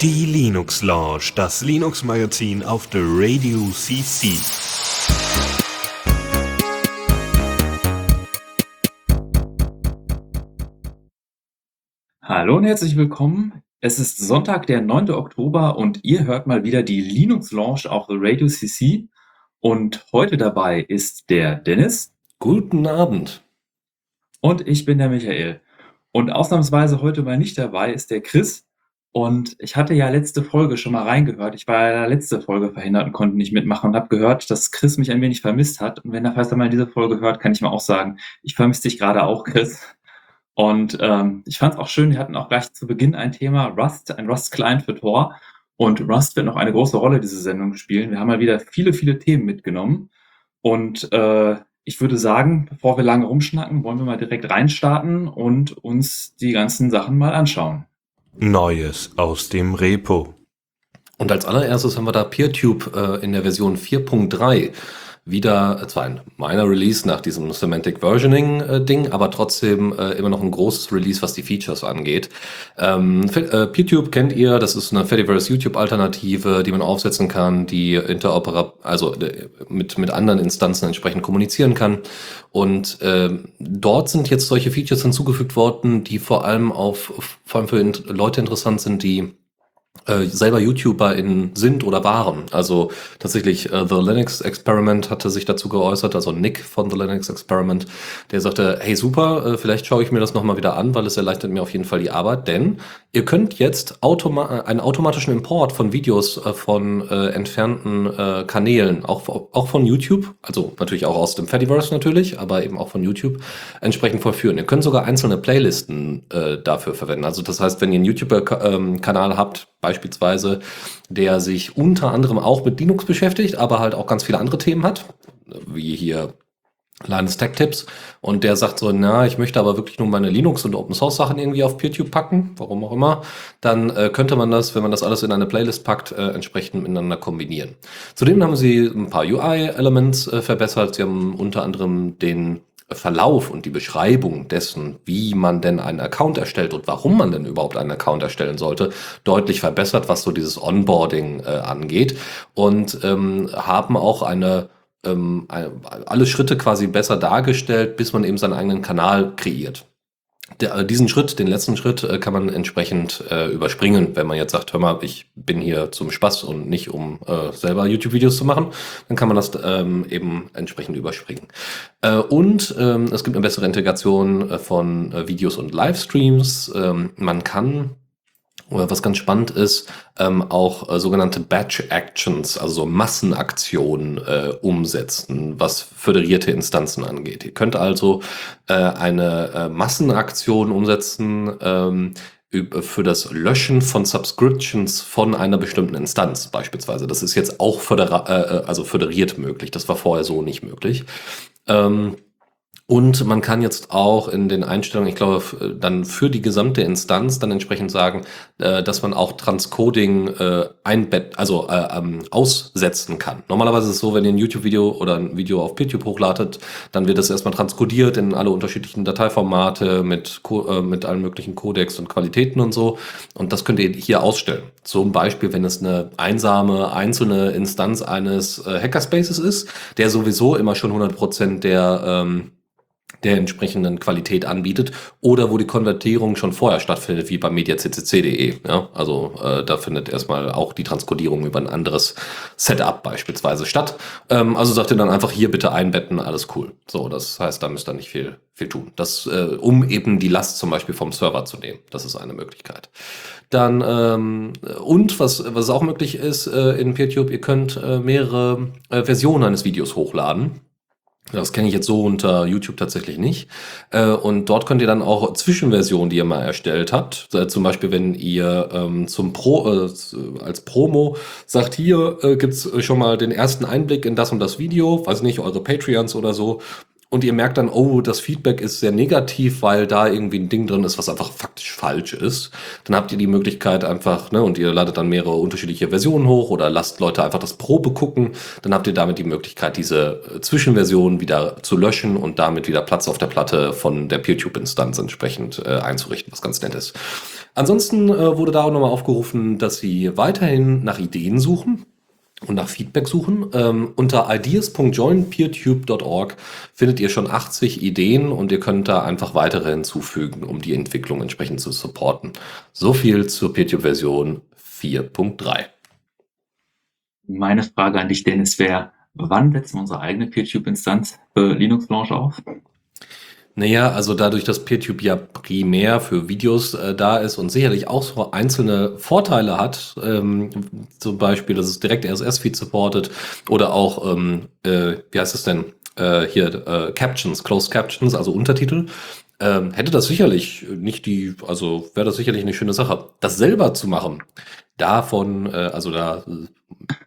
Die Linux Lounge, das Linux Magazin auf der Radio CC. Hallo und herzlich willkommen. Es ist Sonntag, der 9. Oktober und ihr hört mal wieder die Linux Launch auf der Radio CC. Und heute dabei ist der Dennis. Guten Abend. Und ich bin der Michael. Und ausnahmsweise heute mal nicht dabei ist der Chris. Und ich hatte ja letzte Folge schon mal reingehört. Ich war ja letzte Folge verhindert und konnte nicht mitmachen und habe gehört, dass Chris mich ein wenig vermisst hat. Und wenn er falls er mal diese Folge hört, kann ich mal auch sagen, ich vermisse dich gerade auch, Chris. Und ähm, ich fand es auch schön, wir hatten auch gleich zu Beginn ein Thema Rust, ein Rust-Client für Tor. Und Rust wird noch eine große Rolle diese Sendung spielen. Wir haben mal wieder viele, viele Themen mitgenommen. Und äh, ich würde sagen, bevor wir lange rumschnacken, wollen wir mal direkt reinstarten und uns die ganzen Sachen mal anschauen. Neues aus dem Repo. Und als allererstes haben wir da PeerTube äh, in der Version 4.3 wieder zwar ein minor Release nach diesem Semantic Versioning äh, Ding, aber trotzdem äh, immer noch ein großes Release, was die Features angeht. Ähm, äh, PeerTube kennt ihr, das ist eine Fediverse YouTube Alternative, die man aufsetzen kann, die interoperab, also äh, mit mit anderen Instanzen entsprechend kommunizieren kann. Und äh, dort sind jetzt solche Features hinzugefügt worden, die vor allem auf vor allem für Leute interessant sind, die äh, selber YouTuber in sind oder waren. Also tatsächlich äh, The Linux Experiment hatte sich dazu geäußert, also Nick von The Linux Experiment, der sagte, hey super, äh, vielleicht schaue ich mir das nochmal wieder an, weil es erleichtert mir auf jeden Fall die Arbeit, denn ihr könnt jetzt automa einen automatischen Import von Videos äh, von äh, entfernten äh, Kanälen, auch, auch von YouTube, also natürlich auch aus dem Fediverse natürlich, aber eben auch von YouTube, entsprechend vollführen. Ihr könnt sogar einzelne Playlisten äh, dafür verwenden. Also das heißt, wenn ihr einen YouTube-Kanal ähm, habt, beispielsweise, der sich unter anderem auch mit Linux beschäftigt, aber halt auch ganz viele andere Themen hat, wie hier Linus Tech Tips und der sagt so, na, ich möchte aber wirklich nur meine Linux und Open Source Sachen irgendwie auf PeerTube packen, warum auch immer, dann äh, könnte man das, wenn man das alles in eine Playlist packt, äh, entsprechend miteinander kombinieren. Zudem haben sie ein paar UI-Elements äh, verbessert. Sie haben unter anderem den Verlauf und die Beschreibung dessen, wie man denn einen Account erstellt und warum man denn überhaupt einen Account erstellen sollte, deutlich verbessert, was so dieses Onboarding äh, angeht und ähm, haben auch eine ähm, alle Schritte quasi besser dargestellt, bis man eben seinen eigenen Kanal kreiert. Der, äh, diesen Schritt, den letzten Schritt, äh, kann man entsprechend äh, überspringen, wenn man jetzt sagt, hör mal, ich bin hier zum Spaß und nicht um äh, selber YouTube-Videos zu machen, dann kann man das ähm, eben entsprechend überspringen. Äh, und ähm, es gibt eine bessere Integration äh, von Videos und Livestreams. Ähm, man kann was ganz spannend ist, ähm, auch äh, sogenannte Batch Actions, also Massenaktionen äh, umsetzen, was föderierte Instanzen angeht. Ihr könnt also äh, eine äh, Massenaktion umsetzen ähm, für das Löschen von Subscriptions von einer bestimmten Instanz beispielsweise. Das ist jetzt auch födera äh, äh, also föderiert möglich. Das war vorher so nicht möglich. Ähm, und man kann jetzt auch in den Einstellungen, ich glaube, dann für die gesamte Instanz dann entsprechend sagen, äh, dass man auch Transcoding äh, einbett, also äh, ähm, aussetzen kann. Normalerweise ist es so, wenn ihr ein YouTube-Video oder ein Video auf PeerTube hochladet, dann wird es erstmal transkodiert in alle unterschiedlichen Dateiformate mit, äh, mit allen möglichen Codecs und Qualitäten und so. Und das könnt ihr hier ausstellen. Zum Beispiel, wenn es eine einsame, einzelne Instanz eines äh, Hackerspaces ist, der sowieso immer schon 100% der ähm, der entsprechenden Qualität anbietet oder wo die Konvertierung schon vorher stattfindet, wie beim mediaccc.de. Ja? Also äh, da findet erstmal auch die Transkodierung über ein anderes Setup beispielsweise statt. Ähm, also sagt ihr dann einfach hier bitte einbetten, alles cool. So, das heißt, da müsst ihr nicht viel, viel tun. Das, äh, um eben die Last zum Beispiel vom Server zu nehmen. Das ist eine Möglichkeit. Dann ähm, und was, was auch möglich ist äh, in PeerTube, ihr könnt äh, mehrere äh, Versionen eines Videos hochladen. Das kenne ich jetzt so unter YouTube tatsächlich nicht. Äh, und dort könnt ihr dann auch Zwischenversionen, die ihr mal erstellt habt, äh, zum Beispiel, wenn ihr ähm, zum Pro äh, als Promo sagt, hier gibt's schon mal den ersten Einblick in das und das Video, weiß nicht, eure Patreons oder so, und ihr merkt dann, oh, das Feedback ist sehr negativ, weil da irgendwie ein Ding drin ist, was einfach faktisch falsch ist, dann habt ihr die Möglichkeit einfach, ne, und ihr ladet dann mehrere unterschiedliche Versionen hoch oder lasst Leute einfach das Probe gucken, dann habt ihr damit die Möglichkeit, diese äh, Zwischenversion wieder zu löschen und damit wieder Platz auf der Platte von der PeerTube-Instanz entsprechend äh, einzurichten, was ganz nett ist. Ansonsten äh, wurde da auch nochmal aufgerufen, dass sie weiterhin nach Ideen suchen und nach Feedback suchen. Ähm, unter ideas.joinpeertube.org findet ihr schon 80 Ideen und ihr könnt da einfach weitere hinzufügen, um die Entwicklung entsprechend zu supporten. So viel zur PeerTube-Version 4.3. Meine Frage an dich, Dennis, wäre, wann setzen wir unsere eigene PeerTube-Instanz für Linux Launch auf? Naja, also dadurch, dass PeerTube ja primär für Videos äh, da ist und sicherlich auch so einzelne Vorteile hat, ähm, zum Beispiel, dass es direkt RSS-Feed supportet oder auch, ähm, äh, wie heißt es denn, äh, hier, äh, Captions, Closed Captions, also Untertitel, ähm, hätte das sicherlich nicht die, also wäre das sicherlich eine schöne Sache. Das selber zu machen, davon, äh, also da äh,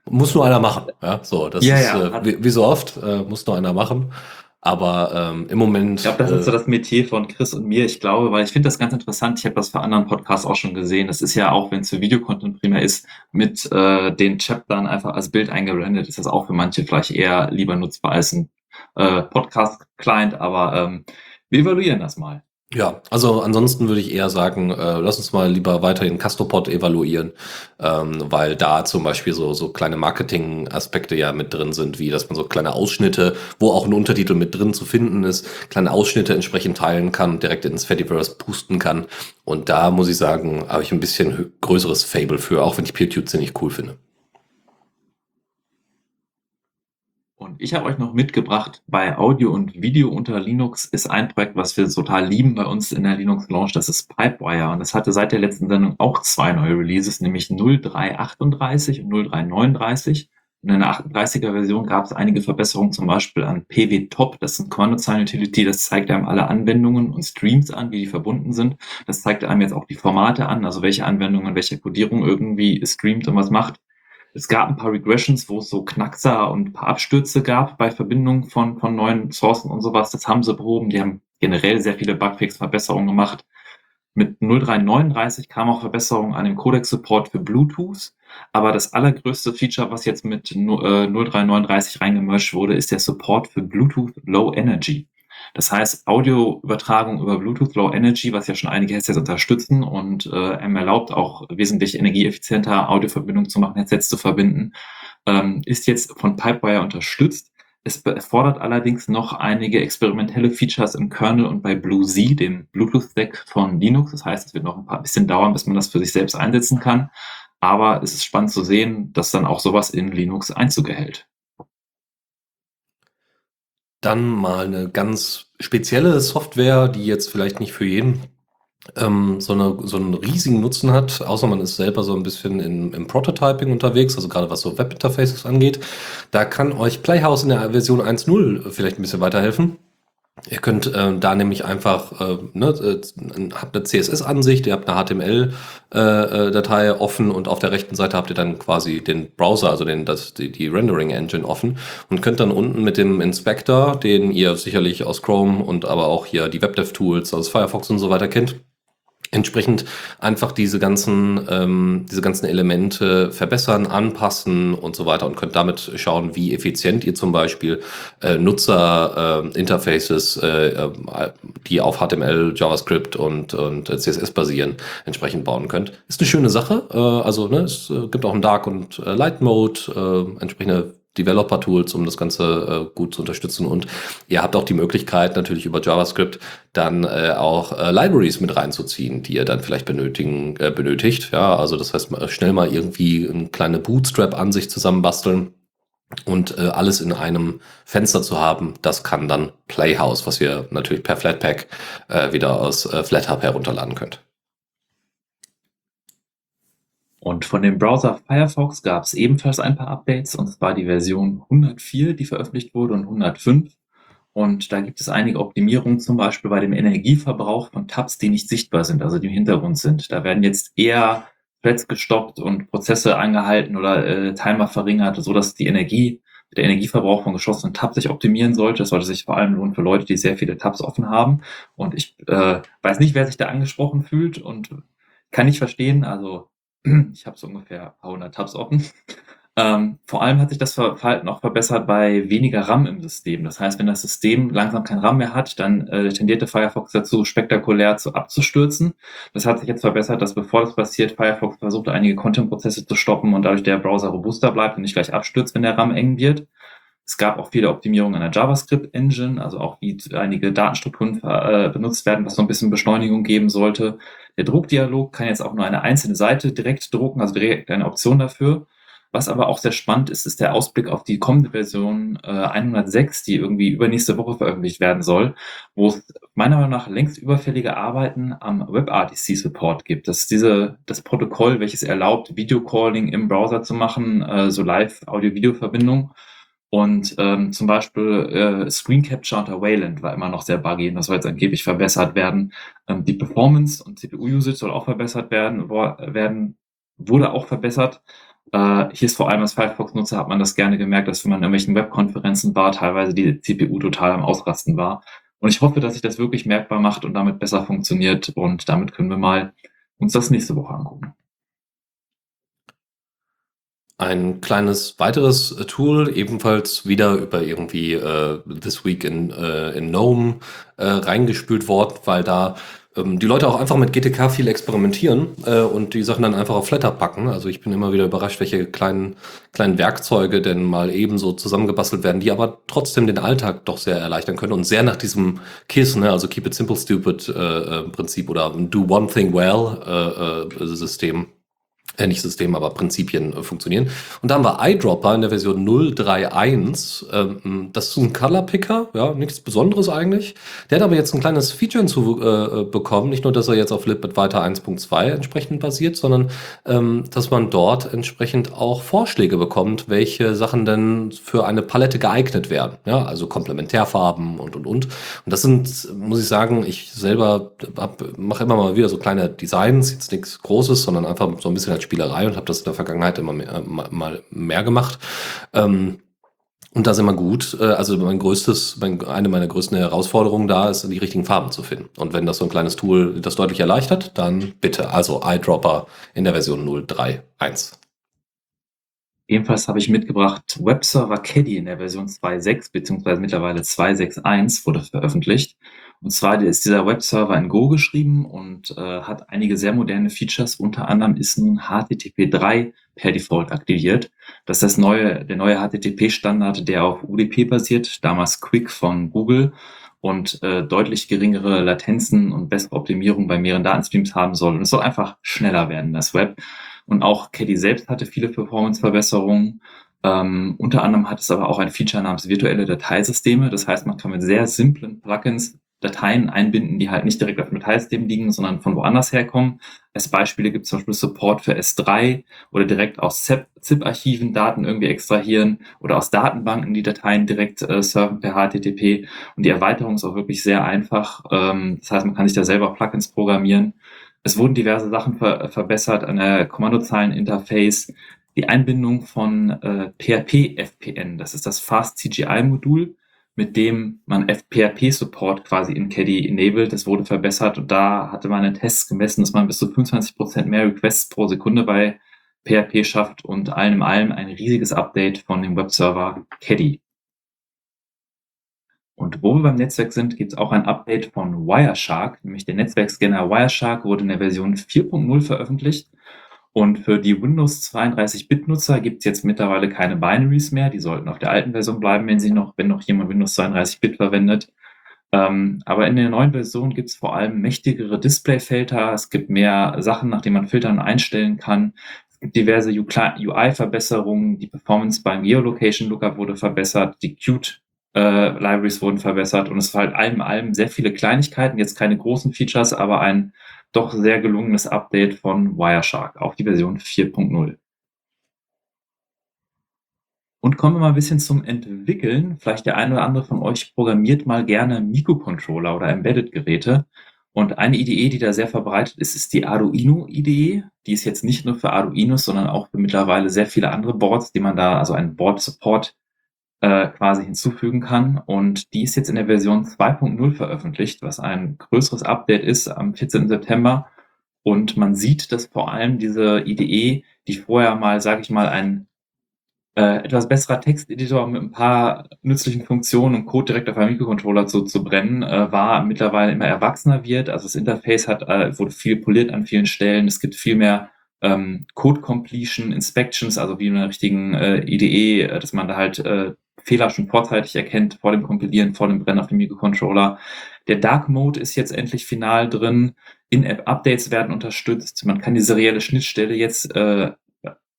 muss nur einer machen. Ja, so, das Ja, ist ja. wie, wie so oft, muss nur einer machen. Aber ähm, im Moment. Ich glaube, das ist so äh, das Metier von Chris und mir. Ich glaube, weil ich finde das ganz interessant. Ich habe das für anderen Podcasts auch schon gesehen. Das ist ja auch, wenn es für Videocontent primär ist, mit äh, den Chaptern einfach als Bild eingeblendet, ist das auch für manche vielleicht eher lieber nutzbar als ein äh, Podcast-Client. Aber ähm, wir evaluieren das mal. Ja, also ansonsten würde ich eher sagen, äh, lass uns mal lieber weiterhin Castopod evaluieren, ähm, weil da zum Beispiel so, so kleine Marketing-Aspekte ja mit drin sind, wie dass man so kleine Ausschnitte, wo auch ein Untertitel mit drin zu finden ist, kleine Ausschnitte entsprechend teilen kann, direkt ins Fediverse pusten kann. Und da muss ich sagen, habe ich ein bisschen größeres Fable für, auch wenn ich PeerTube ziemlich cool finde. Ich habe euch noch mitgebracht, bei Audio und Video unter Linux ist ein Projekt, was wir total lieben bei uns in der Linux Launch, das ist Pipewire. Und das hatte seit der letzten Sendung auch zwei neue Releases, nämlich 0338 und 0339. Und in der 38er Version gab es einige Verbesserungen, zum Beispiel an PW Top. Das ist ein Kernel-Sign-Utility, das zeigt einem alle Anwendungen und Streams an, wie die verbunden sind. Das zeigt einem jetzt auch die Formate an, also welche Anwendungen, welche Codierung irgendwie streamt und was macht. Es gab ein paar Regressions, wo es so Knackser und ein paar Abstürze gab bei Verbindung von, von neuen Sourcen und sowas. Das haben sie behoben. Die haben generell sehr viele Bugfix-Verbesserungen gemacht. Mit 0339 kam auch Verbesserungen an dem Codec-Support für Bluetooth. Aber das allergrößte Feature, was jetzt mit nu- äh, 0339 reingemerged wurde, ist der Support für Bluetooth Low Energy. Das heißt, Audioübertragung über Bluetooth Low Energy, was ja schon einige Headsets unterstützen und äh, einem erlaubt, auch wesentlich energieeffizienter Audioverbindungen zu machen, Headsets zu verbinden, ähm, ist jetzt von Pipewire unterstützt. Es erfordert allerdings noch einige experimentelle Features im Kernel und bei BlueZ, dem Bluetooth-Stack von Linux. Das heißt, es wird noch ein paar bisschen dauern, bis man das für sich selbst einsetzen kann. Aber es ist spannend zu sehen, dass dann auch sowas in Linux Einzug erhält. Dann mal eine ganz spezielle Software, die jetzt vielleicht nicht für jeden ähm, so, eine, so einen riesigen Nutzen hat, außer man ist selber so ein bisschen in, im Prototyping unterwegs, also gerade was so Webinterfaces angeht. Da kann euch Playhouse in der Version 1.0 vielleicht ein bisschen weiterhelfen. Ihr könnt äh, da nämlich einfach, äh, ne, äh, habt eine CSS-Ansicht, ihr habt eine HTML-Datei äh, offen und auf der rechten Seite habt ihr dann quasi den Browser, also den, das, die, die Rendering-Engine offen und könnt dann unten mit dem Inspector, den ihr sicherlich aus Chrome und aber auch hier die WebDev-Tools aus Firefox und so weiter kennt, entsprechend einfach diese ganzen, ähm, diese ganzen Elemente verbessern, anpassen und so weiter und könnt damit schauen, wie effizient ihr zum Beispiel äh, Nutzer-Interfaces, äh, äh, die auf HTML, JavaScript und, und CSS basieren, entsprechend bauen könnt. Ist eine schöne Sache. Äh, also ne, es äh, gibt auch einen Dark- und äh, Light-Mode, äh, entsprechende Developer-Tools, um das Ganze äh, gut zu unterstützen. Und ihr habt auch die Möglichkeit, natürlich über JavaScript dann äh, auch äh, Libraries mit reinzuziehen, die ihr dann vielleicht benötigen, äh, benötigt. Ja, also das heißt, schnell mal irgendwie eine kleine Bootstrap-Ansicht zusammenbasteln und äh, alles in einem Fenster zu haben, das kann dann Playhouse, was ihr natürlich per Flatpak äh, wieder aus äh, FlatHub herunterladen könnt. Und von dem Browser Firefox gab es ebenfalls ein paar Updates, und zwar die Version 104, die veröffentlicht wurde, und 105. Und da gibt es einige Optimierungen, zum Beispiel bei dem Energieverbrauch von Tabs, die nicht sichtbar sind, also die im Hintergrund sind. Da werden jetzt eher Threads gestoppt und Prozesse angehalten oder äh, Timer verringert, so dass die Energie der Energieverbrauch von geschlossenen Tabs sich optimieren sollte. Das sollte sich vor allem lohnen für Leute, die sehr viele Tabs offen haben. Und ich äh, weiß nicht, wer sich da angesprochen fühlt und kann nicht verstehen. Also ich habe so ungefähr 100 Tabs offen. Ähm, vor allem hat sich das Verhalten auch verbessert bei weniger RAM im System. Das heißt, wenn das System langsam kein RAM mehr hat, dann äh, tendierte Firefox dazu, spektakulär zu abzustürzen. Das hat sich jetzt verbessert, dass bevor das passiert, Firefox versucht, einige Content-Prozesse zu stoppen und dadurch der Browser robuster bleibt und nicht gleich abstürzt, wenn der RAM eng wird. Es gab auch viele Optimierungen an der JavaScript-Engine, also auch wie einige Datenstrukturen äh, benutzt werden, was so ein bisschen Beschleunigung geben sollte. Der Druckdialog kann jetzt auch nur eine einzelne Seite direkt drucken, also direkt eine Option dafür. Was aber auch sehr spannend ist, ist der Ausblick auf die kommende Version äh, 106, die irgendwie übernächste Woche veröffentlicht werden soll, wo es meiner Meinung nach längst überfällige Arbeiten am WebRTC-Support gibt. Das ist diese, das Protokoll, welches erlaubt, Videocalling im Browser zu machen, äh, so Live-Audio-Video-Verbindung. Und ähm, zum Beispiel äh, Screen Capture unter Wayland war immer noch sehr buggy und das soll jetzt angeblich verbessert werden. Ähm, die Performance und CPU-Usage soll auch verbessert werden, wo, werden wurde auch verbessert. Äh, hier ist vor allem als Firefox-Nutzer hat man das gerne gemerkt, dass wenn man in irgendwelchen Webkonferenzen war, teilweise die CPU total am Ausrasten war. Und ich hoffe, dass sich das wirklich merkbar macht und damit besser funktioniert. Und damit können wir mal uns das nächste Woche angucken. Ein kleines weiteres Tool, ebenfalls wieder über irgendwie äh, This Week in, äh, in GNOME äh, reingespült worden, weil da ähm, die Leute auch einfach mit GTK viel experimentieren äh, und die Sachen dann einfach auf Flatter packen. Also ich bin immer wieder überrascht, welche kleinen, kleinen Werkzeuge denn mal ebenso zusammengebastelt werden, die aber trotzdem den Alltag doch sehr erleichtern können und sehr nach diesem KISS, ne, also Keep It Simple Stupid äh, äh, Prinzip oder Do One Thing Well äh, äh, System äh, nicht System, aber Prinzipien äh, funktionieren. Und da haben wir iDropper in der Version 031. Ähm, das ist ein Color Picker, ja, nichts Besonderes eigentlich. Der hat aber jetzt ein kleines Feature hinzubekommen. Äh, nicht nur, dass er jetzt auf LibadWriter 1.2 entsprechend basiert, sondern ähm, dass man dort entsprechend auch Vorschläge bekommt, welche Sachen denn für eine Palette geeignet werden. Ja, also Komplementärfarben und und und. Und das sind, muss ich sagen, ich selber mache immer mal wieder so kleine Designs, jetzt nichts Großes, sondern einfach so ein bisschen als Spielerei und habe das in der Vergangenheit immer mehr, mal mehr gemacht. Ähm, und das immer gut. Äh, also mein größtes, mein, eine meiner größten Herausforderungen da ist, die richtigen Farben zu finden. Und wenn das so ein kleines Tool das deutlich erleichtert, dann bitte. Also iDropper in der Version 0.3.1. Ebenfalls habe ich mitgebracht Webserver Caddy in der Version 2.6 beziehungsweise mittlerweile 2.6.1 wurde veröffentlicht. Und zwar ist dieser Webserver in Go geschrieben und äh, hat einige sehr moderne Features. Unter anderem ist nun HTTP3 per Default aktiviert. Das ist das neue, der neue HTTP-Standard, der auf UDP basiert, damals Quick von Google und äh, deutlich geringere Latenzen und bessere Optimierung bei mehreren Datenstreams haben soll. Und es soll einfach schneller werden, das Web. Und auch Caddy selbst hatte viele Performance-Verbesserungen. Ähm, unter anderem hat es aber auch ein Feature namens virtuelle Dateisysteme. Das heißt, man kann mit sehr simplen Plugins Dateien einbinden, die halt nicht direkt auf dem Dateisystem liegen, sondern von woanders herkommen. Als Beispiele gibt es zum Beispiel Support für S3 oder direkt aus ZIP-Archiven Daten irgendwie extrahieren oder aus Datenbanken die Dateien direkt äh, surfen per HTTP. Und die Erweiterung ist auch wirklich sehr einfach. Ähm, das heißt, man kann sich da selber Plugins programmieren. Es wurden diverse Sachen ver verbessert an der Kommandozeilen-Interface. Die Einbindung von äh, PHP-FPN, das ist das Fast CGI-Modul mit dem man FPRP-Support quasi in Caddy enabled. Das wurde verbessert und da hatte man in Tests gemessen, dass man bis zu 25% mehr Requests pro Sekunde bei PHP schafft und allem in allem ein riesiges Update von dem Webserver Caddy. Und wo wir beim Netzwerk sind, gibt es auch ein Update von Wireshark, nämlich der Netzwerkscanner Wireshark wurde in der Version 4.0 veröffentlicht und für die Windows 32-Bit-Nutzer gibt es jetzt mittlerweile keine Binaries mehr. Die sollten auf der alten Version bleiben, wenn sie noch, wenn noch jemand Windows 32-Bit verwendet. Ähm, aber in der neuen Version gibt es vor allem mächtigere Displayfilter. Es gibt mehr Sachen, nach denen man filtern einstellen kann. Es gibt diverse UI-Verbesserungen. Die Performance beim Geolocation Lookup wurde verbessert. Die Qt äh, Libraries wurden verbessert und es war halt allem allem sehr viele Kleinigkeiten, jetzt keine großen Features, aber ein doch sehr gelungenes Update von Wireshark auf die Version 4.0. Und kommen wir mal ein bisschen zum Entwickeln. Vielleicht der eine oder andere von euch programmiert mal gerne Mikrocontroller oder Embedded-Geräte. Und eine Idee, die da sehr verbreitet ist, ist die Arduino-Idee. Die ist jetzt nicht nur für Arduinos, sondern auch für mittlerweile sehr viele andere Boards, die man da, also ein Board-Support äh, quasi hinzufügen kann. Und die ist jetzt in der Version 2.0 veröffentlicht, was ein größeres Update ist am 14. September. Und man sieht, dass vor allem diese IDE, die vorher mal, sage ich mal, ein äh, etwas besserer Texteditor mit ein paar nützlichen Funktionen und Code direkt auf einem Mikrocontroller zu, zu brennen, äh, war, mittlerweile immer erwachsener wird. Also das Interface hat, äh, wurde viel poliert an vielen Stellen. Es gibt viel mehr ähm, Code Completion, Inspections, also wie in einer richtigen äh, IDE, äh, dass man da halt äh, Fehler schon vorzeitig erkennt, vor dem Kompilieren, vor dem Brennen auf dem Mikrocontroller. Der Dark Mode ist jetzt endlich final drin. In-App-Updates werden unterstützt. Man kann die serielle Schnittstelle jetzt äh,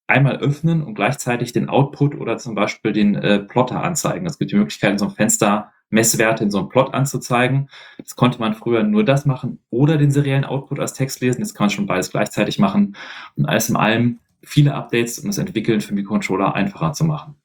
einmal öffnen und gleichzeitig den Output oder zum Beispiel den äh, Plotter anzeigen. Es gibt die Möglichkeit, in so einem Fenster Messwerte in so einem Plot anzuzeigen. Das konnte man früher nur das machen oder den seriellen Output als Text lesen. Jetzt kann man schon beides gleichzeitig machen. Und alles in allem viele Updates, um das Entwickeln für Mikrocontroller einfacher zu machen.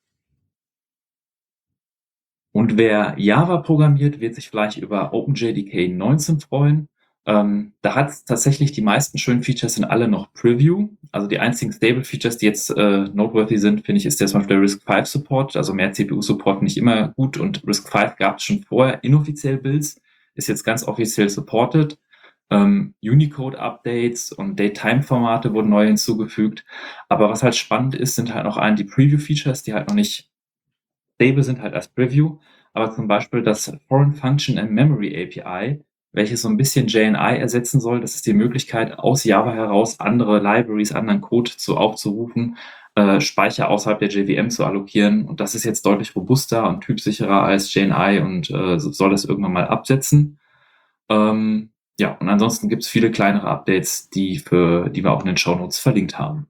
Und wer Java programmiert, wird sich vielleicht über OpenJDK 19 freuen. Ähm, da hat es tatsächlich die meisten schönen Features sind alle noch Preview. Also die einzigen Stable Features, die jetzt äh, noteworthy sind, finde ich, ist der zum Beispiel der RISC-V Support. Also mehr CPU-Support ich immer gut und RISC-V gab es schon vorher inoffiziell Builds, ist jetzt ganz offiziell supported. Ähm, Unicode-Updates und Daytime-Formate wurden neu hinzugefügt. Aber was halt spannend ist, sind halt noch ein die Preview-Features, die halt noch nicht stable sind, halt als Preview. Aber zum Beispiel das Foreign Function and Memory API welches so ein bisschen JNI ersetzen soll. Das ist die Möglichkeit, aus Java heraus andere Libraries, anderen Code zu aufzurufen, äh, Speicher außerhalb der JVM zu allokieren. Und das ist jetzt deutlich robuster und typsicherer als JNI und äh, soll das irgendwann mal absetzen. Ähm, ja, und ansonsten gibt es viele kleinere Updates, die, für, die wir auch in den Show Notes verlinkt haben.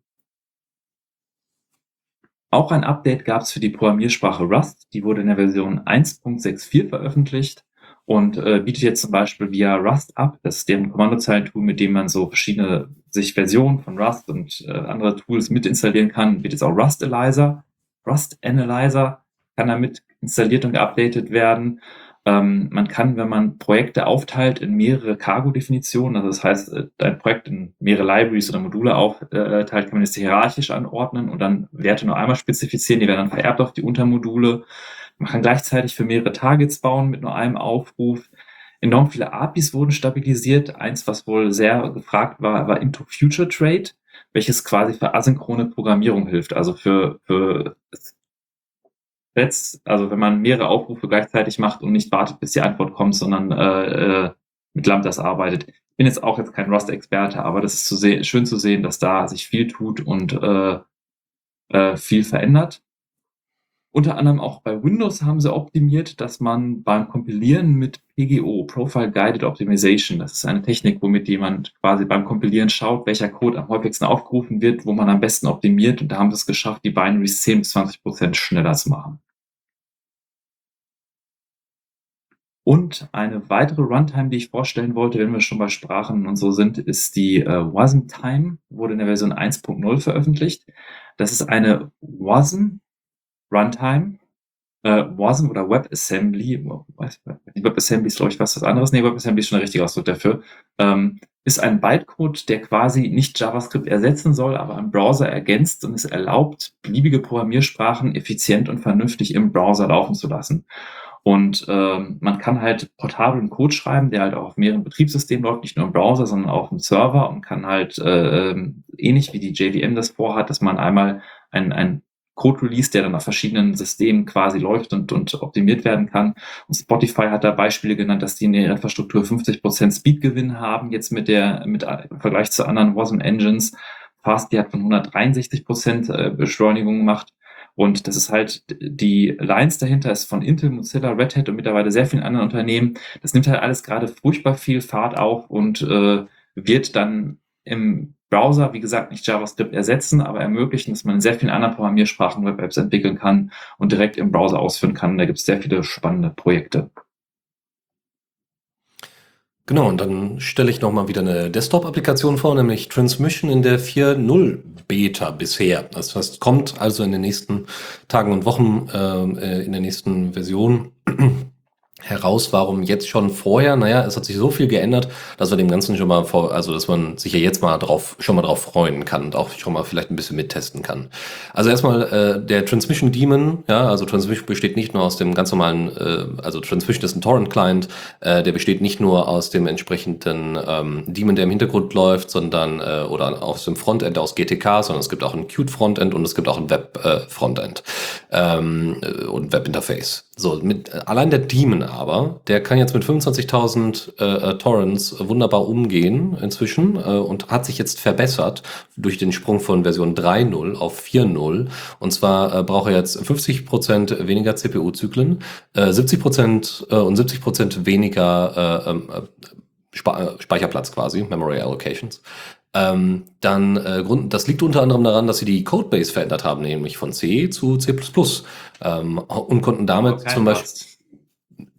Auch ein Update gab es für die Programmiersprache Rust. Die wurde in der Version 1.64 veröffentlicht und äh, bietet jetzt zum Beispiel via Rust ab. Das ist deren Kommandozeilentool, mit dem man so verschiedene sich Versionen von Rust und äh, andere Tools mit installieren kann. Bietet jetzt auch Rust Analyzer. Rust Analyzer kann damit installiert und geupdatet werden. Ähm, man kann, wenn man Projekte aufteilt in mehrere Cargo-Definitionen, also das heißt, äh, ein Projekt in mehrere Libraries oder Module aufteilt, kann man das hierarchisch anordnen und dann Werte nur einmal spezifizieren, die werden dann vererbt auf die Untermodule. Man kann gleichzeitig für mehrere Targets bauen mit nur einem Aufruf. Enorm viele APIs wurden stabilisiert. Eins, was wohl sehr gefragt war, war Into Future Trade, welches quasi für asynchrone Programmierung hilft. Also für, für Threads, also wenn man mehrere Aufrufe gleichzeitig macht und nicht wartet, bis die Antwort kommt, sondern äh, äh mit Lambdas arbeitet. Ich bin jetzt auch jetzt kein Rust-Experte, aber das ist zu schön zu sehen, dass da sich viel tut und äh, äh, viel verändert. Unter anderem auch bei Windows haben sie optimiert, dass man beim Kompilieren mit PGO, Profile Guided Optimization, das ist eine Technik, womit jemand quasi beim Kompilieren schaut, welcher Code am häufigsten aufgerufen wird, wo man am besten optimiert. Und da haben sie es geschafft, die Binaries 10 bis 20 Prozent schneller zu machen. Und eine weitere Runtime, die ich vorstellen wollte, wenn wir schon bei Sprachen und so sind, ist die äh, Wasm Time, wurde in der Version 1.0 veröffentlicht. Das ist eine Wasm Runtime, äh, WASM oder WebAssembly, WebAssembly ist, glaube ich, was anderes. Nee, WebAssembly ist schon der richtige Ausdruck dafür. Ähm, ist ein Bytecode, der quasi nicht JavaScript ersetzen soll, aber einen Browser ergänzt und es erlaubt, beliebige Programmiersprachen effizient und vernünftig im Browser laufen zu lassen. Und ähm, man kann halt portablen Code schreiben, der halt auch auf mehreren Betriebssystemen läuft, nicht nur im Browser, sondern auch im Server und kann halt äh, ähm, ähnlich wie die JVM das vorhat, dass man einmal ein, ein Code-Release, der dann auf verschiedenen Systemen quasi läuft und, und optimiert werden kann. Und Spotify hat da Beispiele genannt, dass die in der Infrastruktur 50% Speedgewinn haben, jetzt mit der, mit im Vergleich zu anderen Wasm Engines. Fast, die hat von 163% äh, Beschleunigung gemacht. Und das ist halt, die Lines dahinter ist von Intel, Mozilla, Red Hat und mittlerweile sehr vielen anderen Unternehmen. Das nimmt halt alles gerade furchtbar viel Fahrt auf und äh, wird dann im Browser, wie gesagt, nicht JavaScript ersetzen, aber ermöglichen, dass man in sehr vielen anderen Programmiersprachen Web-Apps entwickeln kann und direkt im Browser ausführen kann. Da gibt es sehr viele spannende Projekte. Genau, und dann stelle ich nochmal wieder eine Desktop-Applikation vor, nämlich Transmission in der 4.0 Beta bisher. Das heißt, kommt also in den nächsten Tagen und Wochen äh, in der nächsten Version heraus, warum jetzt schon vorher? Naja, es hat sich so viel geändert, dass wir dem Ganzen schon mal vor, also dass man sich ja jetzt mal drauf, schon mal drauf freuen kann und auch schon mal vielleicht ein bisschen mittesten kann. Also erstmal äh, der Transmission Daemon, ja, also Transmission besteht nicht nur aus dem ganz normalen, äh, also Transmission ist ein Torrent-Client, äh, der besteht nicht nur aus dem entsprechenden ähm, Daemon, der im Hintergrund läuft, sondern äh, oder aus dem Frontend aus GTK, sondern es gibt auch ein Qt-Frontend und es gibt auch ein Web-Frontend äh, ähm, äh, und Web-Interface. So, mit allein der Daemon aber, der kann jetzt mit 25.000 äh, äh, Torrents wunderbar umgehen inzwischen äh, und hat sich jetzt verbessert durch den Sprung von Version 3.0 auf 4.0. Und zwar äh, braucht er jetzt 50% weniger CPU-Zyklen, äh, 70% äh, und 70% weniger äh, ähm, äh, Speicherplatz quasi, Memory Allocations. Ähm, dann äh, Grund, das liegt unter anderem daran, dass sie die Codebase verändert haben, nämlich von C zu C++ ähm, und konnten damit zum Beispiel Rust.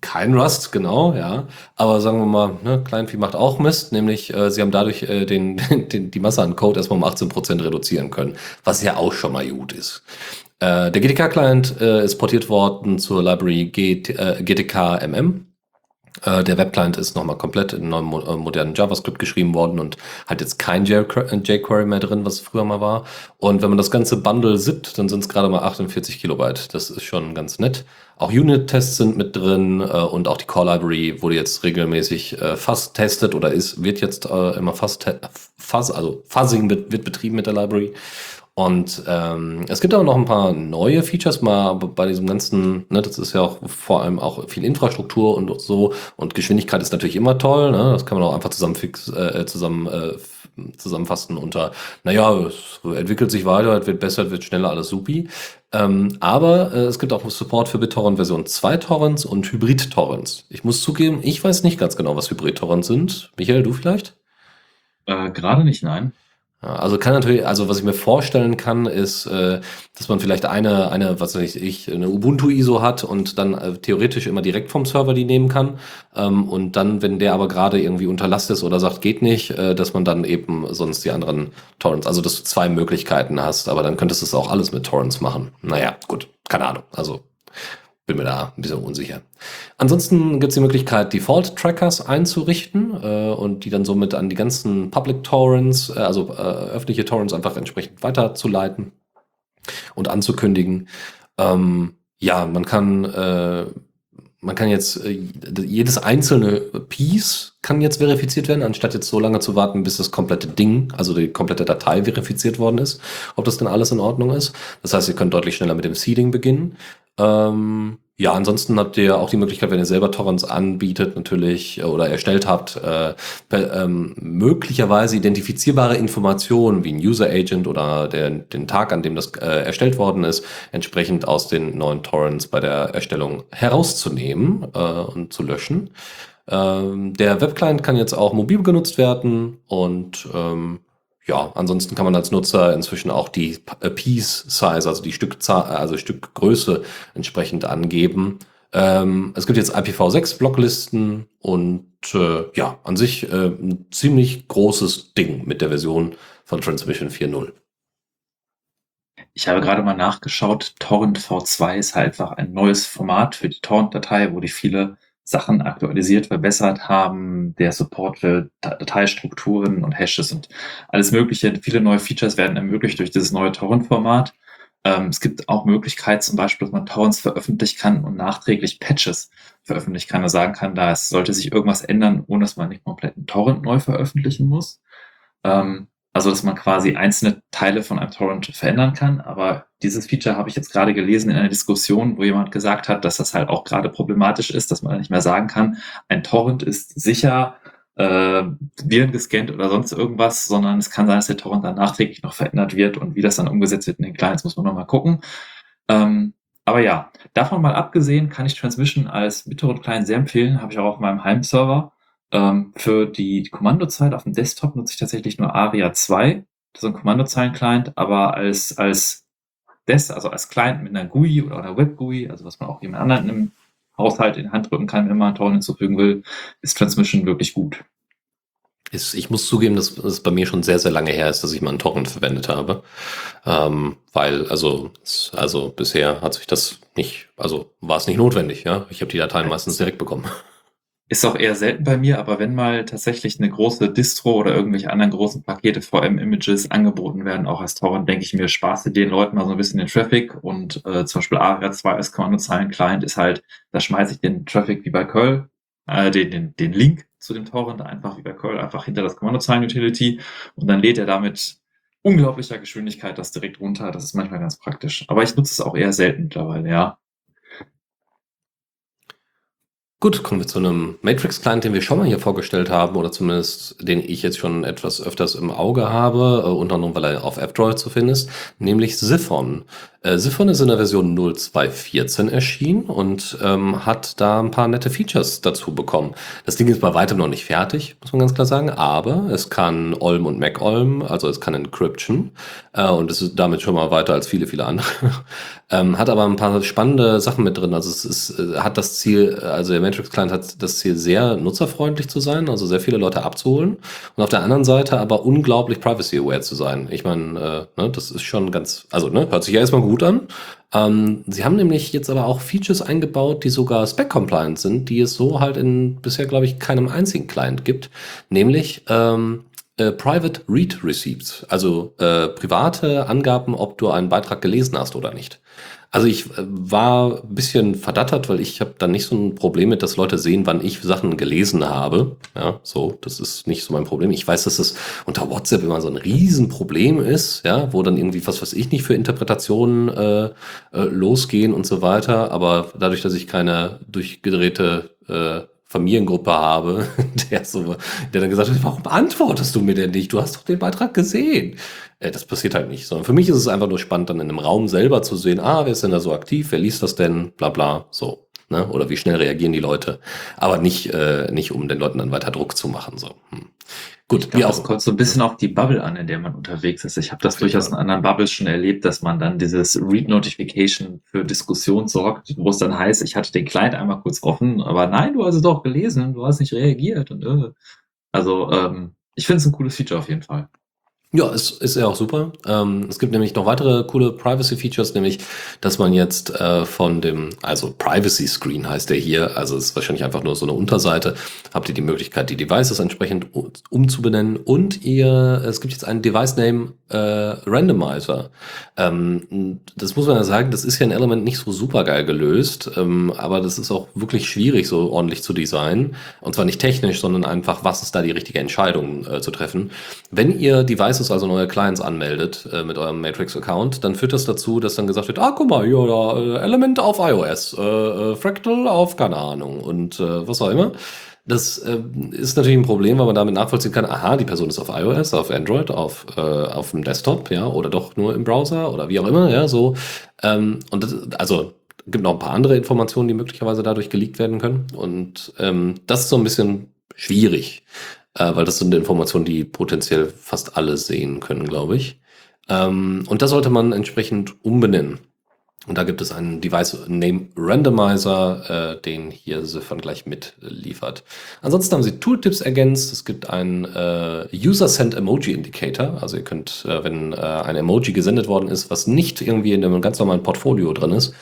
Kein Rust, genau, ja. Aber sagen wir mal, ne, Kleinvieh macht auch Mist, nämlich äh, sie haben dadurch äh, den, den, die Masse an Code erstmal um 18% reduzieren können, was ja auch schon mal gut ist. Äh, der GTK-Client äh, ist portiert worden zur Library GT, äh, GTK MM äh, der Webclient ist nochmal komplett in neuem äh, modernen JavaScript geschrieben worden und hat jetzt kein jQuery mehr drin, was früher mal war. Und wenn man das ganze Bundle zippt, dann sind es gerade mal 48 Kilobyte. Das ist schon ganz nett. Auch Unit-Tests sind mit drin äh, und auch die Core Library wurde jetzt regelmäßig äh, fast testet oder ist, wird jetzt äh, immer fast, fuzz, also Fuzzing wird, wird betrieben mit der Library. Und ähm, es gibt aber noch ein paar neue Features mal bei diesem ganzen, ne, das ist ja auch vor allem auch viel Infrastruktur und so und Geschwindigkeit ist natürlich immer toll, ne? Das kann man auch einfach zusammen fix, äh, zusammen äh, zusammenfassen unter, naja, es entwickelt sich weiter, es wird besser, es wird schneller, alles supi. Ähm, aber äh, es gibt auch Support für BitTorrent Version 2 Torrents und Hybrid-Torrents. Ich muss zugeben, ich weiß nicht ganz genau, was Hybrid-Torrents sind. Michael, du vielleicht? Äh, Gerade nicht, nein. Also kann natürlich, also was ich mir vorstellen kann, ist, äh, dass man vielleicht eine, eine, was weiß ich, eine Ubuntu-ISO hat und dann äh, theoretisch immer direkt vom Server die nehmen kann. Ähm, und dann, wenn der aber gerade irgendwie unter Last ist oder sagt, geht nicht, äh, dass man dann eben sonst die anderen Torrents, also dass du zwei Möglichkeiten hast, aber dann könntest du es auch alles mit Torrents machen. Naja, gut, keine Ahnung. Also bin mir da ein bisschen unsicher. Ansonsten gibt es die Möglichkeit, Default-Trackers einzurichten äh, und die dann somit an die ganzen Public Torrents, äh, also äh, öffentliche Torrents einfach entsprechend weiterzuleiten und anzukündigen. Ähm, ja, man kann äh, man kann jetzt äh, jedes einzelne Piece kann jetzt verifiziert werden, anstatt jetzt so lange zu warten, bis das komplette Ding, also die komplette Datei verifiziert worden ist, ob das denn alles in Ordnung ist. Das heißt, ihr könnt deutlich schneller mit dem Seeding beginnen. Ähm, ja, ansonsten habt ihr auch die Möglichkeit, wenn ihr selber Torrents anbietet, natürlich äh, oder erstellt habt, äh, ähm, möglicherweise identifizierbare Informationen wie ein User Agent oder der, den Tag, an dem das äh, erstellt worden ist, entsprechend aus den neuen Torrents bei der Erstellung herauszunehmen äh, und zu löschen. Ähm, der Webclient kann jetzt auch mobil genutzt werden und ähm, ja, ansonsten kann man als Nutzer inzwischen auch die Piece Size, also die Stückzahl, also Stückgröße entsprechend angeben. Ähm, es gibt jetzt IPv6 Blocklisten und äh, ja, an sich äh, ein ziemlich großes Ding mit der Version von Transmission 4.0. Ich habe gerade mal nachgeschaut, Torrent V2 ist halt einfach ein neues Format für die Torrent-Datei, wo die viele Sachen aktualisiert, verbessert haben, der Support für Dateistrukturen und Hashes und alles Mögliche. Viele neue Features werden ermöglicht durch dieses neue Torrent-Format. Ähm, es gibt auch Möglichkeit, zum Beispiel, dass man Torrents veröffentlichen kann und nachträglich Patches veröffentlichen kann. Also sagen kann, da sollte sich irgendwas ändern, ohne dass man nicht komplett einen Torrent neu veröffentlichen muss. Ähm, also, dass man quasi einzelne Teile von einem Torrent verändern kann. Aber dieses Feature habe ich jetzt gerade gelesen in einer Diskussion, wo jemand gesagt hat, dass das halt auch gerade problematisch ist, dass man nicht mehr sagen kann, ein Torrent ist sicher äh, Viren gescannt oder sonst irgendwas, sondern es kann sein, dass der Torrent dann nachträglich noch verändert wird und wie das dann umgesetzt wird in den Clients, muss man nochmal gucken. Ähm, aber ja, davon mal abgesehen kann ich Transmission als BitTorrent-Client sehr empfehlen, habe ich auch auf meinem Heimserver. Ähm, für die Kommandozeit auf dem Desktop nutze ich tatsächlich nur ARIA 2. Das ist ein Kommandozeilen-Client, aber als, als Des, also als Client mit einer GUI oder einer Web-GUI, also was man auch jemand anderen im Haushalt in die Hand drücken kann, wenn man einen Torrent hinzufügen will, ist Transmission wirklich gut. Ich muss zugeben, dass es bei mir schon sehr, sehr lange her ist, dass ich mal einen Torrent verwendet habe. Ähm, weil, also, also bisher hat sich das nicht, also war es nicht notwendig, ja. Ich habe die Dateien meistens direkt bekommen. Ist auch eher selten bei mir, aber wenn mal tatsächlich eine große Distro oder irgendwelche anderen großen Pakete VM-Images angeboten werden, auch als Torrent, denke ich mir, spaße den Leuten mal so ein bisschen den Traffic und äh, zum Beispiel ARIA2 als Kommandozeilen-Client ist halt, da schmeiße ich den Traffic wie bei Curl, äh, den, den, den Link zu dem Torrent einfach wie bei Curl einfach hinter das Kommandozeilen-Utility und dann lädt er damit unglaublicher Geschwindigkeit das direkt runter. Das ist manchmal ganz praktisch. Aber ich nutze es auch eher selten mittlerweile, ja. Gut, kommen wir zu einem Matrix-Client, den wir schon mal hier vorgestellt haben, oder zumindest den ich jetzt schon etwas öfters im Auge habe, äh, unter anderem, weil er auf F-Droid zu finden ist, nämlich Siphon. Äh, Siphon ist in der Version 0214 erschienen und ähm, hat da ein paar nette Features dazu bekommen. Das Ding ist bei weitem noch nicht fertig, muss man ganz klar sagen, aber es kann Olm und MacOlm, also es kann Encryption äh, und es ist damit schon mal weiter als viele, viele andere. ähm, hat aber ein paar spannende Sachen mit drin. Also es ist, äh, hat das Ziel, also der Matrix Client hat das Ziel, sehr nutzerfreundlich zu sein, also sehr viele Leute abzuholen und auf der anderen Seite aber unglaublich privacy-aware zu sein. Ich meine, äh, ne, das ist schon ganz, also ne, hört sich ja erstmal gut gut an. Ähm, sie haben nämlich jetzt aber auch Features eingebaut, die sogar spec-compliant sind, die es so halt in bisher, glaube ich, keinem einzigen Client gibt. Nämlich ähm, äh, Private Read Receipts, also äh, private Angaben, ob du einen Beitrag gelesen hast oder nicht. Also ich äh, war ein bisschen verdattert, weil ich habe dann nicht so ein Problem mit, dass Leute sehen, wann ich Sachen gelesen habe. Ja, so, das ist nicht so mein Problem. Ich weiß, dass es unter WhatsApp immer so ein Riesenproblem ist, ja, wo dann irgendwie was weiß ich nicht für Interpretationen äh, äh, losgehen und so weiter. Aber dadurch, dass ich keine durchgedrehte äh, Familiengruppe habe, der, so, der dann gesagt hat, warum antwortest du mir denn nicht? Du hast doch den Beitrag gesehen. Äh, das passiert halt nicht, sondern für mich ist es einfach nur spannend, dann in einem Raum selber zu sehen, ah, wer ist denn da so aktiv, wer liest das denn, bla bla, so. Ne? Oder wie schnell reagieren die Leute. Aber nicht, äh, nicht um den Leuten dann weiter Druck zu machen. So. Hm. Gut, glaub, wie auch. Das kommt so ein bisschen auf die Bubble an, in der man unterwegs ist. Ich habe das durchaus in anderen Bubbles schon erlebt, dass man dann dieses Read-Notification für Diskussion sorgt, wo es dann heißt, ich hatte den Client einmal kurz offen, aber nein, du hast es doch gelesen, du hast nicht reagiert. Und, äh. Also ähm, ich finde es ein cooles Feature auf jeden Fall. Ja, ist, ist ja auch super. Ähm, es gibt nämlich noch weitere coole Privacy-Features, nämlich, dass man jetzt äh, von dem, also Privacy Screen heißt der hier, also ist wahrscheinlich einfach nur so eine Unterseite, habt ihr die Möglichkeit, die Devices entsprechend umzubenennen und ihr, es gibt jetzt einen Device Name äh, Randomizer. Ähm, das muss man ja sagen, das ist ja ein Element nicht so super geil gelöst, ähm, aber das ist auch wirklich schwierig, so ordentlich zu designen. Und zwar nicht technisch, sondern einfach, was ist da die richtige Entscheidung äh, zu treffen. Wenn ihr Devices Devices, also neue Clients anmeldet äh, mit eurem Matrix-Account, dann führt das dazu, dass dann gesagt wird, ah, guck mal, ja, da, äh, Element auf iOS, äh, äh, Fractal auf, keine Ahnung, und äh, was auch immer. Das äh, ist natürlich ein Problem, weil man damit nachvollziehen kann, aha, die Person ist auf iOS, auf Android, auf, auf dem Desktop, ja, oder doch nur im Browser oder wie auch immer, ja, so. Ähm, und das, also gibt noch ein paar andere Informationen, die möglicherweise dadurch geleakt werden können. Und ähm, das ist so ein bisschen schwierig äh, weil das sind Informationen, die potenziell fast alle sehen können, glaube ich. Ähm, und da sollte man entsprechend umbenennen. Und da gibt es einen Device Name Randomizer, äh, den hier Siphon gleich mitliefert. Ansonsten haben sie Tooltips ergänzt. Es gibt einen äh, User Send Emoji Indicator. Also ihr könnt, äh, wenn äh, ein Emoji gesendet worden ist, was nicht irgendwie in einem ganz normalen Portfolio drin ist,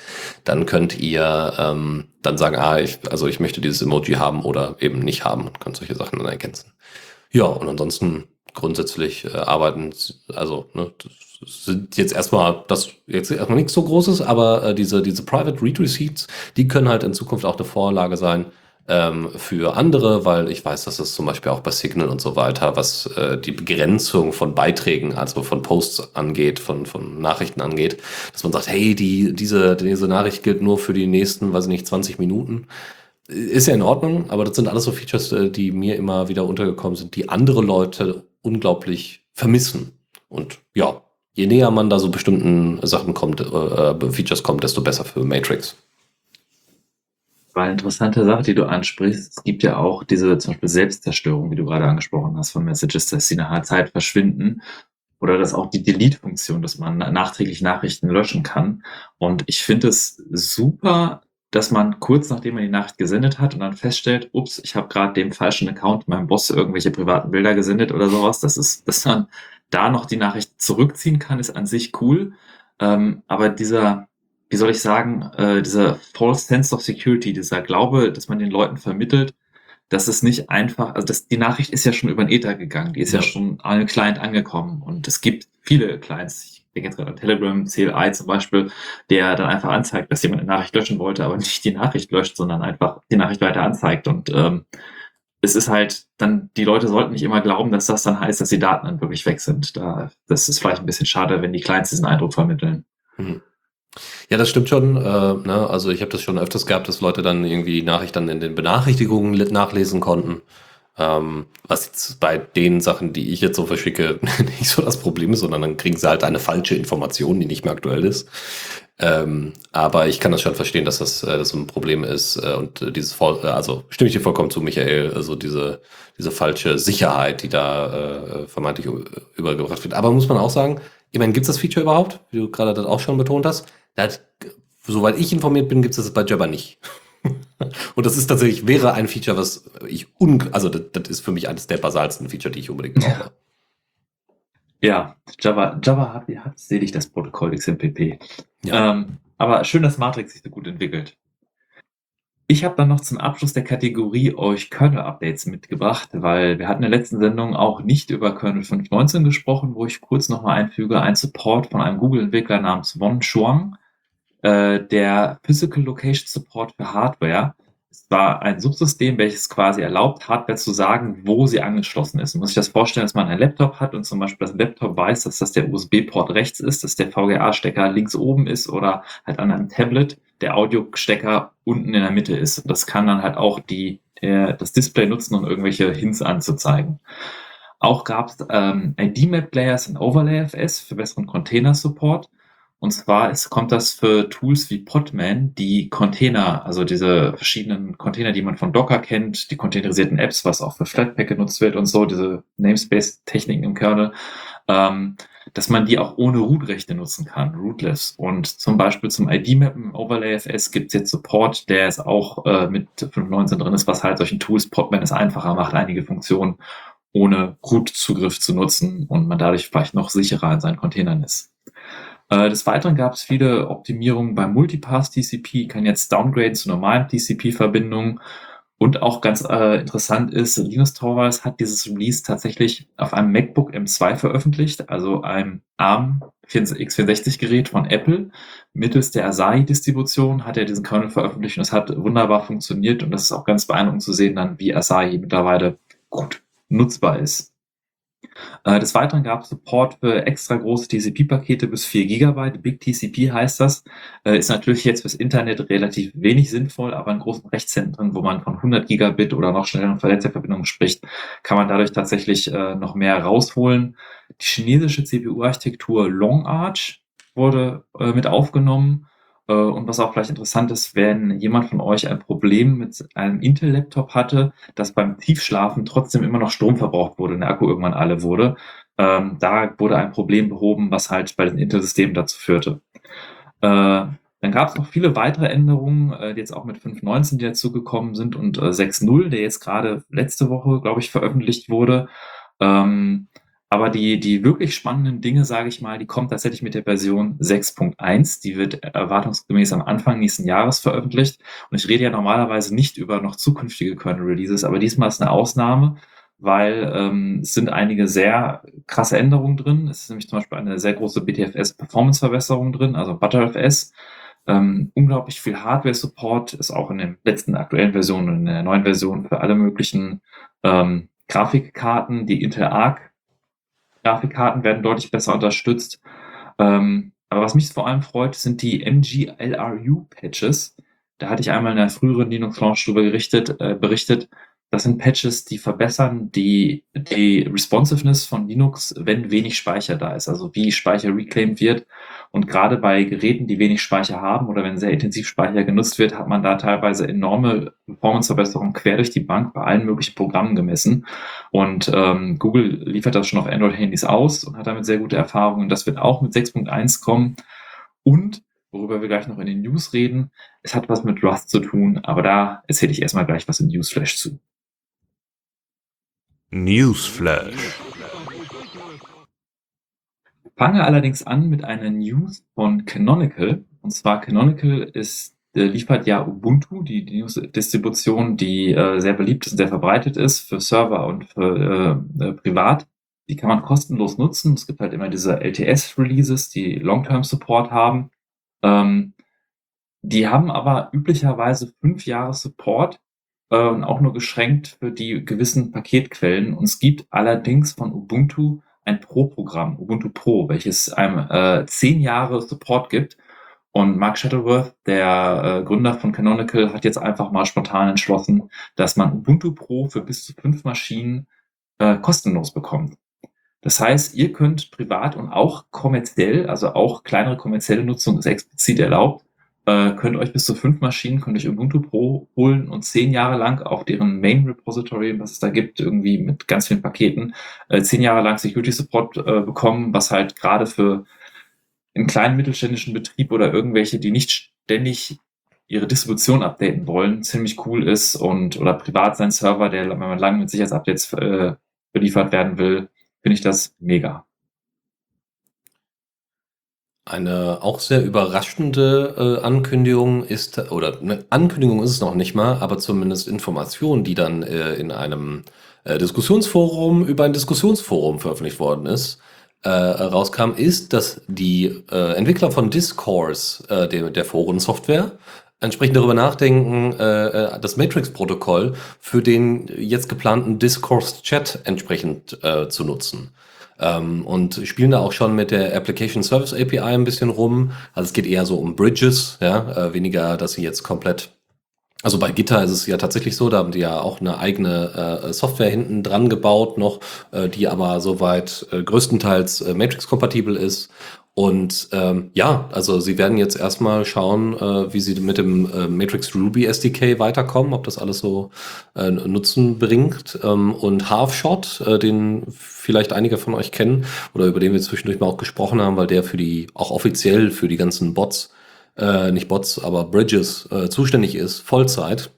dann könnt ihr ähm, dann sagen, ah, ich, also ich möchte dieses Emoji haben oder eben nicht haben und könnt solche Sachen dann ergänzen. Ja, und ansonsten grundsätzlich äh, arbeiten, also ne, das sind jetzt erstmal das jetzt erstmal nichts so Großes, aber äh, diese diese Private Read Receipts, die können halt in Zukunft auch eine Vorlage sein ähm, für andere, weil ich weiß, dass das zum Beispiel auch bei Signal und so weiter, was äh, die Begrenzung von Beiträgen, also von Posts angeht, von von Nachrichten angeht, dass man sagt, hey, die diese diese Nachricht gilt nur für die nächsten, weiß ich nicht, 20 Minuten ist ja in Ordnung, aber das sind alles so Features, äh, die mir immer wieder untergekommen sind, die andere Leute unglaublich vermissen. Und ja, je näher man da so bestimmten Sachen kommt, äh, äh Features kommt, desto besser für Matrix. Eine interessante Sache, die du ansprichst. Es gibt ja auch diese zum Beispiel Selbstzerstörung, wie du gerade angesprochen hast, von Messages, dass sie nach einer Zeit verschwinden. Oder dass auch die Delete-Funktion, dass man nachträglich Nachrichten löschen kann. Und ich finde es super dass man kurz nachdem man die Nachricht gesendet hat und dann feststellt, ups, ich habe gerade dem falschen Account meinem Boss irgendwelche privaten Bilder gesendet oder sowas, das ist, dass man da noch die Nachricht zurückziehen kann, ist an sich cool. Ähm, aber dieser, wie soll ich sagen, äh, dieser false sense of security, dieser Glaube, dass man den Leuten vermittelt, dass es nicht einfach, also das, die Nachricht ist ja schon über den Ether gegangen, die ist ja, ja. schon an den Client angekommen. Und es gibt viele Clients, ich denke jetzt gerade an Telegram, CLI zum Beispiel, der dann einfach anzeigt, dass jemand eine Nachricht löschen wollte, aber nicht die Nachricht löscht, sondern einfach die Nachricht weiter anzeigt. Und ähm, es ist halt dann, die Leute sollten nicht immer glauben, dass das dann heißt, dass die Daten dann wirklich weg sind. Da, das ist vielleicht ein bisschen schade, wenn die Clients diesen Eindruck vermitteln. Mhm. Ja, das stimmt schon. Äh, ne? Also ich habe das schon öfters gehabt, dass Leute dann irgendwie die Nachricht dann in den Benachrichtigungen nachlesen konnten. Ähm, was jetzt bei den Sachen, die ich jetzt so verschicke, nicht so das Problem ist, sondern dann kriegen sie halt eine falsche Information, die nicht mehr aktuell ist. Ähm, aber ich kann das schon verstehen, dass das, äh, das ein Problem ist. Äh, und äh, dieses, äh, also stimme ich dir vollkommen zu, Michael, also diese, diese falsche Sicherheit, die da äh, vermeintlich übergebracht wird. Aber muss man auch sagen, ich meine, gibt es das Feature überhaupt, wie du gerade das auch schon betont hast? Das, soweit ich informiert bin, gibt es das bei Jabber nicht. Und das ist tatsächlich, wäre ein Feature, was ich un, also das, das ist für mich eines der basalsten Feature, die ich unbedingt brauche. Ja, Java, Java hat, hat selig das Protokoll XMPP. Ja. Ähm, aber schön, dass Matrix sich so gut entwickelt. Ich habe dann noch zum Abschluss der Kategorie euch Kernel-Updates mitgebracht, weil wir hatten in der letzten Sendung auch nicht über Kernel 5.19 gesprochen, wo ich kurz nochmal einfüge, ein Support von einem Google-Entwickler namens Won Chuang, äh, der Physical Location Support für Hardware. Es war ein Subsystem, welches quasi erlaubt, Hardware zu sagen, wo sie angeschlossen ist. Man muss sich das vorstellen, dass man einen Laptop hat und zum Beispiel das Laptop weiß, dass das der USB-Port rechts ist, dass der VGA-Stecker links oben ist oder halt an einem Tablet der Audiostecker unten in der Mitte ist. Und das kann dann halt auch die, der, das Display nutzen, um irgendwelche Hints anzuzeigen. Auch gab es ähm, ID-Map-Layers in OverlayFS für besseren Container-Support. Und zwar ist, kommt das für Tools wie Podman, die Container, also diese verschiedenen Container, die man von Docker kennt, die containerisierten Apps, was auch für Flatpak genutzt wird und so, diese Namespace-Techniken im Kernel, ähm, dass man die auch ohne Root-Rechte nutzen kann, rootless. Und zum Beispiel zum ID-Map im OverlayFS gibt es jetzt Support, der ist auch äh, mit 5.19 drin ist, was halt solchen Tools Podman es einfacher macht, einige Funktionen ohne Root-Zugriff zu nutzen und man dadurch vielleicht noch sicherer in seinen Containern ist. Äh, des Weiteren gab es viele Optimierungen beim Multipass TCP, kann jetzt downgraden zu normalen TCP-Verbindungen. Und auch ganz äh, interessant ist, Linus Torvalds hat dieses Release tatsächlich auf einem MacBook M2 veröffentlicht, also einem ARM x64-Gerät von Apple. Mittels der Asahi-Distribution hat er diesen Kernel veröffentlicht und es hat wunderbar funktioniert und das ist auch ganz beeindruckend zu sehen, dann wie Asahi mittlerweile gut nutzbar ist. Äh, des Weiteren gab es Support für extra große TCP-Pakete bis 4 GB. Big TCP heißt das. Äh, ist natürlich jetzt fürs Internet relativ wenig sinnvoll, aber in großen Rechenzentren, wo man von 100 Gigabit oder noch schnelleren Vernetzerverbindungen spricht, kann man dadurch tatsächlich äh, noch mehr rausholen. Die chinesische CPU-Architektur Long Arch wurde äh, mit aufgenommen. Äh, und was auch vielleicht interessant ist, wenn jemand von euch ein Problem mit einem Intel-Laptop hatte, dass beim Tiefschlafen trotzdem immer noch Strom verbraucht wurde und der Akku irgendwann alle wurde, ähm, da wurde ein Problem behoben, was halt bei den Intel-Systemen dazu führte. Äh, dann gab es noch viele weitere Änderungen, äh, die jetzt auch mit 5.19, die dazugekommen sind und äh, 6.0, der jetzt gerade letzte Woche, glaube ich, veröffentlicht wurde. Ähm, aber die, die wirklich spannenden Dinge, sage ich mal, die kommen tatsächlich mit der Version 6.1. Die wird erwartungsgemäß am Anfang nächsten Jahres veröffentlicht. Und ich rede ja normalerweise nicht über noch zukünftige Kernel-Releases, aber diesmal ist eine Ausnahme, weil ähm, es sind einige sehr krasse Änderungen drin. Es ist nämlich zum Beispiel eine sehr große BTFS-Performance-Verbesserung drin, also ButterFS. Ähm, unglaublich viel Hardware-Support ist auch in den letzten aktuellen Versionen in der neuen Version für alle möglichen ähm, Grafikkarten, die Intel Arc Grafikkarten werden deutlich besser unterstützt. Ähm, aber was mich vor allem freut, sind die MGLRU-Patches. Da hatte ich einmal in der früheren Linux-Launch gerichtet, äh, berichtet, das sind Patches, die verbessern die, die Responsiveness von Linux, wenn wenig Speicher da ist, also wie Speicher reclaimed wird. Und gerade bei Geräten, die wenig Speicher haben oder wenn sehr intensiv Speicher genutzt wird, hat man da teilweise enorme Performanceverbesserungen quer durch die Bank bei allen möglichen Programmen gemessen. Und ähm, Google liefert das schon auf Android-Handys aus und hat damit sehr gute Erfahrungen. Das wird auch mit 6.1 kommen. Und worüber wir gleich noch in den News reden. Es hat was mit Rust zu tun, aber da erzähle ich erstmal gleich was im Newsflash zu. Newsflash. Fange allerdings an mit einer News von Canonical. Und zwar Canonical ist, äh, liefert ja Ubuntu, die Linux-Distribution, die äh, sehr beliebt ist sehr verbreitet ist für Server und für äh, äh privat. Die kann man kostenlos nutzen. Es gibt halt immer diese LTS-Releases, die Long-Term-Support haben. Ähm, die haben aber üblicherweise fünf Jahre Support äh, auch nur geschränkt für die gewissen Paketquellen. Und es gibt allerdings von Ubuntu ein Pro-Programm, Ubuntu Pro, welches einem äh, zehn Jahre Support gibt. Und Mark Shuttleworth, der äh, Gründer von Canonical, hat jetzt einfach mal spontan entschlossen, dass man Ubuntu Pro für bis zu fünf Maschinen äh, kostenlos bekommt. Das heißt, ihr könnt privat und auch kommerziell, also auch kleinere kommerzielle Nutzung ist explizit erlaubt, äh, könnt euch bis zu fünf Maschinen, könnt euch Ubuntu Pro holen und zehn Jahre lang auch deren Main Repository, was es da gibt, irgendwie mit ganz vielen Paketen, äh, zehn Jahre lang Security Support äh, bekommen, was halt gerade für einen kleinen mittelständischen Betrieb oder irgendwelche, die nicht ständig ihre Distribution updaten wollen, ziemlich cool ist und oder privat sein Server, der, wenn man lange mit Sicherheitsupdates äh, beliefert werden will, finde ich das mega. Eine auch sehr überraschende äh, Ankündigung ist, oder eine Ankündigung ist es noch nicht mal, aber zumindest Information, die dann äh, in einem äh, Diskussionsforum über ein Diskussionsforum veröffentlicht worden ist, äh, rauskam, ist, dass die äh, Entwickler von Discourse, äh, der, der Forensoftware, entsprechend darüber nachdenken, äh, äh, das Matrix-Protokoll für den jetzt geplanten Discourse-Chat entsprechend äh, zu nutzen. Ähm, und spielen da auch schon mit der Application Service API ein bisschen rum. Also es geht eher so um Bridges, ja, äh, weniger, dass sie jetzt komplett also bei Gitter ist es ja tatsächlich so, da haben die ja auch eine eigene äh, Software hinten dran gebaut noch, äh, die aber soweit äh, größtenteils äh, Matrix-kompatibel ist und ähm, ja, also sie werden jetzt erstmal schauen, äh, wie sie mit dem äh, Matrix Ruby SDK weiterkommen, ob das alles so äh, Nutzen bringt. Ähm, und Halfshot, äh, den vielleicht einige von euch kennen oder über den wir zwischendurch mal auch gesprochen haben, weil der für die auch offiziell für die ganzen Bots, äh, nicht Bots, aber Bridges äh, zuständig ist, Vollzeit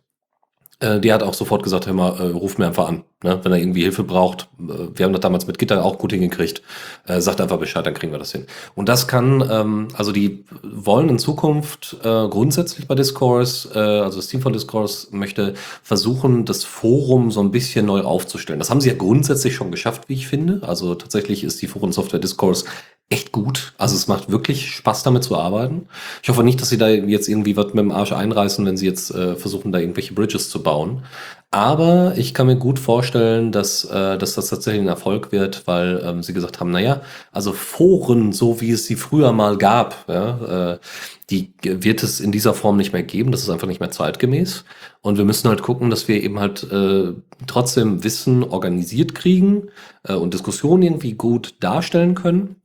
äh, die hat auch sofort gesagt, hör mal, äh, ruf mir einfach an, ne? wenn er irgendwie Hilfe braucht. Äh, wir haben das damals mit Gitter auch gut hingekriegt. Äh, sagt einfach Bescheid, dann kriegen wir das hin. Und das kann, ähm, also die wollen in Zukunft äh, grundsätzlich bei Discourse, äh, also das Team von Discourse möchte versuchen, das Forum so ein bisschen neu aufzustellen. Das haben sie ja grundsätzlich schon geschafft, wie ich finde. Also tatsächlich ist die Forensoftware Discourse echt gut. Also es macht wirklich Spaß, damit zu arbeiten. Ich hoffe nicht, dass sie da jetzt irgendwie was mit dem Arsch einreißen, wenn sie jetzt äh, versuchen, da irgendwelche Bridges zu bauen. Aber ich kann mir gut vorstellen, dass, äh, dass das tatsächlich ein Erfolg wird, weil ähm, sie gesagt haben, naja, also Foren, so wie es sie früher mal gab, ja, äh, die wird es in dieser Form nicht mehr geben. Das ist einfach nicht mehr zeitgemäß. Und wir müssen halt gucken, dass wir eben halt äh, trotzdem Wissen organisiert kriegen äh, und Diskussionen irgendwie gut darstellen können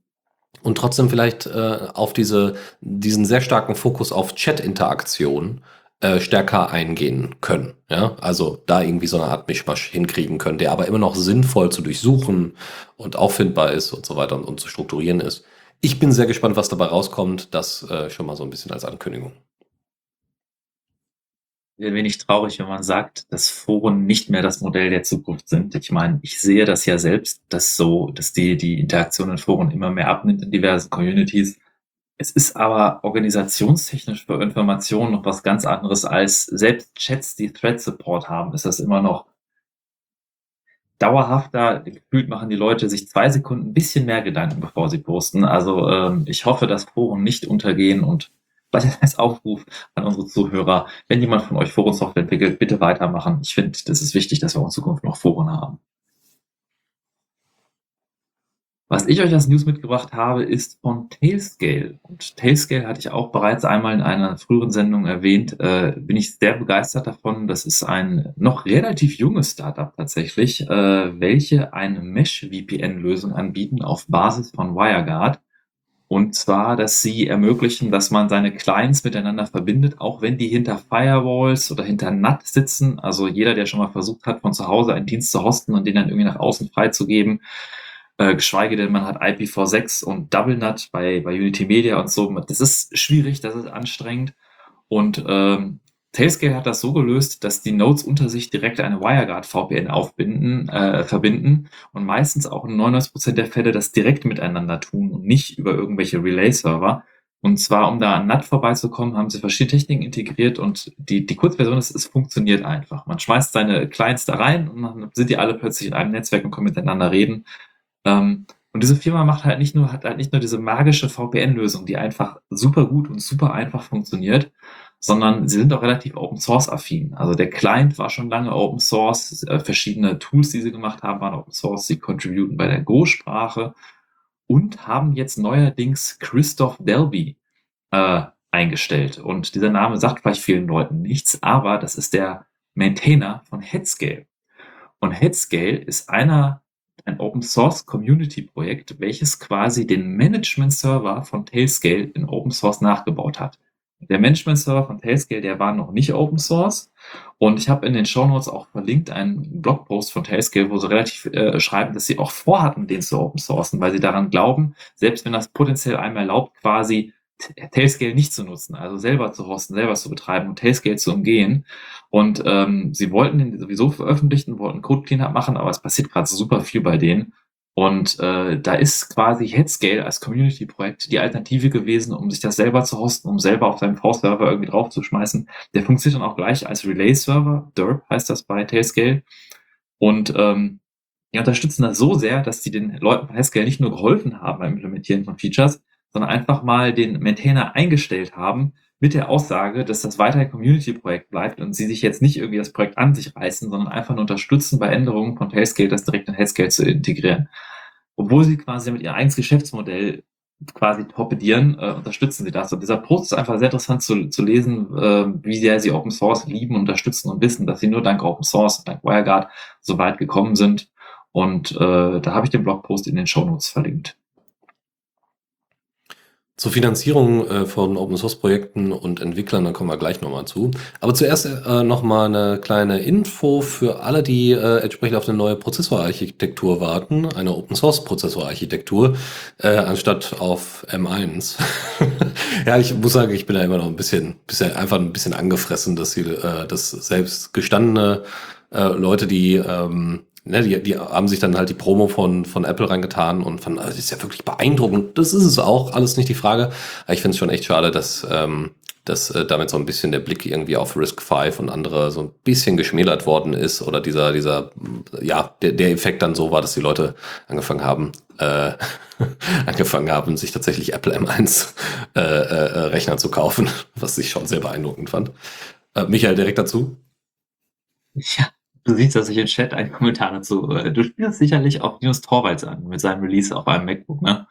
und trotzdem vielleicht äh, auf diese, diesen sehr starken Fokus auf Chat-Interaktion äh, stärker eingehen können. Ja? Also da irgendwie so eine Art Mischmasch hinkriegen können, der aber immer noch sinnvoll zu durchsuchen und auffindbar ist und so weiter und, und zu strukturieren ist. Ich bin sehr gespannt, was dabei rauskommt. Das äh, schon mal so ein bisschen als Ankündigung ein wenig traurig, wenn man sagt, dass Foren nicht mehr das Modell der Zukunft sind. Ich meine, ich sehe das ja selbst, dass so, dass die, die Interaktion in Foren immer mehr abnimmt in diversen Communities. Es ist aber organisationstechnisch für Informationen noch was ganz anderes als selbst Chats, die Thread Support haben, ist das immer noch dauerhafter. Gefühlt machen die Leute sich zwei Sekunden ein bisschen mehr Gedanken, bevor sie posten. Also ähm, ich hoffe, dass Foren nicht untergehen und Vielleicht als Aufruf an unsere Zuhörer, wenn jemand von euch Forensoftware entwickelt, bitte weitermachen. Ich finde, das ist wichtig, dass wir in Zukunft noch Foren haben. Was ich euch als News mitgebracht habe, ist von Tailscale. Und Tailscale hatte ich auch bereits einmal in einer früheren Sendung erwähnt. Äh, bin ich sehr begeistert davon. Das ist ein noch relativ junges Startup tatsächlich, äh, welche eine Mesh-VPN-Lösung anbieten auf Basis von WireGuard. Und zwar, dass sie ermöglichen, dass man seine Clients miteinander verbindet, auch wenn die hinter Firewalls oder hinter NAT sitzen. Also jeder, der schon mal versucht hat, von zu Hause einen Dienst zu hosten und den dann irgendwie nach außen freizugeben, Äh, geschweige denn, man hat IPv6 und DoubleNut bei, bei Unity Media und so. Das ist schwierig, das ist anstrengend. Und ähm, Tailscale hat das so gelöst, dass die Nodes unter sich direkt eine WireGuard VPN aufbinden, äh, verbinden und meistens auch in 99% der Fälle das direkt miteinander tun und nicht über irgendwelche Relay-Server. Und zwar, um da an NAT vorbeizukommen, haben sie verschiedene Techniken integriert und die, die Kurzversion ist, es funktioniert einfach. Man schmeißt seine Clients da rein und dann sind die alle plötzlich in einem Netzwerk und können miteinander reden. Ähm, und diese Firma macht halt nicht nur, hat halt nicht nur diese magische VPN-Lösung, die einfach super gut und super einfach funktioniert, sondern sie sind auch relativ Open Source affin. Also der Client war schon lange Open Source, äh, verschiedene Tools, die sie gemacht haben, waren Open Source, sie contributen bei der Go-Sprache und haben jetzt neuerdings Christoph Delby äh, eingestellt. Und dieser Name sagt vielleicht vielen Leuten nichts, aber das ist der Maintainer von Headscale. Und Headscale ist einer, ein Open Source Community Projekt, welches quasi den Management Server von Tailscale in Open Source nachgebaut hat. Der Management-Server von Tailscale, der war noch nicht Open Source. Und ich habe in den Show Notes auch verlinkt einen Blogpost von Tailscale, wo sie relativ äh, schreiben, dass sie auch vorhatten, den zu Open Sourcen, weil sie daran glauben, selbst wenn das potenziell einem erlaubt, quasi Tailscale nicht zu nutzen, also selber zu hosten, selber zu betreiben und Tailscale zu umgehen. Und ähm, sie wollten den sowieso veröffentlichen, wollten Code Cleanup machen, aber es passiert gerade super viel bei denen. Und äh, da ist quasi Headscale als Community-Projekt die Alternative gewesen, um sich das selber zu hosten, um selber auf seinem V-Server irgendwie draufzuschmeißen. Der funktioniert dann auch gleich als Relay-Server. Derp heißt das bei Tailscale. Und ähm, die unterstützen das so sehr, dass die den Leuten bei Headscale nicht nur geholfen haben beim Implementieren von Features, sondern einfach mal den Maintainer eingestellt haben, mit der Aussage, dass das weiterhin Community-Projekt bleibt und sie sich jetzt nicht irgendwie das Projekt an sich reißen, sondern einfach nur unterstützen bei Änderungen von Tailscale, das direkt in Headscale zu integrieren. Obwohl sie quasi mit ihrem eigenes Geschäftsmodell quasi torpedieren, äh, unterstützen sie das. Und dieser Post ist einfach sehr interessant zu, zu lesen, äh, wie sehr sie Open Source lieben, unterstützen und wissen, dass sie nur dank Open Source, dank WireGuard so weit gekommen sind. Und äh, da habe ich den Blogpost in den Show Notes verlinkt. Zur Finanzierung äh, von Open Source Projekten und Entwicklern, da kommen wir gleich nochmal zu. Aber zuerst äh, nochmal eine kleine Info für alle, die äh, entsprechend auf eine neue Prozessorarchitektur warten, eine Open Source Prozessorarchitektur, äh, anstatt auf M1. ja, ich muss sagen, ich bin da immer noch ein bisschen, bisschen einfach ein bisschen angefressen, dass sie, äh, dass selbst gestandene äh, Leute, die ähm, ne, die, die haben sich dann halt die Promo von, von Apple reingetan und fanden, also das ist ja wirklich beeindruckend. Das ist es auch, alles nicht die Frage. Aber ich finde es schon echt schade, dass, ähm, dass äh, damit so ein bisschen der Blick irgendwie auf Risk 5 und andere so ein bisschen geschmälert worden ist oder dieser, dieser, ja, der, der Effekt dann so war, dass die Leute angefangen haben, äh, angefangen haben, sich tatsächlich Apple M1 äh, äh, Rechner zu kaufen, was ich schon sehr beeindruckend fand. Äh, Michael, direkt dazu? Ja, Du siehst, dass ich im Chat einen Kommentar dazu. Äh, du spielst sicherlich auch News Torvalds an mit seinem Release auf einem MacBook, ne?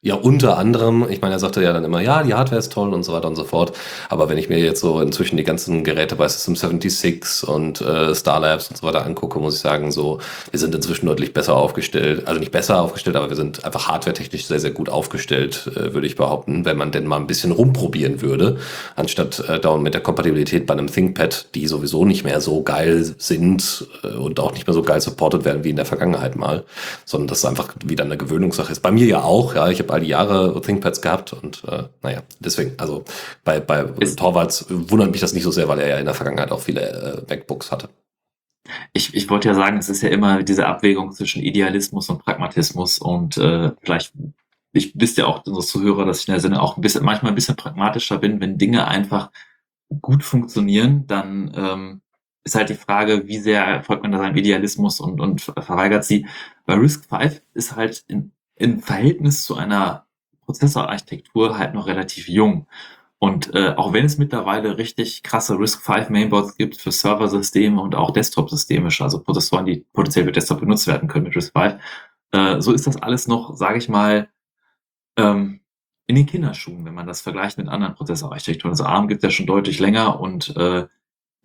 Ja, unter anderem, ich meine, er sagte ja dann immer, ja, die Hardware ist toll und so weiter und so fort. Aber wenn ich mir jetzt so inzwischen die ganzen Geräte bei System 76 und äh, Starlabs und so weiter angucke, muss ich sagen, so, wir sind inzwischen deutlich besser aufgestellt. Also nicht besser aufgestellt, aber wir sind einfach hardwaretechnisch sehr, sehr gut aufgestellt, äh, würde ich behaupten, wenn man denn mal ein bisschen rumprobieren würde, anstatt äh, dauernd mit der Kompatibilität bei einem ThinkPad, die sowieso nicht mehr so geil sind äh, und auch nicht mehr so geil supported werden wie in der Vergangenheit mal, sondern das einfach wieder eine Gewöhnungssache ist. Bei mir ja auch, ja, ich habe all die Jahre ThinkPads gehabt und äh, naja, deswegen, also bei, bei ist, Torvalds wundert mich das nicht so sehr, weil er ja in der Vergangenheit auch viele äh, MacBooks hatte. Ich, ich wollte ja sagen, es ist ja immer diese Abwägung zwischen Idealismus und Pragmatismus und äh, vielleicht, ich wisst ja auch, unsere Zuhörer, dass ich in der Sinne auch ein bisschen, manchmal ein bisschen pragmatischer bin, wenn Dinge einfach gut funktionieren, dann ähm, ist halt die Frage, wie sehr folgt man da seinem Idealismus und, und verweigert sie. Bei Risk 5 ist halt in im Verhältnis zu einer Prozessorarchitektur halt noch relativ jung. Und äh, auch wenn es mittlerweile richtig krasse RISC-V Mainboards gibt für Serversysteme und auch Desktop-Systeme, also Prozessoren, die potenziell für Desktop benutzt werden können mit RISC-V, äh, so ist das alles noch, sage ich mal, ähm, in den Kinderschuhen, wenn man das vergleicht mit anderen Prozessorarchitekturen. Also ARM gibt es ja schon deutlich länger und äh,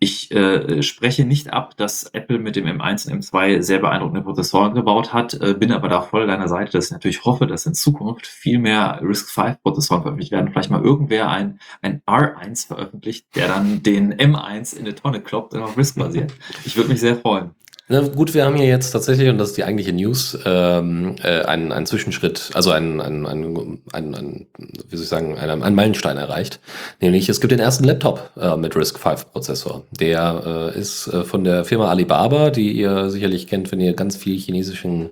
ich äh, spreche nicht ab, dass Apple mit dem M1 und M2 sehr beeindruckende Prozessoren gebaut hat, äh, bin aber da voll deiner Seite, dass ich natürlich hoffe, dass in Zukunft viel mehr RISC-V-Prozessoren veröffentlicht werden. Vielleicht mal irgendwer ein, ein R1 veröffentlicht, der dann den M1 in eine Tonne kloppt und auf RISC basiert. Ich würde mich sehr freuen. Na gut, wir haben hier jetzt tatsächlich, und das ist die eigentliche News, ähm, äh, einen, einen Zwischenschritt, also einen, einen, einen, einen, einen wie soll ich sagen, einen, einen Meilenstein erreicht. Nämlich, es gibt den ersten Laptop äh, mit RISC-V-Prozessor. Der äh, ist äh, von der Firma Alibaba, die ihr sicherlich kennt, wenn ihr ganz viel chinesischen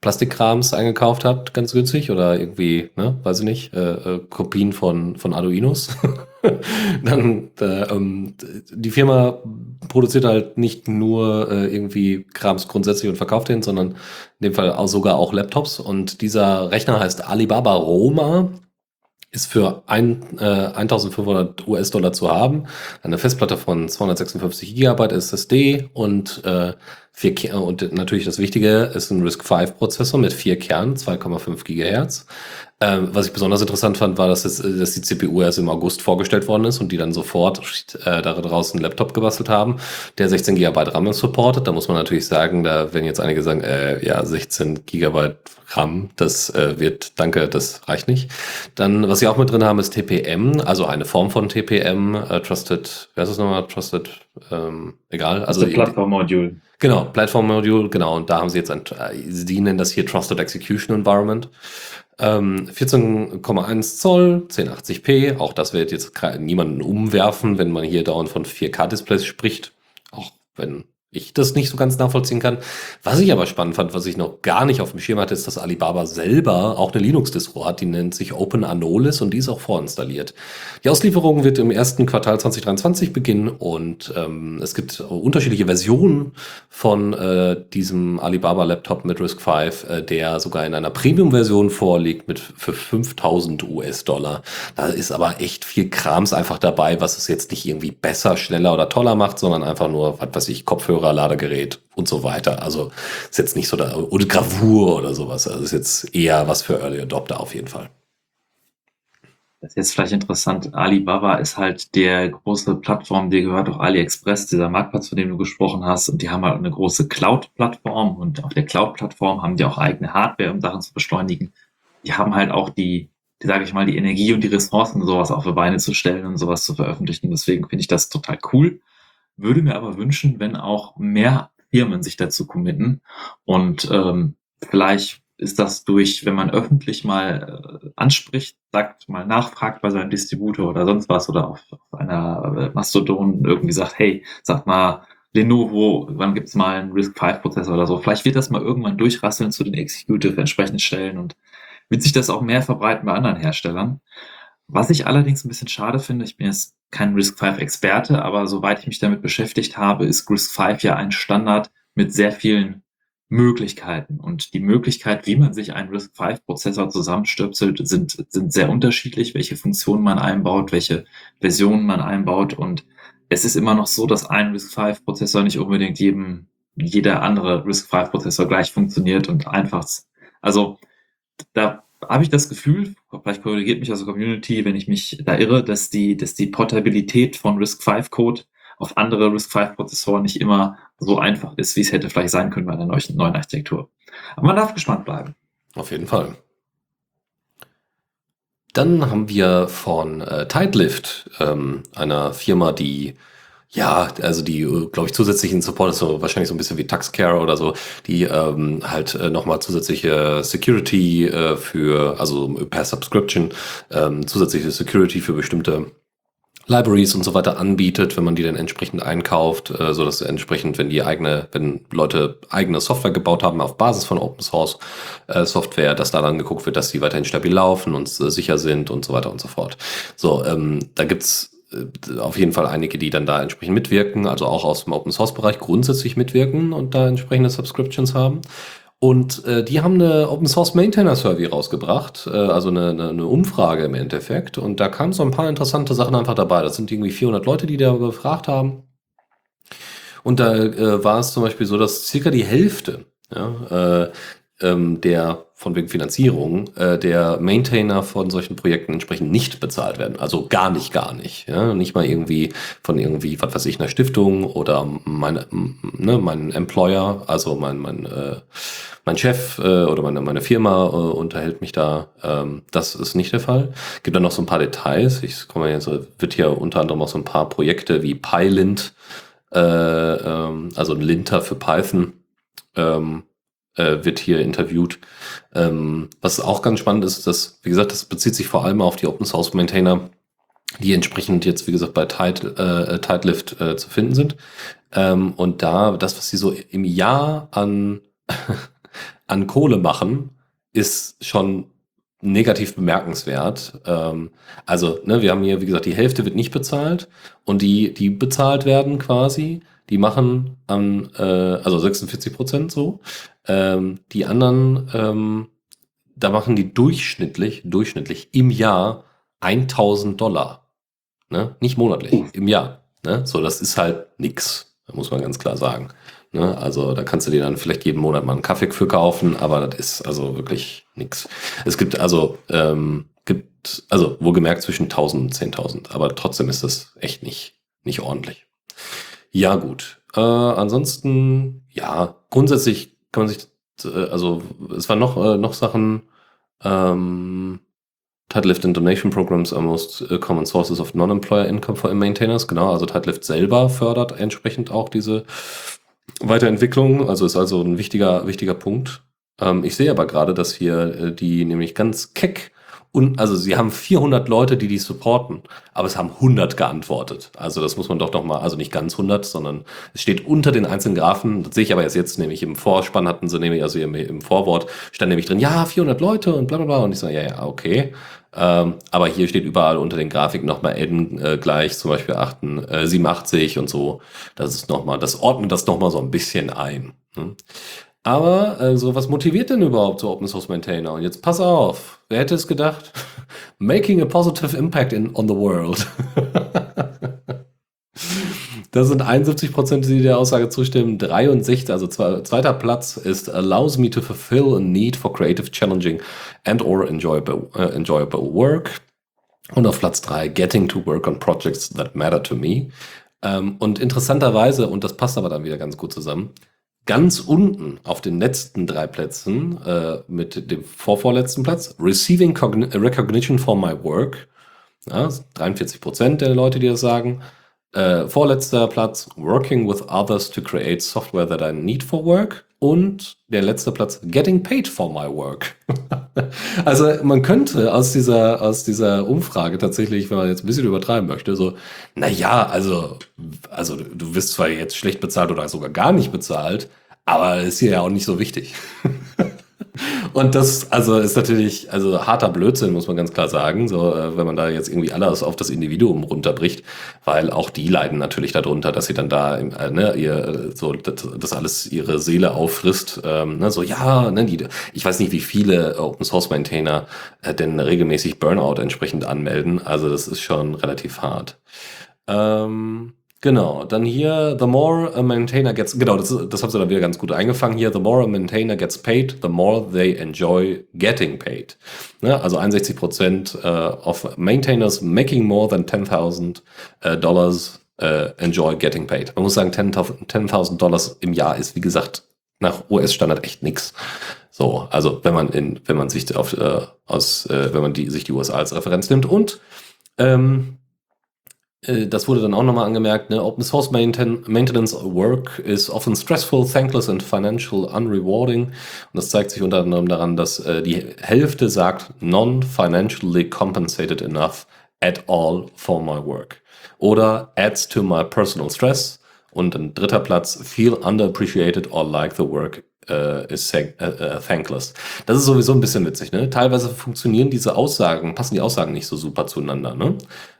Plastikkrams eingekauft habt, ganz günstig, oder irgendwie, ne, weiß ich nicht, äh, äh, Kopien von, von Arduinos. Dann, äh, ähm, die Firma produziert halt nicht nur äh, irgendwie Krams grundsätzlich und verkauft den, sondern in dem Fall auch sogar auch Laptops. Und dieser Rechner heißt Alibaba Roma ist für ein, äh, 1500 US-Dollar zu haben. Eine Festplatte von 256 Gigabyte SSD und äh, vier Ker und natürlich das Wichtige ist ein RISC-V-Prozessor mit vier Kernen, 2,5 Gigahertz. Ähm, was ich besonders interessant fand, war, dass, es, dass die CPU erst im August vorgestellt worden ist und die dann sofort äh, da draußen einen Laptop gebastelt haben, der 16 GB RAM supportet. Da muss man natürlich sagen, da werden jetzt einige sagen, äh, ja, 16 GB RAM, das äh, wird, danke, das reicht nicht. Dann, was sie auch mit drin haben, ist TPM, also eine Form von TPM, äh, Trusted, wer ist das nochmal? Trusted, ähm, egal. Also Plattform Module. Genau, Plattform Module, genau. Und da haben sie jetzt ein, äh, sie nennen das hier Trusted Execution Environment. Ähm, 14,1 Zoll, 1080p, auch das wird jetzt niemanden umwerfen, wenn man hier dauernd von 4K-Displays spricht. Auch wenn ich das nicht so ganz nachvollziehen kann. Was ich aber spannend fand, was ich noch gar nicht auf dem Schirm hatte, ist, dass Alibaba selber auch eine Linux-Distro hat, die nennt sich Open Anolis und die ist auch vorinstalliert. Die Auslieferung wird im ersten Quartal 2023 beginnen und ähm, es gibt unterschiedliche Versionen von äh, diesem Alibaba Laptop mit RISC-V, äh, der sogar in einer Premium-Version vorliegt mit für 5000 US-Dollar. Da ist aber echt viel Krams einfach dabei, was es jetzt nicht irgendwie besser, schneller oder toller macht, sondern einfach nur, was weiß ich, Kopfhörer Kopfhörer, Ladegerät und so weiter. Also ist jetzt nicht so da, oder Gravur oder sowas. Also ist jetzt eher was für Early Adopter auf jeden Fall. Das ist jetzt vielleicht interessant. Alibaba ist halt der große Plattform, die gehört auch AliExpress, dieser Marktplatz, von dem du gesprochen hast. Und die haben halt eine große Cloud-Plattform. Und auf der Cloud-Plattform haben die auch eigene Hardware, um Sachen zu beschleunigen. Die haben halt auch die, die sage ich mal, die Energie und die Ressourcen, sowas auf die Beine zu stellen und sowas zu veröffentlichen. Deswegen finde ich das total cool. Würde mir aber wünschen, wenn auch mehr Firmen sich dazu committen und ähm, vielleicht ist das durch, wenn man öffentlich mal äh, anspricht, sagt, mal nachfragt bei seinem Distributor oder sonst was oder auf, auf einer äh, Mastodon irgendwie sagt, hey, sag mal, Lenovo, wann gibt's mal einen RISC-V-Prozessor oder so. Vielleicht wird das mal irgendwann durchrasseln zu den Executive entsprechenden Stellen und wird sich das auch mehr verbreiten bei anderen Herstellern. Was ich allerdings ein bisschen schade finde, ich bin jetzt kein RISC-V-Experte, aber soweit ich mich damit beschäftigt habe, ist RISC-V ja ein Standard mit sehr vielen Möglichkeiten. Und die Möglichkeit, wie man sich einen RISC-V-Prozessor zusammenstöpselt, sind, sind sehr unterschiedlich, welche Funktionen man einbaut, welche Versionen man einbaut. Und es ist immer noch so, dass ein RISC-V-Prozessor nicht unbedingt jedem, jeder andere RISC-V-Prozessor gleich funktioniert und einfach, also da habe ich das Gefühl, vielleicht korrigiert mich also Community, wenn ich mich da irre, dass die, dass die Portabilität von RISC-V-Code auf andere RISC-V-Prozessoren nicht immer so einfach ist, wie es hätte vielleicht sein können bei einer neuen, neuen Architektur. Aber man darf gespannt bleiben. Auf jeden Fall. Dann haben wir von äh, Tidelift, ähm, einer Firma, die ja, also die, glaube ich, zusätzlichen Support ist so wahrscheinlich so ein bisschen wie Taxcare oder so, die ähm, halt äh, nochmal zusätzliche Security äh, für, also per Subscription, ähm, zusätzliche Security für bestimmte Libraries und so weiter anbietet, wenn man die dann entsprechend einkauft, äh, so dass entsprechend, wenn die eigene, wenn Leute eigene Software gebaut haben auf Basis von Open Source äh, Software, dass da dann geguckt wird, dass die weiterhin stabil laufen und äh, sicher sind und so weiter und so fort. So, ähm, da gibt's äh, auf jeden Fall einige, die dann da entsprechend mitwirken, also auch aus dem Open Source Bereich grundsätzlich mitwirken und da entsprechende Subscriptions haben. Und äh, die haben eine Open Source Maintainer Survey rausgebracht, äh, also eine, eine, eine Umfrage im Endeffekt. Und da kamen so ein paar interessante Sachen einfach dabei. Das sind irgendwie 400 Leute, die da befragt haben. Und da äh, war es zum Beispiel so, dass circa die Hälfte ja, äh, ähm, der von wegen Finanzierung äh, der Maintainer von solchen Projekten entsprechend nicht bezahlt werden. Also gar nicht, gar nicht. Ja? Nicht mal irgendwie von irgendwie, was weiß ich, einer Stiftung oder meine, ne, mein Employer, also mein, mein, äh, mein Chef äh, oder meine, meine Firma äh, unterhält mich da. Ähm, das ist nicht der Fall. Gibt dann noch so ein paar Details. Ich komme jetzt, wird hier unter anderem auch so ein paar Projekte wie Pylint äh, ähm, also ein Linter für Python, ähm, äh, wird hier interviewt. Ähm, was auch ganz spannend ist, dass, wie gesagt, das bezieht sich vor allem auf die Open Source Maintainer, die entsprechend jetzt, wie gesagt, bei Tide, äh, Tidelift äh, zu finden sind. Ähm, und da, das, was sie so im Jahr an, an Kohle machen, ist schon negativ bemerkenswert. Ähm, also, ne, wir haben hier, wie gesagt, die Hälfte wird nicht bezahlt und die, die bezahlt werden quasi, die machen am, äh, also 46 Prozent so. Ähm, die anderen, ähm, da machen die durchschnittlich, durchschnittlich im Jahr 1000 Dollar. Ne? Nicht monatlich, im Jahr. Ne? So, das ist halt nix, muss man ganz klar sagen. Ne? Also da kannst du dir dann vielleicht jeden Monat mal einen Kaffee für kaufen, aber das ist also wirklich nix. Es gibt also, ähm, gibt, also wohlgemerkt zwischen 1000 und 10.000, aber trotzdem ist das echt nicht, nicht ordentlich. Ja, gut. Äh, ansonsten, ja, grundsätzlich kann man sich, äh, also es waren noch, äh, noch Sachen, ähm, Tidelift and Donation Programs are most uh, common sources of non-employer income for maintainers. Genau, also Tidelift selber fördert entsprechend auch diese Weiterentwicklung. Also ist also ein wichtiger, wichtiger Punkt. Ähm, ich sehe aber gerade, dass hier äh, die nämlich ganz keck und also sie haben 400 Leute, die die supporten, aber es haben 100 geantwortet. Also das muss man doch noch mal, also nicht ganz 100, sondern es steht unter den einzelnen Graphen. Das sehe ich aber erst jetzt nämlich im Vorspann hatten sie nämlich, also im, im Vorwort stand nämlich drin, ja 400 Leute und bla bla bla und ich so, ja ja okay. Ähm, aber hier steht überall unter den Grafiken nochmal N äh, gleich, zum Beispiel 8, äh, 87 und so. Das ist noch mal, das ordnet das nochmal so ein bisschen ein. Ne? Aber also, was motiviert denn überhaupt so Open Source Maintainer? Und jetzt pass auf, wer hätte es gedacht? Making a positive impact in, on the world. das sind 71 Prozent, die der Aussage zustimmen. 63, also zweiter Platz ist allows me to fulfill a need for creative, challenging and or enjoyable, uh, enjoyable work. Und auf Platz 3, getting to work on projects that matter to me. Ähm, und interessanterweise, und das passt aber dann wieder ganz gut zusammen, Ganz unten auf den letzten drei Plätzen äh, mit dem vorvorletzten Platz, Receiving Cogn Recognition for my work. Ja, 43 Prozent der Leute, die das sagen. Äh, vorletzter Platz, Working with others to create software that I need for work. Und der letzte Platz, Getting paid for my work. also man könnte aus dieser, aus dieser Umfrage tatsächlich, wenn man jetzt ein bisschen übertreiben möchte, so, na ja, also, also du wirst zwar jetzt schlecht bezahlt oder sogar gar nicht bezahlt, aber ist hier ja auch nicht so wichtig. Und das, also ist natürlich, also harter Blödsinn, muss man ganz klar sagen, so, äh, wenn man da jetzt irgendwie alles auf das Individuum runterbricht, weil auch die leiden natürlich darunter, dass sie dann da, äh, ne, ihr, so, das, das alles ihre Seele auffrisst, ähm, ne, so, ja, ne, die, ich weiß nicht, wie viele Open Source Maintainer äh, denn regelmäßig Burnout entsprechend anmelden, also das ist schon relativ hart. Ähm, Genau, dann hier, the more a maintainer gets, genau, das, das haben sie dann wieder ganz gut eingefangen hier, the more a maintainer gets paid, the more they enjoy getting paid. Ne? Also 61 Prozent uh, of maintainers making more than 10.000 uh, dollars uh, enjoy getting paid. Man muss sagen, 10.000 10 Dollars im Jahr ist, wie gesagt, nach US-Standard echt nix. So, also wenn man in, wenn man sich auf, äh, aus, äh, wenn man die, sich die USA als Referenz nimmt und ähm, äh, das wurde dann auch nochmal angemerkt, ne? Open Source Mainten Maintenance Work is often stressful, thankless and financial unrewarding. Und das zeigt sich unter anderem daran, dass äh, die Hälfte sagt, non-financially compensated enough at all for my work. Oder adds to my personal stress. Und ein dritter Platz, feel underappreciated or like the work uh, is uh, uh, thankless. Das ist sowieso ein bisschen witzig. Ne? Teilweise funktionieren diese Aussagen, passen die Aussagen nicht so super zueinander. Ne?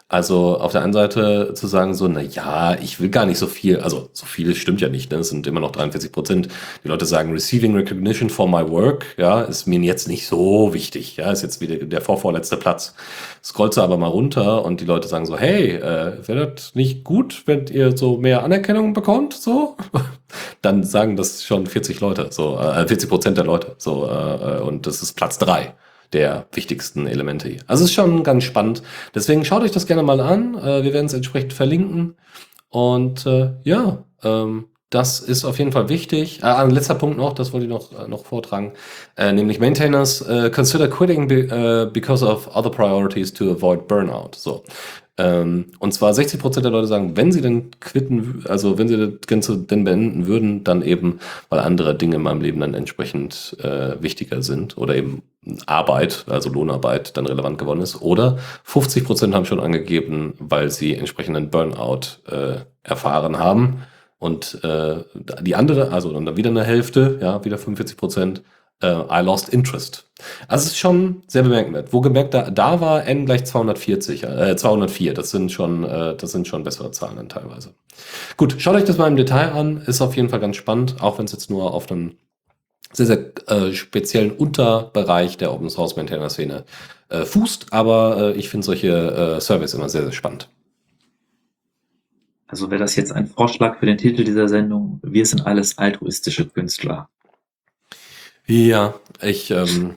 Also auf der einen Seite zu sagen so, na ja, ich will gar nicht so viel, also so viel stimmt ja nicht, ne? es sind immer noch 43 Prozent. Die Leute sagen, receiving recognition for my work, ja, ist mir jetzt nicht so wichtig, ja, ist jetzt wieder der vorvorletzte Platz. Scrollst du aber mal runter und die Leute sagen so, hey, äh, wäre das nicht gut, wenn ihr so mehr Anerkennung bekommt, so? Dann sagen das schon 40 Leute, so, äh, 40 Prozent der Leute, so, äh, und das ist Platz drei der wichtigsten Elemente hier. Also es ist schon ganz spannend. Deswegen schaut euch das gerne mal an. Äh, wir werden es entsprechend verlinken. Und äh, ja, ähm, Das ist auf jeden Fall wichtig. Ah, ein letzter Punkt noch, das wollte ich noch, äh, noch vortragen. Äh, nämlich Maintainers äh, consider quitting be, äh, because of other priorities to avoid burnout. So. Ähm, und zwar 60 Prozent der Leute sagen, wenn sie denn quitten, also wenn sie das Ganze denn beenden würden, dann eben, weil andere Dinge in meinem Leben dann entsprechend äh, wichtiger sind oder eben Arbeit, also Lohnarbeit, dann relevant geworden ist. Oder 50 Prozent haben schon angegeben, weil sie entsprechenden Burnout äh, erfahren haben. Und äh, die andere, also dann wieder eine Hälfte, ja, wieder 45 Prozent, äh, I lost interest. Also es ist schon sehr bemerkenswert. Wo gemerkt, da, da war n gleich 240, äh, 204. Das sind schon, äh, das sind schon bessere Zahlen dann teilweise. Gut, schaut euch das mal im Detail an. Ist auf jeden Fall ganz spannend, auch wenn es jetzt nur auf einem sehr, sehr äh, speziellen Unterbereich der Open Source Maintainer Szene äh, fußt. Aber äh, ich finde solche äh, Surveys immer sehr, sehr spannend. Also wäre das jetzt ein Vorschlag für den Titel dieser Sendung. Wir sind alles altruistische Künstler. Ja, ich ähm,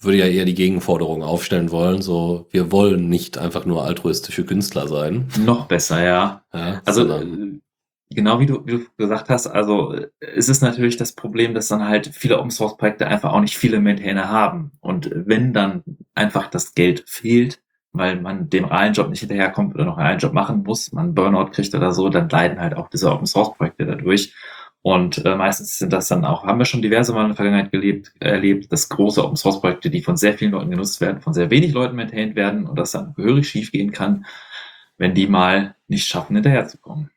würde ja eher die Gegenforderung aufstellen wollen, so wir wollen nicht einfach nur altruistische Künstler sein. Noch besser, ja. ja also äh, genau wie du, wie du gesagt hast, also es ist natürlich das Problem, dass dann halt viele Open Source Projekte einfach auch nicht viele Maintainer haben. Und wenn dann einfach das Geld fehlt, weil man dem realen Job nicht hinterherkommt oder noch einen Job machen muss, man Burnout kriegt oder so, dann leiden halt auch diese Open Source Projekte dadurch. Und äh, meistens sind das dann auch, haben wir schon diverse Mal in der Vergangenheit gelebt, erlebt, dass große Open Source Projekte, die von sehr vielen Leuten genutzt werden, von sehr wenig Leuten maintained werden und das dann gehörig schief gehen kann, wenn die mal nicht schaffen, hinterherzukommen.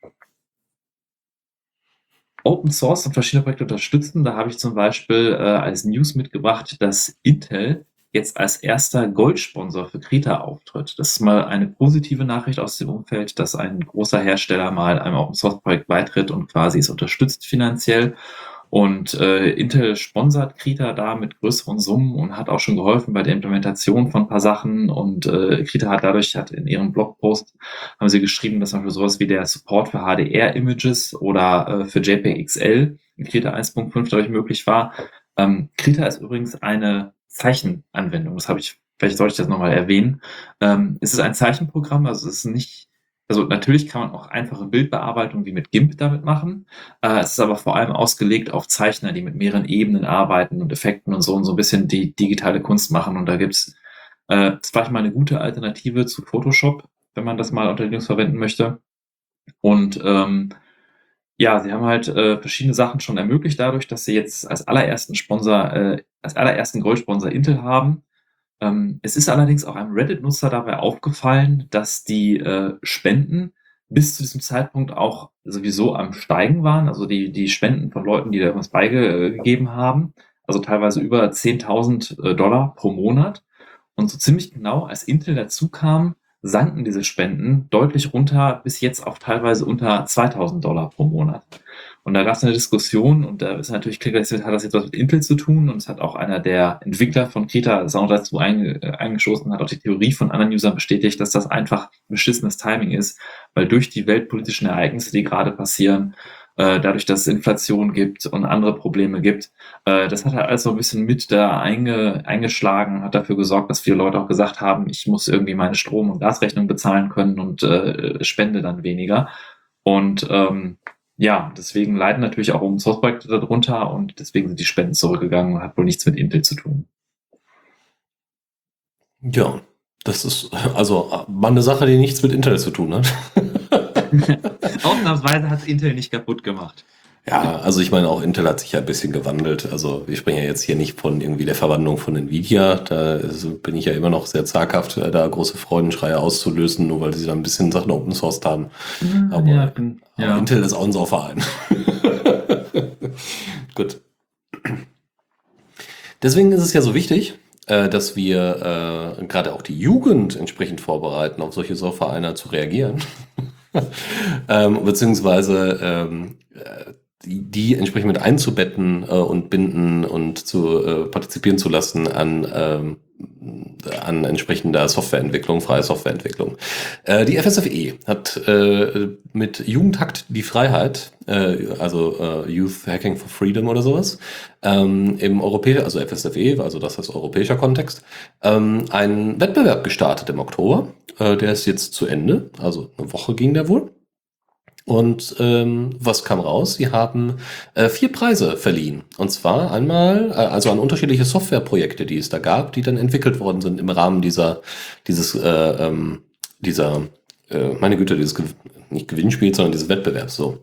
Open Source und verschiedene Projekte unterstützen. Da habe ich zum Beispiel äh, als News mitgebracht, dass Intel jetzt als erster Goldsponsor für Krita auftritt. Das ist mal eine positive Nachricht aus dem Umfeld, dass ein großer Hersteller mal einem Open Source Projekt beitritt und quasi es unterstützt finanziell. Und äh, Intel sponsert Krita da mit größeren Summen und hat auch schon geholfen bei der Implementation von ein paar Sachen. Und äh, Krita hat dadurch, hat in ihrem Blogpost, haben sie geschrieben, dass zum Beispiel sowas wie der Support für HDR-Images oder äh, für JPEG XL in Krita 1.5 dadurch möglich war. Ähm, Krita ist übrigens eine Zeichenanwendung. Das habe ich, vielleicht sollte ich das nochmal erwähnen. Ähm, es ist ein Zeichenprogramm, also es ist nicht, also natürlich kann man auch einfache Bildbearbeitung wie mit GIMP damit machen. Äh, es ist aber vor allem ausgelegt auf Zeichner, die mit mehreren Ebenen arbeiten und Effekten und so und so ein bisschen die digitale Kunst machen. Und da gibt's äh, vielleicht mal eine gute Alternative zu Photoshop, wenn man das mal unter Linux verwenden möchte. Und ähm, ja, sie haben halt äh, verschiedene Sachen schon ermöglicht dadurch, dass sie jetzt als allerersten Sponsor, äh, als allerersten Goldsponsor Intel haben. Ähm, es ist allerdings auch einem Reddit-Nutzer dabei aufgefallen, dass die äh, Spenden bis zu diesem Zeitpunkt auch sowieso am Steigen waren. Also die, die Spenden von Leuten, die da irgendwas beigegeben haben. Also teilweise über 10.000 äh, Dollar pro Monat. Und so ziemlich genau, als Intel dazu kam, sanken diese Spenden deutlich runter, bis jetzt auf teilweise unter 2000 Dollar pro Monat. Und da gab es eine Diskussion und da ist natürlich klar, hat das jetzt was mit Intel zu tun und es hat auch einer der Entwickler von Krita Sound dazu äh, eingeschossen, hat auch die Theorie von anderen Usern bestätigt, dass das einfach beschissenes Timing ist, weil durch die weltpolitischen Ereignisse, die gerade passieren, äh, dadurch, dass es Inflation gibt und andere Probleme gibt. Äh, das hat halt alles so ein bisschen mit da einge, eingeschlagen, hat dafür gesorgt, dass viele Leute auch gesagt haben, ich muss irgendwie meine Strom- und Gasrechnung bezahlen können und äh, spende dann weniger. Und ähm, ja, deswegen leiden natürlich auch um Source-Projekte darunter und deswegen sind die Spenden zurückgegangen und hat wohl nichts mit Intel zu tun. Ja, das ist also mal eine Sache, die nichts mit Intel zu tun hat. Ausnahmsweise hat Intel nicht kaputt gemacht. Ja, also ich meine, auch Intel hat sich ja ein bisschen gewandelt. Also wir sprechen ja jetzt hier nicht von irgendwie der Verwandlung von Nvidia. Da bin ich ja immer noch sehr zaghaft, äh, da große Freudenschreie auszulösen, nur weil sie da ein bisschen Sachen Open Source haben. aber, ja, ja. aber Intel ist auch unser Verein. Gut. Deswegen ist es ja so wichtig, äh, dass wir äh, gerade auch die Jugend entsprechend vorbereiten, auf solche Software-Einer zu reagieren. ähm, beziehungsweise ähm, äh, die, entsprechend mit einzubetten äh, und binden und zu äh, partizipieren zu lassen an ähm, an entsprechender Softwareentwicklung, freie Softwareentwicklung. Äh, die FSFE hat äh, mit Jugendhakt die Freiheit, äh, also äh, Youth Hacking for Freedom oder sowas, ähm, im europäischen, also FSFE, also das ist europäischer Kontext, ähm, einen Wettbewerb gestartet im Oktober. Äh, der ist jetzt zu Ende, also eine Woche ging der wohl. Und ähm, was kam raus? Sie haben äh, vier Preise verliehen. Und zwar einmal, äh, also an unterschiedliche Softwareprojekte, die es da gab, die dann entwickelt worden sind im Rahmen dieser, dieses, äh, ähm, dieser, äh, meine Güte, dieses nicht Gewinnspiel, sondern dieses Wettbewerbs so.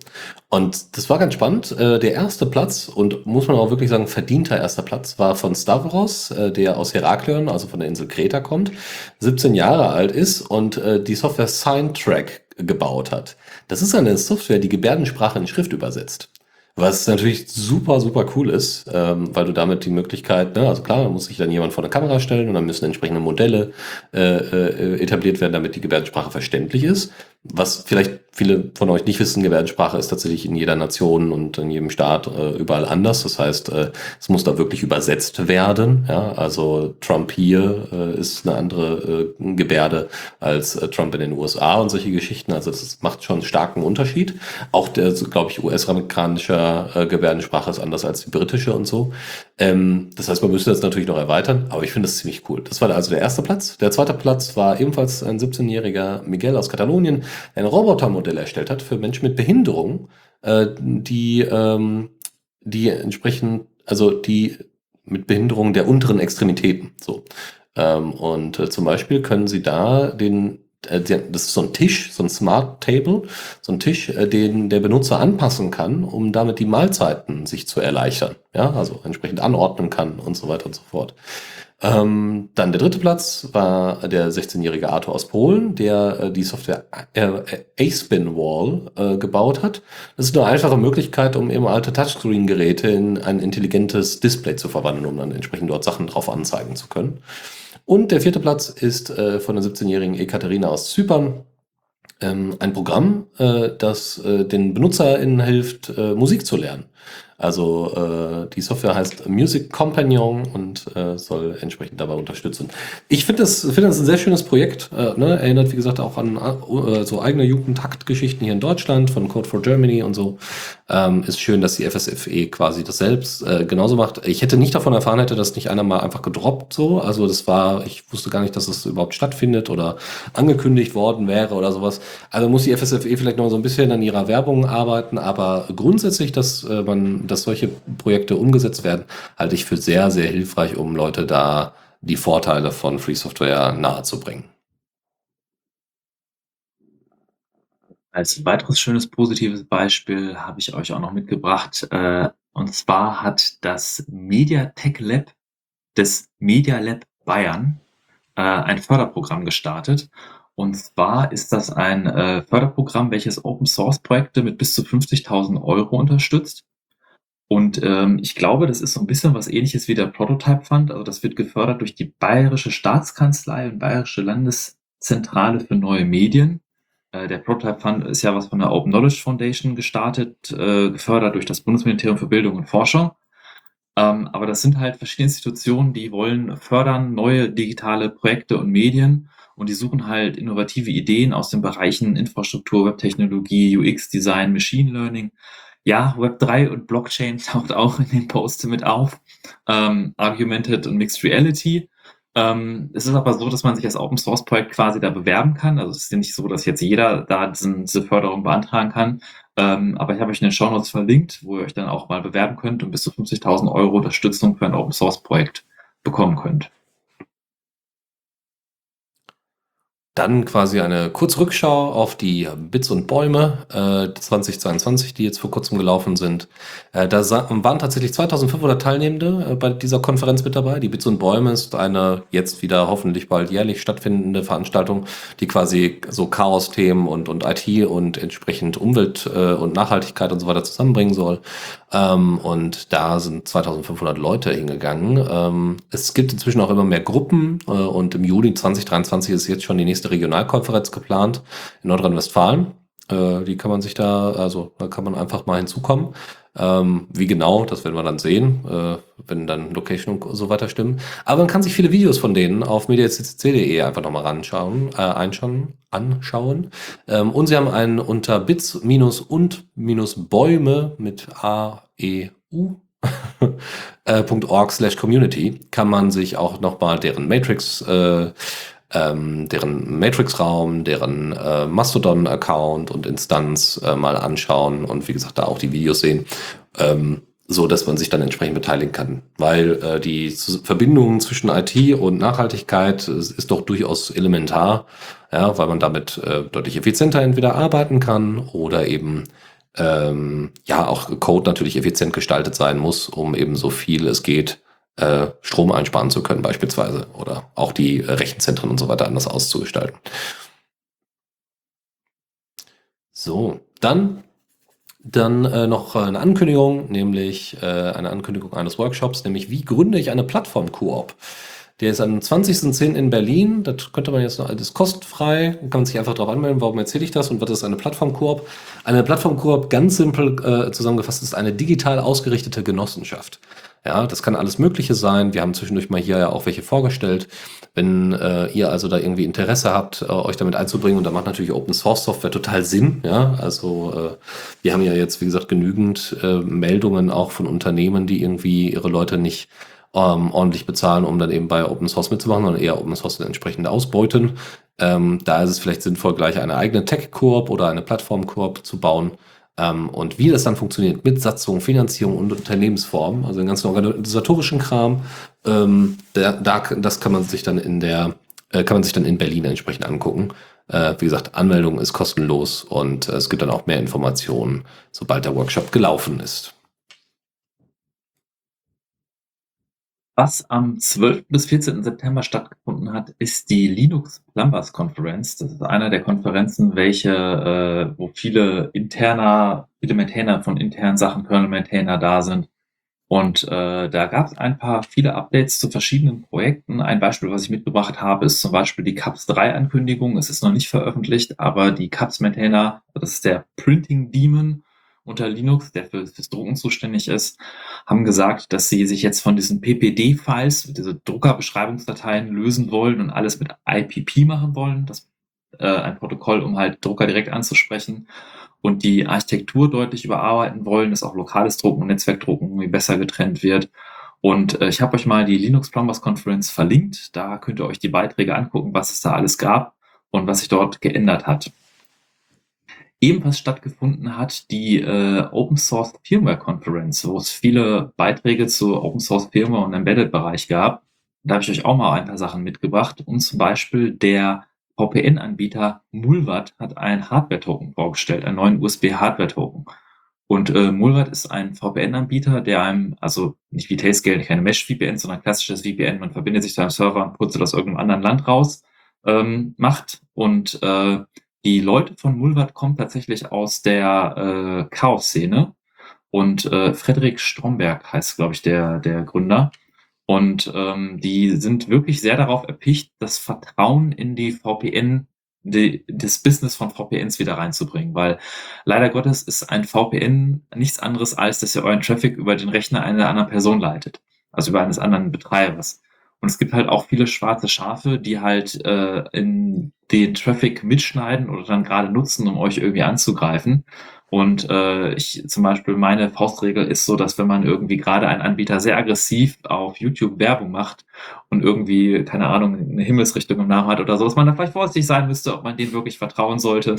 Und das war ganz spannend. Äh, der erste Platz, und muss man auch wirklich sagen, verdienter erster Platz, war von Stavros, äh, der aus Heraklion, also von der Insel Kreta kommt, 17 Jahre alt ist und äh, die Software Signtrack gebaut hat. Das ist eine Software, die Gebärdensprache in Schrift übersetzt. Was natürlich super, super cool ist, ähm, weil du damit die Möglichkeit, ne, also klar, muss sich dann jemand vor der Kamera stellen und dann müssen entsprechende Modelle äh, äh, etabliert werden, damit die Gebärdensprache verständlich ist. Was vielleicht viele von euch nicht wissen, Gebärdensprache ist tatsächlich in jeder Nation und in jedem Staat äh, überall anders. Das heißt, äh, es muss da wirklich übersetzt werden. Ja? Also Trump hier äh, ist eine andere äh, Gebärde als äh, Trump in den USA und solche Geschichten. Also das macht schon einen starken Unterschied. Auch der, glaube ich, US-amerikanische äh, Gebärdensprache ist anders als die britische und so. Ähm, das heißt, man müsste das natürlich noch erweitern, aber ich finde das ziemlich cool. Das war also der erste Platz. Der zweite Platz war ebenfalls ein 17-jähriger Miguel aus Katalonien, ein Robotermodell erstellt hat für Menschen mit Behinderung, äh, die, ähm, die entsprechend, also die mit Behinderung der unteren Extremitäten. So. Ähm, und äh, zum Beispiel können sie da den äh, das ist so ein Tisch, so ein Smart Table, so ein Tisch, äh, den der Benutzer anpassen kann, um damit die Mahlzeiten sich zu erleichtern. Ja, also entsprechend anordnen kann und so weiter und so fort. Ähm, dann der dritte Platz war der 16-jährige Arthur aus Polen, der äh, die Software äh, A-Spin Wall äh, gebaut hat. Das ist eine einfache Möglichkeit, um eben alte Touchscreen-Geräte in ein intelligentes Display zu verwandeln, um dann entsprechend dort Sachen drauf anzeigen zu können. Und der vierte Platz ist äh, von der 17-jährigen Ekaterina aus Zypern. Ähm, ein Programm, äh, das äh, den BenutzerInnen hilft, äh, Musik zu lernen. Also äh, die Software heißt Music Companion und äh, soll entsprechend dabei unterstützen. Ich finde das, finde das ein sehr schönes Projekt. Äh, ne? Erinnert, wie gesagt, auch an äh, so eigene Jugendtaktgeschichten hier in Deutschland von Code for Germany und so. Ähm, ist schön, dass die FSFE quasi das selbst äh, genauso macht. Ich hätte nicht davon erfahren, hätte das nicht einer mal einfach gedroppt so. Also das war, ich wusste gar nicht, dass das überhaupt stattfindet oder angekündigt worden wäre oder sowas. Also muss die FSFE vielleicht noch so ein bisschen an ihrer Werbung arbeiten, aber grundsätzlich, dass äh, man, dass solche Projekte umgesetzt werden, halte ich für sehr, sehr hilfreich, um Leute da die Vorteile von Free Software nahezubringen. Als weiteres schönes positives Beispiel habe ich euch auch noch mitgebracht. Äh, und zwar hat das Mediatek Lab des Media Lab Bayern äh, ein Förderprogramm gestartet. Und zwar ist das ein äh, Förderprogramm, welches Open Source Projekte mit bis zu 50.000 Euro unterstützt. Und ähm, ich glaube, das ist so ein bisschen was ähnliches wie der Prototype Fund. Also das wird gefördert durch die Bayerische Staatskanzlei und Bayerische Landeszentrale für neue Medien. Äh, der Prototype Fund ist ja was von der Open Knowledge Foundation gestartet, äh, gefördert durch das Bundesministerium für Bildung und Forschung. Ähm, aber das sind halt verschiedene Institutionen, die wollen fördern neue digitale Projekte und Medien und die suchen halt innovative Ideen aus den Bereichen Infrastruktur, Webtechnologie, UX-Design, Machine Learning. Ja, Web3 und Blockchain taucht auch in den Posts mit auf. Ähm, Argumented und Mixed Reality. Ähm, es ist aber so, dass man sich als Open Source Projekt quasi da bewerben kann. Also es ist ja nicht so, dass jetzt jeder da diesen, diese Förderung beantragen kann. Ähm, aber ich habe euch in den Show Notes verlinkt, wo ihr euch dann auch mal bewerben könnt und bis zu 50.000 Euro Unterstützung für ein Open Source Projekt bekommen könnt. Dann quasi eine Kurzrückschau auf die Bits und Bäume äh, 2022, die jetzt vor kurzem gelaufen sind. Äh, da waren tatsächlich 2500 Teilnehmende äh, bei dieser Konferenz mit dabei. Die Bits und Bäume ist eine jetzt wieder hoffentlich bald jährlich stattfindende Veranstaltung, die quasi so Chaos-Themen und, und IT und entsprechend Umwelt äh, und Nachhaltigkeit und so weiter zusammenbringen soll. Ähm, und da sind 2500 Leute hingegangen. Ähm, es gibt inzwischen auch immer mehr Gruppen äh, und im Juli 2023 ist jetzt schon die nächste Regionalkonferenz geplant in Nordrhein-Westfalen. Äh, die kann man sich da, also da kann man einfach mal hinzukommen. Ähm, wie genau, das werden wir dann sehen, äh, wenn dann Location und so weiter stimmen. Aber man kann sich viele Videos von denen auf mediaccc.de einfach nochmal ranschauen, äh, einschauen, anschauen. Ähm, und sie haben einen unter bits und Bäume mit A, E, U äh, .org slash community kann man sich auch nochmal deren Matrix äh, ähm, deren Matrix-Raum, deren äh, Mastodon-Account und Instanz äh, mal anschauen und wie gesagt da auch die Videos sehen. Ähm, so dass man sich dann entsprechend beteiligen kann. Weil äh, die Verbindung zwischen IT und Nachhaltigkeit ist, doch durchaus elementar, ja, weil man damit äh, deutlich effizienter entweder arbeiten kann oder eben ähm, ja auch Code natürlich effizient gestaltet sein muss, um eben so viel es geht äh, Strom einsparen zu können beispielsweise oder auch die Rechenzentren und so weiter anders auszugestalten. So, dann dann äh, noch eine Ankündigung, nämlich äh, eine Ankündigung eines Workshops, nämlich wie gründe ich eine Plattform-Koop. Der ist am 20.10. in Berlin. Das könnte man jetzt noch alles kostenfrei. Da kann man sich einfach darauf anmelden, warum erzähle ich das und was ist eine Plattform-Koop. Eine Plattform-Koop, ganz simpel äh, zusammengefasst, ist eine digital ausgerichtete Genossenschaft. Ja, das kann alles Mögliche sein. Wir haben zwischendurch mal hier ja auch welche vorgestellt. Wenn äh, ihr also da irgendwie Interesse habt, äh, euch damit einzubringen, und da macht natürlich Open Source Software total Sinn. Ja, also äh, wir haben ja jetzt, wie gesagt, genügend äh, Meldungen auch von Unternehmen, die irgendwie ihre Leute nicht ähm, ordentlich bezahlen, um dann eben bei Open Source mitzumachen, sondern eher Open Source entsprechend ausbeuten. Ähm, da ist es vielleicht sinnvoll, gleich eine eigene Tech-Koop oder eine Plattform-Koop zu bauen ähm, und wie das dann funktioniert mit Satzung, Finanzierung und Unternehmensform, also den ganzen organisatorischen Kram, ähm, da, da, das kann man sich dann in der, äh, kann man sich dann in Berlin entsprechend angucken. Äh, wie gesagt, Anmeldung ist kostenlos und äh, es gibt dann auch mehr Informationen, sobald der Workshop gelaufen ist. Was am 12. bis 14. September stattgefunden hat, ist die Linux Plumbers Conference. Das ist einer der Konferenzen, welche, äh, wo viele interner, viele Maintainer von internen Sachen, Kernel-Maintainer da sind. Und äh, da gab es ein paar viele Updates zu verschiedenen Projekten. Ein Beispiel, was ich mitgebracht habe, ist zum Beispiel die CAPS 3 Ankündigung. Es ist noch nicht veröffentlicht, aber die CAPS Maintainer, das ist der Printing Daemon, unter Linux, der für, fürs Drucken zuständig ist, haben gesagt, dass sie sich jetzt von diesen PPD-Files, diese Druckerbeschreibungsdateien lösen wollen und alles mit IPP machen wollen. Das äh, ein Protokoll, um halt Drucker direkt anzusprechen und die Architektur deutlich überarbeiten wollen, dass auch lokales Drucken und Netzwerkdrucken irgendwie besser getrennt wird. Und äh, ich habe euch mal die Linux Plumbers Conference verlinkt. Da könnt ihr euch die Beiträge angucken, was es da alles gab und was sich dort geändert hat ebenfalls stattgefunden hat die äh, Open Source Firmware Conference, wo es viele Beiträge zu Open Source Firmware und Embedded Bereich gab. Da habe ich euch auch mal ein paar Sachen mitgebracht und zum Beispiel der VPN-Anbieter Mulvat hat einen Hardware-Token vorgestellt, einen neuen USB-Hardware-Token. Und äh, Mulvat ist ein VPN-Anbieter, der einem, also nicht wie Tailscale, keine Mesh-VPN, sondern klassisches VPN, man verbindet sich zu einem Server und putzelt aus irgendeinem anderen Land raus, ähm, macht. Und äh, die Leute von Mulvat kommen tatsächlich aus der äh, Chaos-Szene und äh, Frederik Stromberg heißt, glaube ich, der, der Gründer. Und ähm, die sind wirklich sehr darauf erpicht, das Vertrauen in die VPN, die, das Business von VPNs wieder reinzubringen, weil leider Gottes ist ein VPN nichts anderes als, dass ihr euren Traffic über den Rechner einer anderen Person leitet, also über eines anderen Betreibers. Und es gibt halt auch viele schwarze Schafe, die halt äh, in den Traffic mitschneiden oder dann gerade nutzen, um euch irgendwie anzugreifen. Und äh, ich zum Beispiel meine Faustregel ist so, dass wenn man irgendwie gerade ein Anbieter sehr aggressiv auf YouTube Werbung macht und irgendwie, keine Ahnung, eine Himmelsrichtung im Namen hat oder so, dass man da vielleicht vorsichtig sein müsste, ob man denen wirklich vertrauen sollte.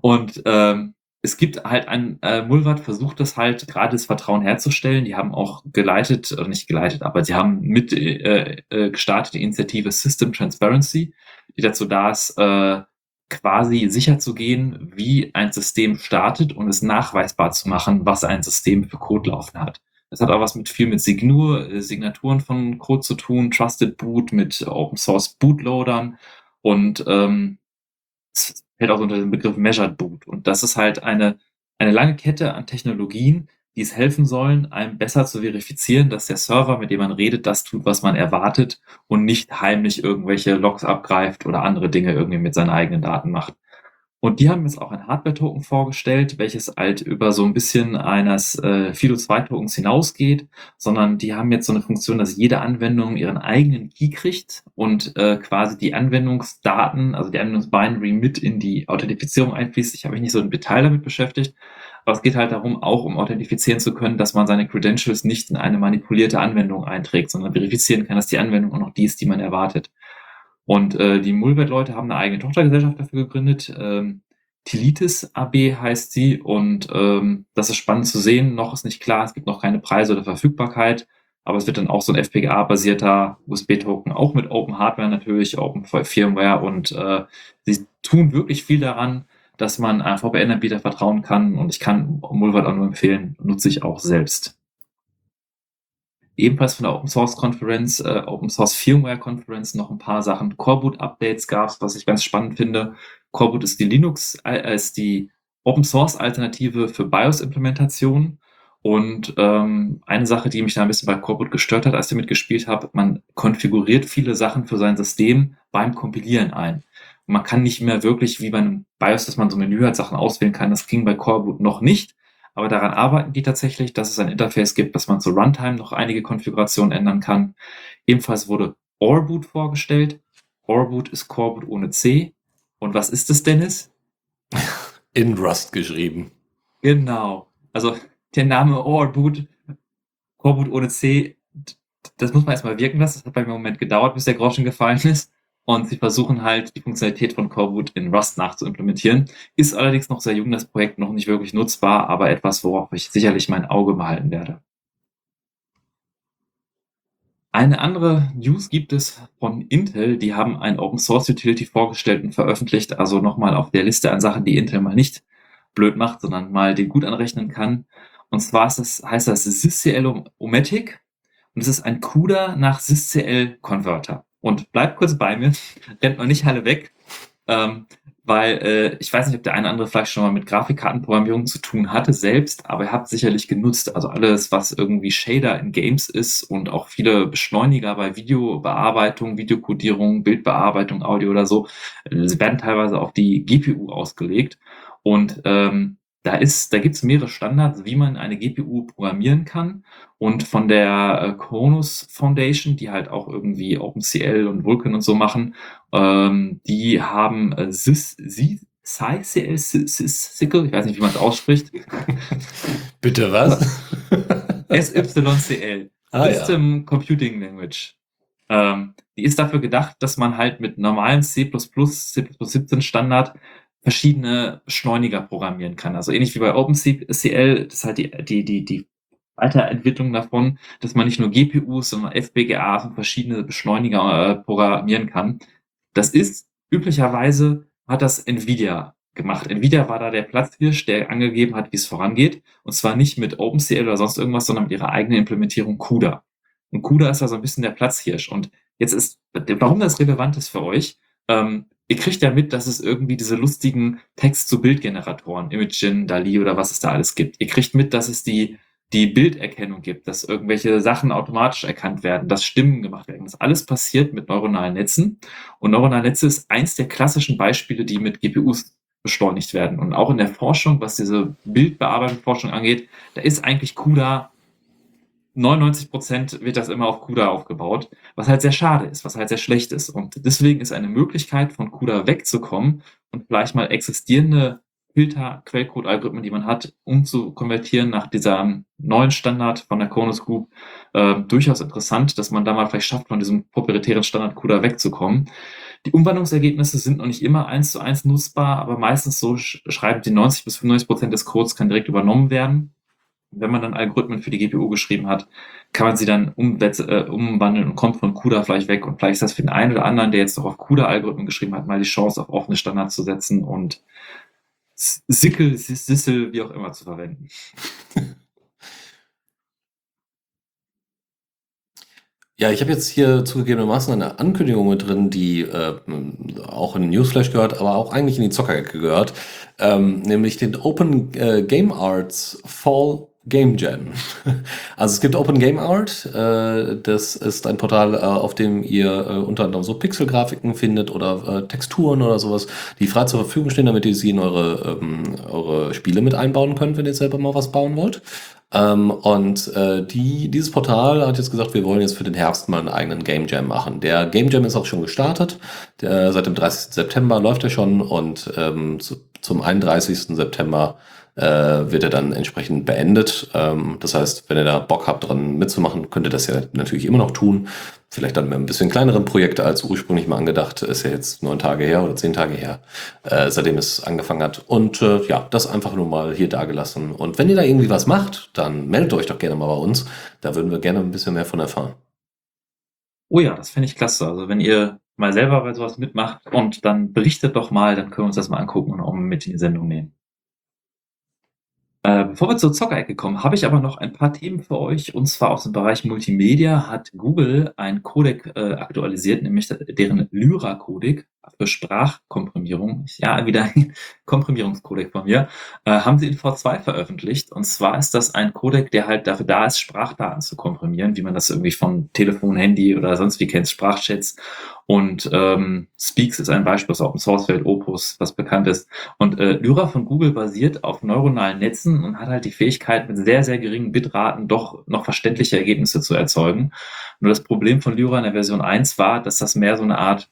Und ähm, es gibt halt ein, äh, Mulvat versucht das halt gerade das Vertrauen herzustellen. Die haben auch geleitet, oder nicht geleitet, aber sie haben mit äh, äh, gestartet die Initiative System Transparency, die dazu da ist, äh, quasi sicher zu gehen, wie ein System startet und es nachweisbar zu machen, was ein System für Code laufen hat. Das hat auch was mit viel mit Signur, äh, Signaturen von Code zu tun, Trusted Boot mit Open Source Bootloadern und ähm, fällt auch unter den Begriff Measured Boot. Und das ist halt eine, eine lange Kette an Technologien, die es helfen sollen, einem besser zu verifizieren, dass der Server, mit dem man redet, das tut, was man erwartet und nicht heimlich irgendwelche Logs abgreift oder andere Dinge irgendwie mit seinen eigenen Daten macht. Und die haben jetzt auch ein Hardware-Token vorgestellt, welches halt über so ein bisschen eines äh, Fido2-Tokens hinausgeht, sondern die haben jetzt so eine Funktion, dass jede Anwendung ihren eigenen Key kriegt und äh, quasi die Anwendungsdaten, also die Anwendungsbinary mit in die Authentifizierung einfließt. Ich habe mich nicht so im Detail damit beschäftigt, aber es geht halt darum, auch um authentifizieren zu können, dass man seine Credentials nicht in eine manipulierte Anwendung einträgt, sondern verifizieren kann, dass die Anwendung auch noch die ist, die man erwartet. Und äh, die Mulvet-Leute haben eine eigene Tochtergesellschaft dafür gegründet. Ähm, Tilitis AB heißt sie und ähm, das ist spannend zu sehen. Noch ist nicht klar, es gibt noch keine Preise oder Verfügbarkeit, aber es wird dann auch so ein FPGA-basierter USB-Token, auch mit Open Hardware natürlich, Open Firmware und äh, sie tun wirklich viel daran, dass man einem VPN-Anbieter vertrauen kann und ich kann Mulvat auch nur empfehlen, nutze ich auch selbst. Ebenfalls von der Open Source Conference, äh, Open Source Firmware Conference noch ein paar Sachen. Coreboot Updates gab es, was ich ganz spannend finde. Coreboot ist die Linux, äh, ist die Open Source Alternative für BIOS-Implementation. Und ähm, eine Sache, die mich da ein bisschen bei Coreboot gestört hat, als ich mitgespielt habe, man konfiguriert viele Sachen für sein System beim Kompilieren ein. Man kann nicht mehr wirklich wie bei einem BIOS, dass man so ein Menü hat, Sachen auswählen kann. Das ging bei Coreboot noch nicht. Aber daran arbeiten die tatsächlich, dass es ein Interface gibt, dass man zur Runtime noch einige Konfigurationen ändern kann. Ebenfalls wurde Orboot vorgestellt. Orboot ist Coreboot ohne C. Und was ist es, Dennis? In Rust geschrieben. Genau. Also der Name Orboot, Coreboot ohne C, das muss man erstmal wirken lassen. Das hat bei mir im Moment gedauert, bis der Groschen gefallen ist. Und sie versuchen halt, die Funktionalität von Coreboot in Rust nachzuimplementieren. Ist allerdings noch sehr jung, das Projekt noch nicht wirklich nutzbar, aber etwas, worauf ich sicherlich mein Auge behalten werde. Eine andere News gibt es von Intel. Die haben ein Open Source Utility vorgestellt und veröffentlicht. Also nochmal auf der Liste an Sachen, die Intel mal nicht blöd macht, sondern mal den gut anrechnen kann. Und zwar ist das, heißt das SysCL-O-Matic. Und es ist ein CUDA nach SysCL-Converter. Und bleibt kurz bei mir, rennt noch nicht alle weg. Ähm, weil äh, ich weiß nicht, ob der eine oder andere vielleicht schon mal mit Grafikkartenprogrammierung zu tun hatte selbst, aber ihr habt sicherlich genutzt. Also alles, was irgendwie Shader in Games ist und auch viele Beschleuniger bei Videobearbeitung, Videokodierung, Bildbearbeitung, Audio oder so, äh, werden teilweise auf die GPU ausgelegt. Und ähm, da ist, da gibt es mehrere Standards, wie man eine GPU programmieren kann. Und von der äh, Konus Foundation, die halt auch irgendwie OpenCL und Vulkan und so machen, ähm, die haben äh, Sys, SciCL, SysCL, ich weiß nicht, wie man es ausspricht. Bitte was? SYCL, ah, System ja. Computing Language. Ähm, die ist dafür gedacht, dass man halt mit normalen C++, C++17 Standard verschiedene Beschleuniger programmieren kann. Also ähnlich wie bei OpenCL, das ist halt die, die, die, die Weiterentwicklung davon, dass man nicht nur GPUs, sondern FPGAs und verschiedene Beschleuniger äh, programmieren kann. Das ist üblicherweise hat das Nvidia gemacht. Nvidia war da der Platzhirsch, der angegeben hat, wie es vorangeht. Und zwar nicht mit OpenCL oder sonst irgendwas, sondern mit ihrer eigenen Implementierung CUDA. Und CUDA ist also ein bisschen der Platzhirsch. Und jetzt ist, warum das relevant ist für euch, ähm, ihr kriegt ja mit, dass es irgendwie diese lustigen Text-zu-Bild-Generatoren, Imagen, DALI oder was es da alles gibt. Ihr kriegt mit, dass es die, die Bilderkennung gibt, dass irgendwelche Sachen automatisch erkannt werden, dass Stimmen gemacht werden. Das alles passiert mit neuronalen Netzen. Und neuronale Netze ist eins der klassischen Beispiele, die mit GPUs beschleunigt werden. Und auch in der Forschung, was diese Bildbearbeitungsforschung angeht, da ist eigentlich CUDA 99 Prozent wird das immer auf CUDA aufgebaut, was halt sehr schade ist, was halt sehr schlecht ist. Und deswegen ist eine Möglichkeit, von CUDA wegzukommen und vielleicht mal existierende Filter, Quellcode-Algorithmen, die man hat, umzukonvertieren nach dieser neuen Standard von der Konus Group, äh, durchaus interessant, dass man da mal vielleicht schafft, von diesem proprietären Standard CUDA wegzukommen. Die Umwandlungsergebnisse sind noch nicht immer eins zu eins nutzbar, aber meistens so schreiben die 90 bis 95 Prozent des Codes kann direkt übernommen werden wenn man dann Algorithmen für die GPU geschrieben hat, kann man sie dann äh, umwandeln und kommt von CUDA vielleicht weg. Und vielleicht ist das für den einen oder anderen, der jetzt noch auf CUDA-Algorithmen geschrieben hat, mal die Chance, auf offene Standards zu setzen und Sickel, Sissel, wie auch immer zu verwenden. Ja, ich habe jetzt hier zugegebenermaßen eine Ankündigung mit drin, die äh, auch in Newsflash gehört, aber auch eigentlich in die Zockerecke gehört, ähm, nämlich den Open äh, Game Arts Fall Game Jam. Also es gibt Open Game Art. Äh, das ist ein Portal, äh, auf dem ihr äh, unter anderem so Pixelgrafiken findet oder Texturen oder sowas, die frei zur Verfügung stehen, damit ihr sie in eure, ähm, eure Spiele mit einbauen könnt, wenn ihr selber mal was bauen wollt. Ähm, und die, dieses Portal hat jetzt gesagt, wir wollen jetzt für den Herbst mal einen eigenen Game Jam machen. Der Game Jam ist auch schon gestartet. Der, seit dem 30. September läuft er schon und ähm, zum 31. September äh, wird er dann entsprechend beendet. Ähm, das heißt, wenn ihr da Bock habt, dran mitzumachen, könnt ihr das ja natürlich immer noch tun. Vielleicht dann mit ein bisschen kleineren Projekt als ursprünglich mal angedacht. Ist ja jetzt neun Tage her oder zehn Tage her, äh, seitdem es angefangen hat. Und äh, ja, das einfach nur mal hier dagelassen. Und wenn ihr da irgendwie was macht, dann meldet euch doch gerne mal bei uns. Da würden wir gerne ein bisschen mehr von erfahren. Oh ja, das fände ich klasse. Also wenn ihr mal selber bei sowas mitmacht und dann berichtet doch mal, dann können wir uns das mal angucken und auch mit in die Sendung nehmen. Äh, bevor wir zur Zockerecke kommen, habe ich aber noch ein paar Themen für euch. Und zwar aus dem Bereich Multimedia hat Google ein Codec äh, aktualisiert, nämlich deren Lyra-Codec für Sprachkomprimierung. Ja, wieder ein Komprimierungscodec von mir. Äh, haben sie in V2 veröffentlicht. Und zwar ist das ein Codec, der halt dafür da ist, Sprachdaten zu komprimieren, wie man das irgendwie von Telefon, Handy oder sonst wie kennt, Sprachchats. Und ähm, Speaks ist ein Beispiel aus Open Source Welt, Opus, was bekannt ist. Und äh, Lyra von Google basiert auf neuronalen Netzen und hat halt die Fähigkeit, mit sehr, sehr geringen Bitraten doch noch verständliche Ergebnisse zu erzeugen. Nur das Problem von Lyra in der Version 1 war, dass das mehr so eine Art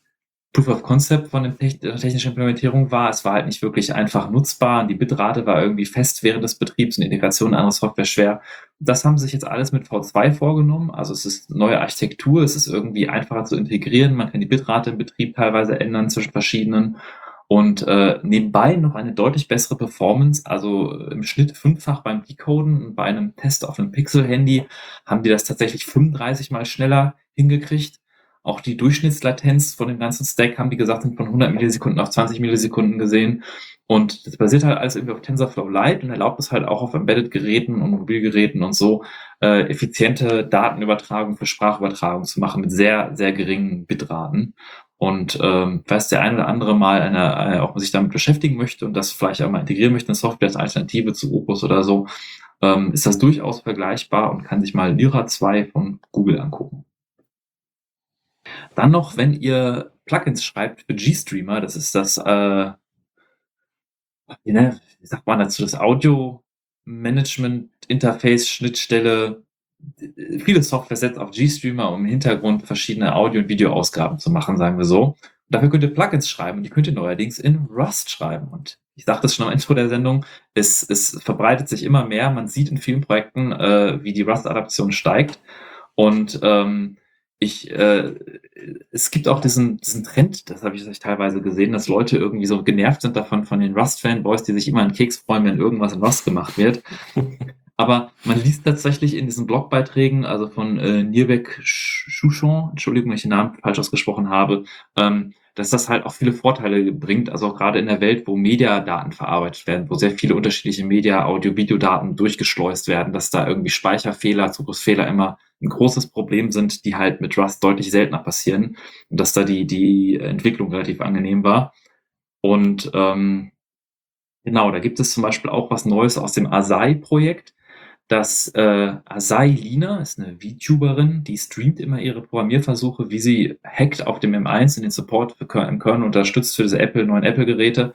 Proof of Concept von der technischen Implementierung war. Es war halt nicht wirklich einfach nutzbar und die Bitrate war irgendwie fest während des Betriebs und Integration in andere Software schwer. Das haben sie sich jetzt alles mit V2 vorgenommen. Also es ist neue Architektur, es ist irgendwie einfacher zu integrieren. Man kann die Bitrate im Betrieb teilweise ändern zwischen verschiedenen und äh, nebenbei noch eine deutlich bessere Performance, also im Schnitt fünffach beim Decoden. Bei einem Test auf einem Pixel-Handy haben die das tatsächlich 35 mal schneller hingekriegt. Auch die Durchschnittslatenz von dem ganzen Stack haben die gesagt, sind von 100 Millisekunden auf 20 Millisekunden gesehen. Und das basiert halt alles irgendwie auf TensorFlow Lite und erlaubt es halt auch auf Embedded-Geräten und Mobilgeräten und so äh, effiziente Datenübertragung für Sprachübertragung zu machen mit sehr, sehr geringen Bitraten. Und ähm, falls der ein oder andere mal eine, eine, auch sich damit beschäftigen möchte und das vielleicht auch mal integrieren möchte, eine Software als Alternative zu Opus oder so, ähm, ist das durchaus vergleichbar und kann sich mal Lyra 2 von Google angucken. Dann noch, wenn ihr Plugins schreibt für GStreamer, das ist das, äh, wie, ne, wie sagt man dazu, das Audio-Management-Interface-Schnittstelle. Viele Software setzt auf GStreamer, um im Hintergrund verschiedene Audio- und Videoausgaben zu machen, sagen wir so. Und dafür könnt ihr Plugins schreiben und die könnt ihr neuerdings in Rust schreiben. Und ich sagte es schon am Intro der Sendung, es, es verbreitet sich immer mehr. Man sieht in vielen Projekten, äh, wie die Rust-Adaption steigt. Und ähm, ich, äh, es gibt auch diesen, diesen Trend, das habe ich teilweise gesehen, dass Leute irgendwie so genervt sind davon, von den Rust-Fanboys, die sich immer einen Keks freuen, wenn irgendwas in Rust gemacht wird. Aber man liest tatsächlich in diesen Blogbeiträgen, also von äh, Nierbeck Chouchon, Entschuldigung, wenn ich den Namen falsch ausgesprochen habe, ähm, dass das halt auch viele Vorteile bringt, also auch gerade in der Welt, wo Mediadaten verarbeitet werden, wo sehr viele unterschiedliche Media-, Audio-, Videodaten durchgeschleust werden, dass da irgendwie Speicherfehler, Zugriffsfehler immer ein großes Problem sind, die halt mit Rust deutlich seltener passieren und dass da die, die Entwicklung relativ angenehm war. Und ähm, genau, da gibt es zum Beispiel auch was Neues aus dem Asai-Projekt. Das äh, Asai Lina ist eine VTuberin, die streamt immer ihre Programmierversuche, wie sie hackt auf dem M1 in den Support im Kernel unterstützt für diese Apple, neuen Apple-Geräte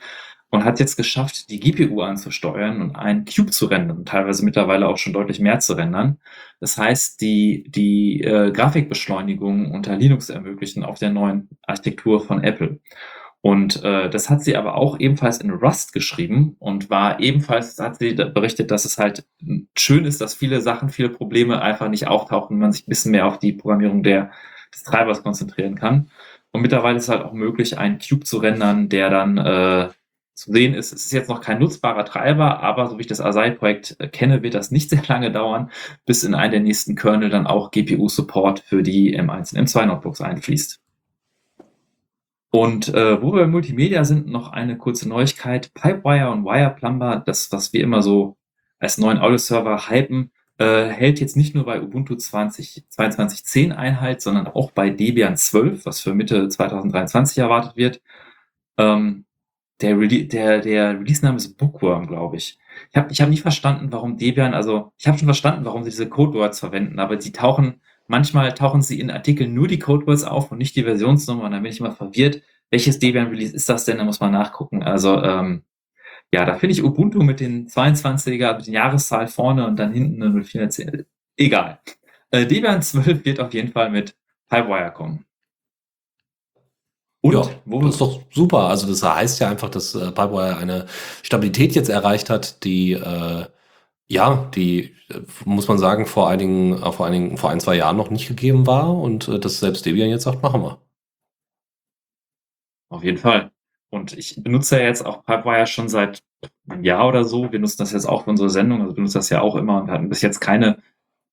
und hat jetzt geschafft, die GPU anzusteuern und einen Cube zu rendern, teilweise mittlerweile auch schon deutlich mehr zu rendern. Das heißt, die, die äh, Grafikbeschleunigung unter Linux ermöglichen auf der neuen Architektur von Apple. Und äh, das hat sie aber auch ebenfalls in Rust geschrieben und war ebenfalls, hat sie berichtet, dass es halt schön ist, dass viele Sachen, viele Probleme einfach nicht auftauchen, man sich ein bisschen mehr auf die Programmierung der, des Treibers konzentrieren kann. Und mittlerweile ist es halt auch möglich, einen Cube zu rendern, der dann äh, zu sehen ist, es ist jetzt noch kein nutzbarer Treiber, aber so wie ich das Asai-Projekt äh, kenne, wird das nicht sehr lange dauern, bis in einen der nächsten Kernel dann auch GPU-Support für die M1 und M2-Notebooks einfließt. Und äh, wo wir bei Multimedia sind, noch eine kurze Neuigkeit. Pipewire und Wireplumber, das, was wir immer so als neuen Audio-Server hypen, äh, hält jetzt nicht nur bei Ubuntu 20, 22.10 Einhalt, sondern auch bei Debian 12, was für Mitte 2023 erwartet wird. Ähm, der, Rele der, der Release-Name ist Bookworm, glaube ich. Ich habe ich hab nie verstanden, warum Debian, also ich habe schon verstanden, warum sie diese Codewords verwenden, aber sie tauchen, manchmal tauchen sie in Artikeln nur die Codewords auf und nicht die Versionsnummer und dann bin ich immer verwirrt. Welches Debian-Release ist das denn? Da muss man nachgucken. Also, ähm, ja, da finde ich Ubuntu mit den 22er, mit den Jahreszahl vorne und dann hinten eine 0410. Egal. Äh, Debian 12 wird auf jeden Fall mit Pipewire kommen. Und ja, das ist doch super. Also das heißt ja einfach, dass äh, Pipewire eine Stabilität jetzt erreicht hat, die äh, ja, die äh, muss man sagen vor einigen, äh, vor einigen, vor ein zwei Jahren noch nicht gegeben war und äh, dass selbst Debian jetzt sagt, machen wir. Auf jeden Fall. Und ich benutze ja jetzt auch Pipewire schon seit einem Jahr oder so. Wir nutzen das jetzt auch für unsere Sendung, also benutzen das ja auch immer und hatten bis jetzt keine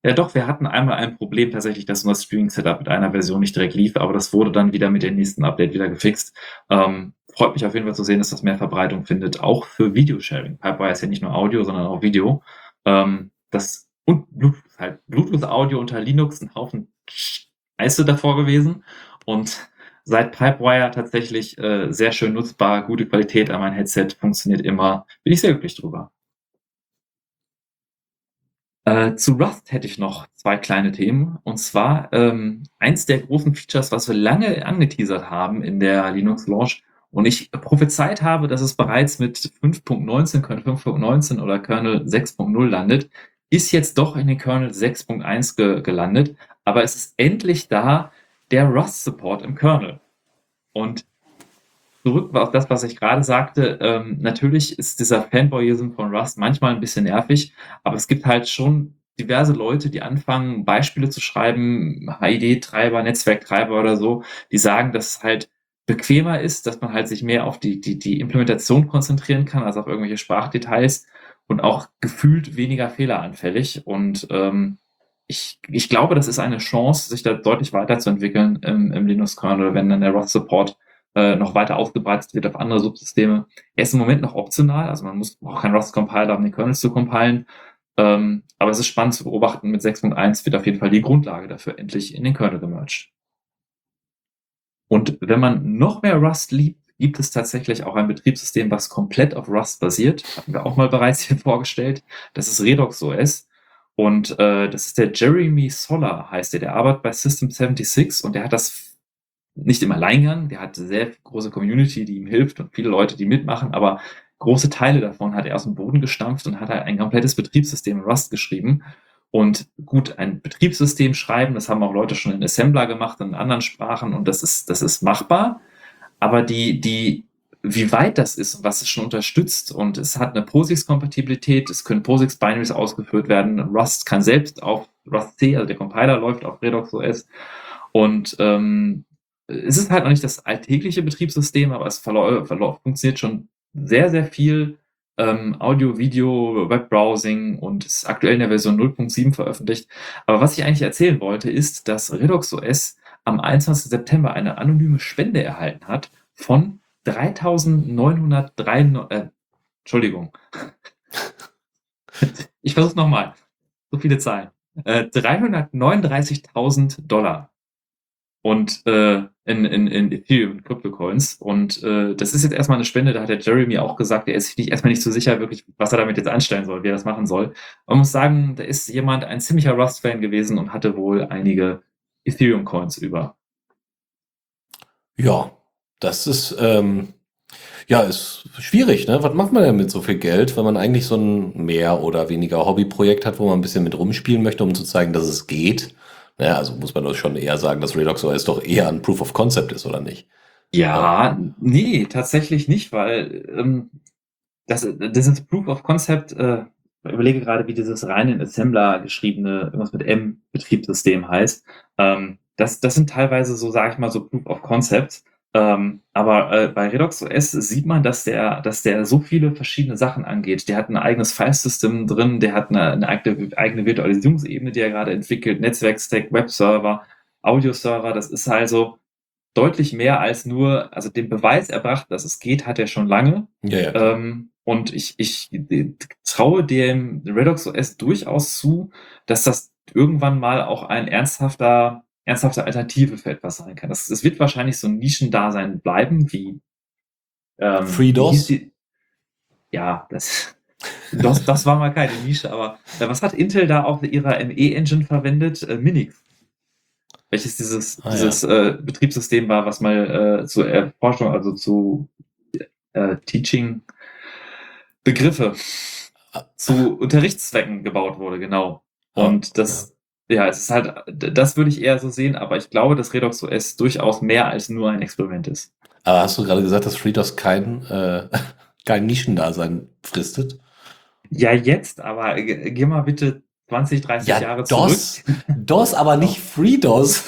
ja, doch, wir hatten einmal ein Problem tatsächlich, dass unser Streaming-Setup mit einer Version nicht direkt lief, aber das wurde dann wieder mit dem nächsten Update wieder gefixt. Ähm, freut mich auf jeden Fall zu sehen, dass das mehr Verbreitung findet, auch für Videosharing. Pipewire ist ja nicht nur Audio, sondern auch Video. Ähm, das und Bluetooth halt. Bluetooth-Audio unter Linux ein Haufen Scheiße davor gewesen und seit Pipewire tatsächlich äh, sehr schön nutzbar, gute Qualität an mein Headset, funktioniert immer. Bin ich sehr glücklich drüber. Äh, zu Rust hätte ich noch zwei kleine Themen. Und zwar ähm, eins der großen Features, was wir lange angeteasert haben in der Linux Launch und ich prophezeit habe, dass es bereits mit 5.19, Kernel 5.19 oder Kernel 6.0 landet, ist jetzt doch in den Kernel 6.1 ge gelandet. Aber es ist endlich da der Rust-Support im Kernel. Und zurück auf das, was ich gerade sagte. Ähm, natürlich ist dieser Fanboyism von Rust manchmal ein bisschen nervig, aber es gibt halt schon diverse Leute, die anfangen, Beispiele zu schreiben, HID-Treiber, Netzwerktreiber oder so, die sagen, dass halt bequemer ist, dass man halt sich mehr auf die, die, die Implementation konzentrieren kann, als auf irgendwelche Sprachdetails und auch gefühlt weniger fehleranfällig. Und ähm, ich, ich glaube, das ist eine Chance, sich da deutlich weiterzuentwickeln im, im Linux-Kernel, wenn dann der Rust-Support äh, noch weiter ausgebreitet wird auf andere Subsysteme. Er ist im Moment noch optional, also man muss auch kein Rust-Compiler, um den Kernel zu compilen. Ähm, aber es ist spannend zu beobachten, mit 6.1 wird auf jeden Fall die Grundlage dafür endlich in den Kernel gemerged. Und wenn man noch mehr Rust liebt, gibt es tatsächlich auch ein Betriebssystem, was komplett auf Rust basiert. Hatten wir auch mal bereits hier vorgestellt. Das ist Redox OS. Und äh, das ist der Jeremy Soller, heißt der. Der arbeitet bei System 76 und der hat das nicht im Alleingang, der hat sehr große Community, die ihm hilft und viele Leute, die mitmachen, aber große Teile davon hat er aus dem Boden gestampft und hat halt ein komplettes Betriebssystem Rust geschrieben. Und gut, ein Betriebssystem schreiben, das haben auch Leute schon in Assembler gemacht und in anderen Sprachen und das ist, das ist machbar. Aber die, die, wie weit das ist und was es schon unterstützt und es hat eine POSIX-Kompatibilität, es können POSIX-Binaries ausgeführt werden, Rust kann selbst auf Rust C, also der Compiler läuft auf Redux OS und ähm, es ist halt noch nicht das alltägliche Betriebssystem, aber es funktioniert schon sehr, sehr viel. Ähm, Audio, Video, Webbrowsing und ist aktuell in der Version 0.7 veröffentlicht. Aber was ich eigentlich erzählen wollte, ist, dass Redux OS am 21. September eine anonyme Spende erhalten hat von 3903, äh, Entschuldigung. ich versuche nochmal. So viele Zahlen. Äh, 339.000 Dollar und äh, in, in, in Ethereum, Crypto-Coins. Und äh, das ist jetzt erstmal eine Spende, da hat der Jeremy auch gesagt, er ist sich erstmal nicht so sicher, wirklich, was er damit jetzt anstellen soll, wie er das machen soll. Man muss sagen, da ist jemand ein ziemlicher Rust-Fan gewesen und hatte wohl einige Ethereum-Coins über. Ja, das ist, ähm, ja, ist schwierig, ne? Was macht man denn mit so viel Geld, wenn man eigentlich so ein mehr oder weniger Hobbyprojekt hat, wo man ein bisschen mit rumspielen möchte, um zu zeigen, dass es geht? Naja, also muss man doch schon eher sagen, dass Redux OS doch eher ein Proof of Concept ist, oder nicht? Ja, nee, tatsächlich nicht, weil ähm, das, dieses Proof of Concept, äh, ich überlege gerade, wie dieses rein in Assembler geschriebene, irgendwas mit M-Betriebssystem heißt. Ähm, das, das sind teilweise so, sage ich mal, so Proof of Concepts. Ähm, aber äh, bei Redux OS sieht man, dass der, dass der so viele verschiedene Sachen angeht. Der hat ein eigenes File-System drin, der hat eine, eine eigene, eigene Virtualisierungsebene, die er gerade entwickelt, Netzwerkstack, Webserver, Audioserver. Das ist also deutlich mehr als nur, also den Beweis erbracht, dass es geht, hat er schon lange. Ja, ja. Ähm, und ich, ich traue dem Redux OS durchaus zu, dass das irgendwann mal auch ein ernsthafter ernsthafte Alternative für etwas sein kann. Das, das wird wahrscheinlich so ein Nischendasein bleiben, wie ähm, FreeDOS. Ja, das, das, das war mal keine Nische, aber äh, was hat Intel da auf ihrer ME-Engine verwendet? Äh, Minix. Welches dieses, ah, dieses ja. äh, Betriebssystem war, was mal äh, zur Erforschung, also zu äh, Teaching Begriffe ah. zu Unterrichtszwecken gebaut wurde, genau. Und das, ja, es ist halt, das würde ich eher so sehen, aber ich glaube, dass Redox OS durchaus mehr als nur ein Experiment ist. Aber hast du gerade gesagt, dass FreeDOS kein, äh, kein Nischendasein fristet? Ja, jetzt, aber geh mal bitte 20, 30 ja, Jahre DOS, zurück. DOS, aber nicht FreeDOS.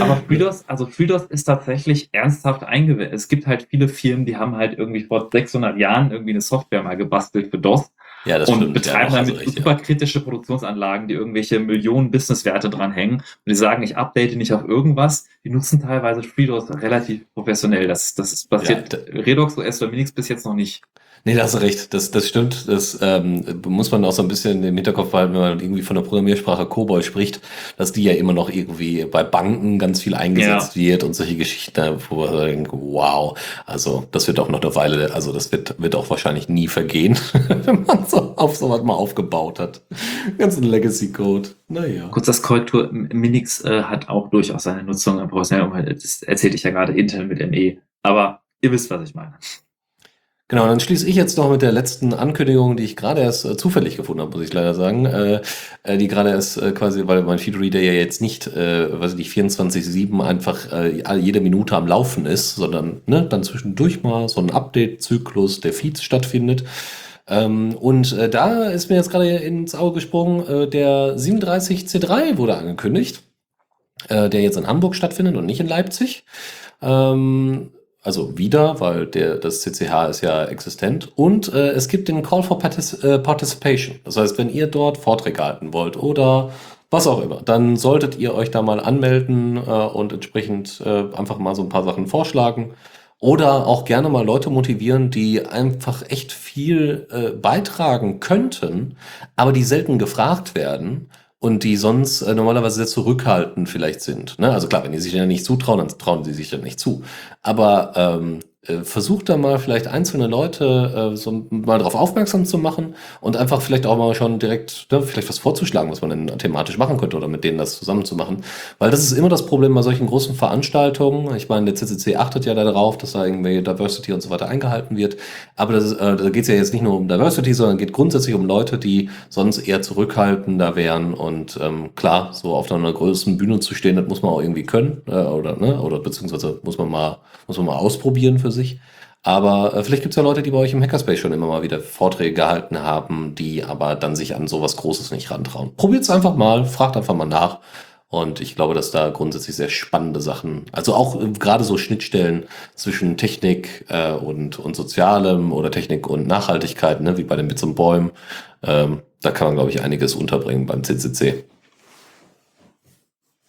aber FreeDOS, also FreeDOS ist tatsächlich ernsthaft eingewählt. Es gibt halt viele Firmen, die haben halt irgendwie vor 600 Jahren irgendwie eine Software mal gebastelt für DOS ja, das und stimmt. betreiben ja, damit recht, superkritische Produktionsanlagen, die irgendwelche Millionen Businesswerte dranhängen. Und die sagen, ich update nicht auf irgendwas. Die nutzen teilweise FreeDOS relativ professionell. Das, das passiert ja, Redox OS oder Minix bis jetzt noch nicht. Nee, da hast du recht. Das, das stimmt. Das ähm, muss man auch so ein bisschen im Hinterkopf behalten, wenn man irgendwie von der Programmiersprache COBOL spricht, dass die ja immer noch irgendwie bei Banken ganz viel eingesetzt ja. wird und solche Geschichten, wo man denkt, wow, also das wird auch noch eine Weile, also das wird, wird auch wahrscheinlich nie vergehen, wenn man so auf sowas mal aufgebaut hat. Ganzen Legacy-Code. Naja. Kurz das Korrektur, Minix äh, hat auch durchaus seine Nutzung im professionellen Umfeld. Das erzählte ich ja gerade intern mit ME. Aber ihr wisst, was ich meine. Genau, dann schließe ich jetzt noch mit der letzten Ankündigung, die ich gerade erst äh, zufällig gefunden habe, muss ich leider sagen. Äh, äh, die gerade erst äh, quasi, weil mein Feedreader ja jetzt nicht, äh, weiß ich nicht, 24-7 einfach äh, jede Minute am Laufen ist, sondern ne, dann zwischendurch mal so ein Update-Zyklus der Feeds stattfindet. Ähm, und äh, da ist mir jetzt gerade ins Auge gesprungen, äh, der 37C3 wurde angekündigt, äh, der jetzt in Hamburg stattfindet und nicht in Leipzig. Ähm, also wieder, weil der, das CCH ist ja existent. Und äh, es gibt den Call for Partic äh, Participation. Das heißt, wenn ihr dort Vorträge halten wollt oder was auch immer, dann solltet ihr euch da mal anmelden äh, und entsprechend äh, einfach mal so ein paar Sachen vorschlagen. Oder auch gerne mal Leute motivieren, die einfach echt viel äh, beitragen könnten, aber die selten gefragt werden und die sonst äh, normalerweise sehr zurückhaltend vielleicht sind. Ne? Also klar, wenn die sich ja nicht zutrauen, dann trauen sie sich ja nicht zu. Aber ähm, äh, versucht da mal vielleicht einzelne Leute äh, so mal darauf aufmerksam zu machen und einfach vielleicht auch mal schon direkt ne, vielleicht was vorzuschlagen, was man dann thematisch machen könnte oder mit denen das zusammen zu machen. Weil das ist immer das Problem bei solchen großen Veranstaltungen. Ich meine, der CCC achtet ja darauf, dass da irgendwie Diversity und so weiter eingehalten wird. Aber das, äh, da geht es ja jetzt nicht nur um Diversity, sondern geht grundsätzlich um Leute, die sonst eher zurückhaltender wären. Und ähm, klar, so auf einer größeren Bühne zu stehen, das muss man auch irgendwie können äh, oder ne, oder beziehungsweise muss man mal muss man mal ausprobieren für sich. Aber äh, vielleicht gibt es ja Leute, die bei euch im Hackerspace schon immer mal wieder Vorträge gehalten haben, die aber dann sich an sowas Großes nicht rantrauen. Probiert es einfach mal, fragt einfach mal nach. Und ich glaube, dass da grundsätzlich sehr spannende Sachen, also auch äh, gerade so Schnittstellen zwischen Technik äh, und, und Sozialem oder Technik und Nachhaltigkeit, ne, wie bei den Bits und Bäumen, ähm, da kann man, glaube ich, einiges unterbringen beim CCC.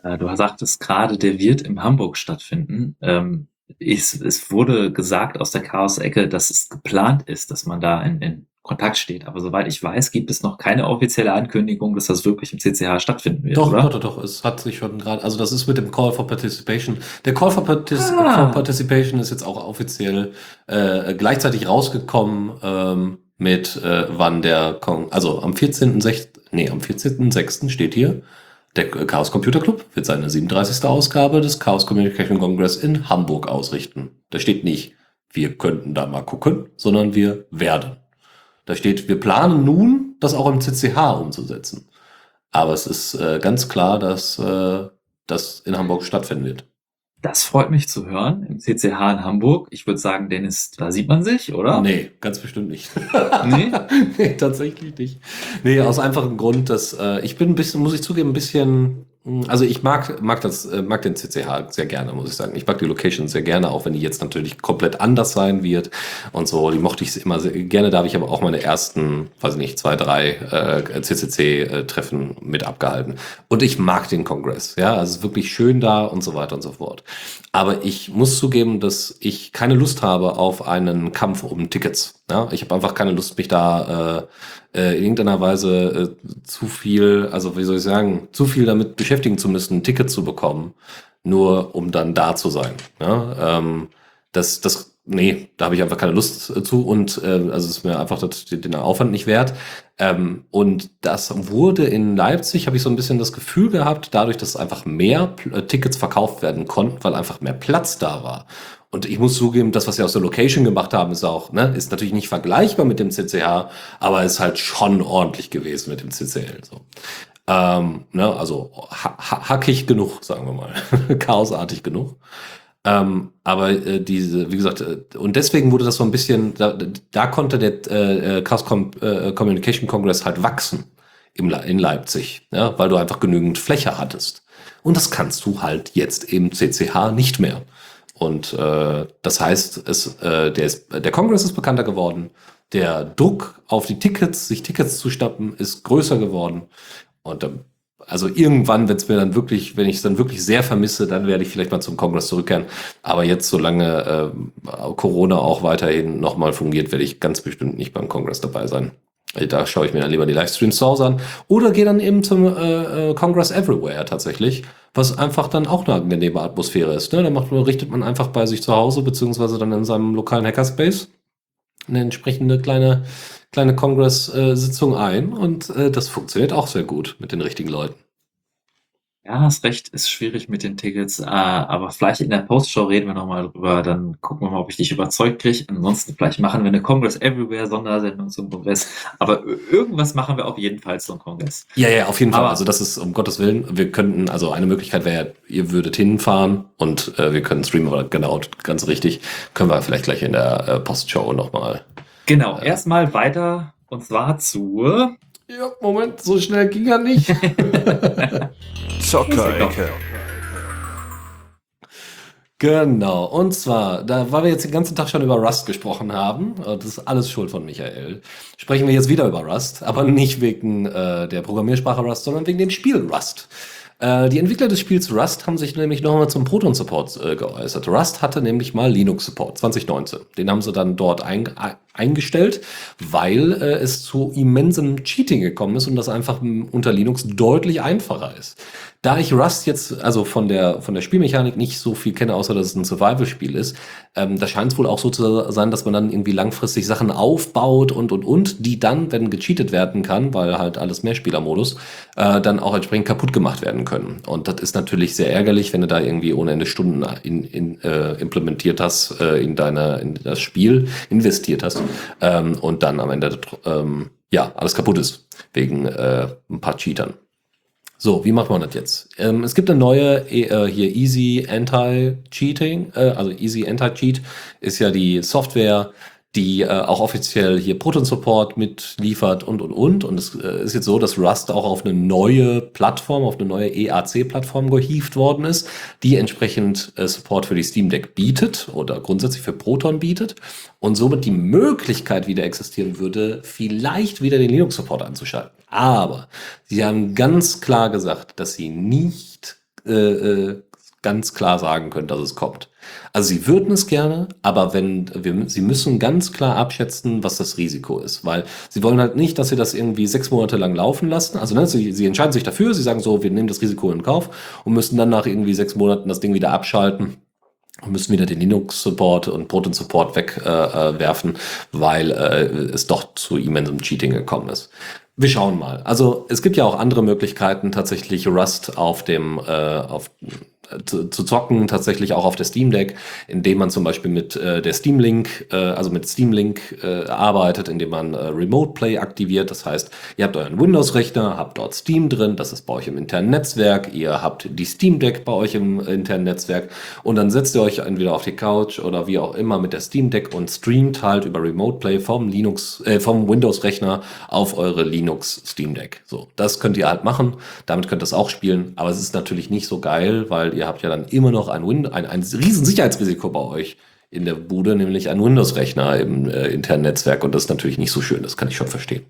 Äh, du sagtest gerade, der wird in Hamburg stattfinden. Ähm, es, es wurde gesagt aus der Chaos-Ecke, dass es geplant ist, dass man da in, in Kontakt steht. Aber soweit ich weiß, gibt es noch keine offizielle Ankündigung, dass das wirklich im CCH stattfinden wird. Doch, oder? doch, doch, doch. Es hat sich schon gerade, also das ist mit dem Call for Participation. Der Call for, Partic ah. for Participation ist jetzt auch offiziell äh, gleichzeitig rausgekommen ähm, mit äh, wann der, Kon also am 14.6., nee, am 14.6. steht hier, der Chaos Computer Club wird seine 37. Ausgabe des Chaos Communication Congress in Hamburg ausrichten. Da steht nicht, wir könnten da mal gucken, sondern wir werden. Da steht, wir planen nun, das auch im CCH umzusetzen. Aber es ist äh, ganz klar, dass äh, das in Hamburg stattfinden wird. Das freut mich zu hören im CCH in Hamburg. Ich würde sagen, Dennis, da sieht man sich, oder? Nee, ganz bestimmt nicht. nee? nee, tatsächlich nicht. Nee, aus einfachem Grund, dass äh, ich bin ein bisschen, muss ich zugeben, ein bisschen also ich mag, mag, das, äh, mag den CCH sehr gerne, muss ich sagen. Ich mag die Location sehr gerne, auch wenn die jetzt natürlich komplett anders sein wird und so. Die mochte ich immer sehr gerne. Da habe ich aber auch meine ersten, weiß ich nicht, zwei, drei äh, CCC-Treffen äh, mit abgehalten. Und ich mag den Kongress. Ja, also es ist wirklich schön da und so weiter und so fort. Aber ich muss zugeben, dass ich keine Lust habe auf einen Kampf um Tickets. Ja, ich habe einfach keine Lust, mich da äh, äh, in irgendeiner Weise äh, zu viel, also wie soll ich sagen, zu viel damit beschäftigen zu müssen, ein Ticket zu bekommen, nur um dann da zu sein. Ja? Ähm, das, das, nee, da habe ich einfach keine Lust äh, zu und äh, also ist mir einfach das, den Aufwand nicht wert. Ähm, und das wurde in Leipzig, habe ich so ein bisschen das Gefühl gehabt, dadurch, dass einfach mehr äh, Tickets verkauft werden konnten, weil einfach mehr Platz da war Und ich muss zugeben, das, was wir aus der Location gemacht haben, ist auch, ne, ist natürlich nicht vergleichbar mit dem CCH, aber ist halt schon ordentlich gewesen mit dem CCL. So. Ähm, ne, also ha hackig genug, sagen wir mal. Chaosartig genug. Ähm, aber äh, diese, wie gesagt, äh, und deswegen wurde das so ein bisschen, da, da konnte der äh, Chaos Com äh, Communication Congress halt wachsen im, in Leipzig, ja, weil du einfach genügend Fläche hattest. Und das kannst du halt jetzt im CCH nicht mehr. Und äh, das heißt, es, äh, der, ist, der Kongress ist bekannter geworden, der Druck auf die Tickets, sich Tickets zu stappen, ist größer geworden. Und ähm, also irgendwann, wenn es mir dann wirklich, wenn ich es dann wirklich sehr vermisse, dann werde ich vielleicht mal zum Kongress zurückkehren. Aber jetzt, solange äh, Corona auch weiterhin nochmal fungiert, werde ich ganz bestimmt nicht beim Kongress dabei sein. Da schaue ich mir dann lieber die Livestreams zu Hause an. Oder gehe dann eben zum äh, äh, Congress Everywhere tatsächlich, was einfach dann auch eine angenehme Atmosphäre ist. Ne? Da macht, richtet man einfach bei sich zu Hause, beziehungsweise dann in seinem lokalen Hackerspace eine entsprechende kleine, kleine Congress-Sitzung äh, ein. Und äh, das funktioniert auch sehr gut mit den richtigen Leuten. Ja, hast recht, ist schwierig mit den Tickets, äh, aber vielleicht in der Postshow reden wir nochmal drüber, dann gucken wir mal, ob ich dich überzeugt kriege. Ansonsten vielleicht machen wir eine Congress Everywhere Sondersendung zum Kongress, aber irgendwas machen wir auf jeden Fall zum Kongress. Ja, ja, auf jeden aber Fall. Also das ist um Gottes Willen, wir könnten, also eine Möglichkeit wäre, ihr würdet hinfahren und äh, wir können streamen, aber genau, ganz richtig, können wir vielleicht gleich in der äh, Postshow nochmal. Genau, äh, erstmal weiter und zwar zu ja, Moment, so schnell ging er nicht. Zockerecke. Genau, und zwar, da weil wir jetzt den ganzen Tag schon über Rust gesprochen haben, das ist alles Schuld von Michael, sprechen wir jetzt wieder über Rust, aber nicht wegen äh, der Programmiersprache Rust, sondern wegen dem Spiel Rust. Äh, die Entwickler des Spiels Rust haben sich nämlich nochmal zum Proton-Support äh, geäußert. Rust hatte nämlich mal Linux-Support 2019. Den haben sie dann dort ein, eingestellt, weil äh, es zu immensem Cheating gekommen ist und das einfach unter Linux deutlich einfacher ist. Da ich Rust jetzt also von der von der Spielmechanik nicht so viel kenne, außer dass es ein Survival-Spiel ist, ähm, da scheint es wohl auch so zu sein, dass man dann irgendwie langfristig Sachen aufbaut und und und, die dann, wenn gecheatet werden kann, weil halt alles Mehrspielermodus, äh, dann auch entsprechend kaputt gemacht werden können. Und das ist natürlich sehr ärgerlich, wenn du da irgendwie ohne Ende Stunden in, in, äh, implementiert hast äh, in deine in das Spiel investiert hast ähm, und dann am Ende ähm, ja alles kaputt ist wegen äh, ein paar Cheatern. So, wie macht man das jetzt? Ähm, es gibt eine neue äh, hier Easy Anti-Cheating, äh, also Easy Anti-Cheat ist ja die Software, die äh, auch offiziell hier Proton Support mitliefert und und und. Und es äh, ist jetzt so, dass Rust auch auf eine neue Plattform, auf eine neue EAC-Plattform gehievt worden ist, die entsprechend äh, Support für die Steam Deck bietet oder grundsätzlich für Proton bietet und somit die Möglichkeit wieder existieren würde, vielleicht wieder den Linux-Support anzuschalten. Aber sie haben ganz klar gesagt, dass sie nicht äh, äh, ganz klar sagen können, dass es kommt. Also sie würden es gerne, aber wenn wir, sie müssen ganz klar abschätzen, was das Risiko ist, weil sie wollen halt nicht, dass sie das irgendwie sechs Monate lang laufen lassen. Also ne, sie, sie entscheiden sich dafür, sie sagen so, wir nehmen das Risiko in Kauf und müssen dann nach irgendwie sechs Monaten das Ding wieder abschalten und müssen wieder den Linux-Support und Proton-Support wegwerfen, äh, weil äh, es doch zu immensem Cheating gekommen ist. Wir schauen mal. Also es gibt ja auch andere Möglichkeiten, tatsächlich Rust auf dem äh, auf zu, zu zocken, tatsächlich auch auf der Steam Deck, indem man zum Beispiel mit äh, der Steam Link, äh, also mit Steam Link äh, arbeitet, indem man äh, Remote Play aktiviert. Das heißt, ihr habt euren Windows-Rechner, habt dort Steam drin, das ist bei euch im internen Netzwerk, ihr habt die Steam Deck bei euch im internen Netzwerk und dann setzt ihr euch entweder auf die Couch oder wie auch immer mit der Steam Deck und streamt halt über Remote Play vom Linux, äh, vom Windows-Rechner auf eure Linux Steam Deck. So, das könnt ihr halt machen. Damit könnt ihr es auch spielen, aber es ist natürlich nicht so geil, weil ihr habt ja dann immer noch ein, Win ein, ein riesen bei euch in der Bude, nämlich ein Windows-Rechner im äh, internen Netzwerk und das ist natürlich nicht so schön, das kann ich schon verstehen.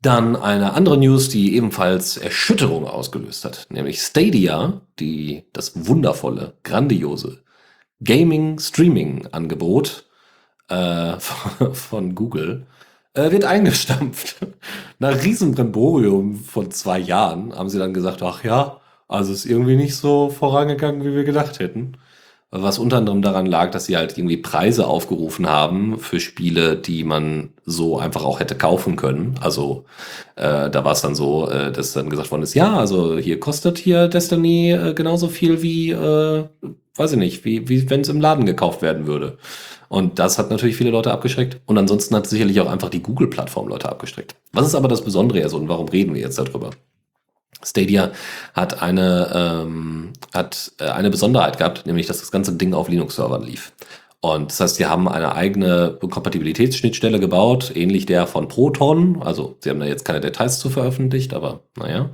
Dann eine andere News, die ebenfalls Erschütterung ausgelöst hat, nämlich Stadia, die das wundervolle, grandiose Gaming-Streaming-Angebot äh, von Google äh, wird eingestampft. Nach Riesenbremborium von zwei Jahren haben sie dann gesagt, ach ja, also ist irgendwie nicht so vorangegangen, wie wir gedacht hätten. Was unter anderem daran lag, dass sie halt irgendwie Preise aufgerufen haben für Spiele, die man so einfach auch hätte kaufen können. Also äh, da war es dann so, äh, dass dann gesagt worden ist, ja, also hier kostet hier Destiny äh, genauso viel wie, äh, weiß ich nicht, wie, wie wenn es im Laden gekauft werden würde. Und das hat natürlich viele Leute abgeschreckt. Und ansonsten hat sicherlich auch einfach die Google-Plattform Leute abgeschreckt. Was ist aber das Besondere jetzt und warum reden wir jetzt darüber? Stadia hat eine, ähm, hat äh, eine Besonderheit gehabt, nämlich dass das ganze Ding auf Linux-Servern lief. Und das heißt, sie haben eine eigene Kompatibilitätsschnittstelle gebaut, ähnlich der von Proton. Also sie haben da jetzt keine Details zu veröffentlicht, aber naja.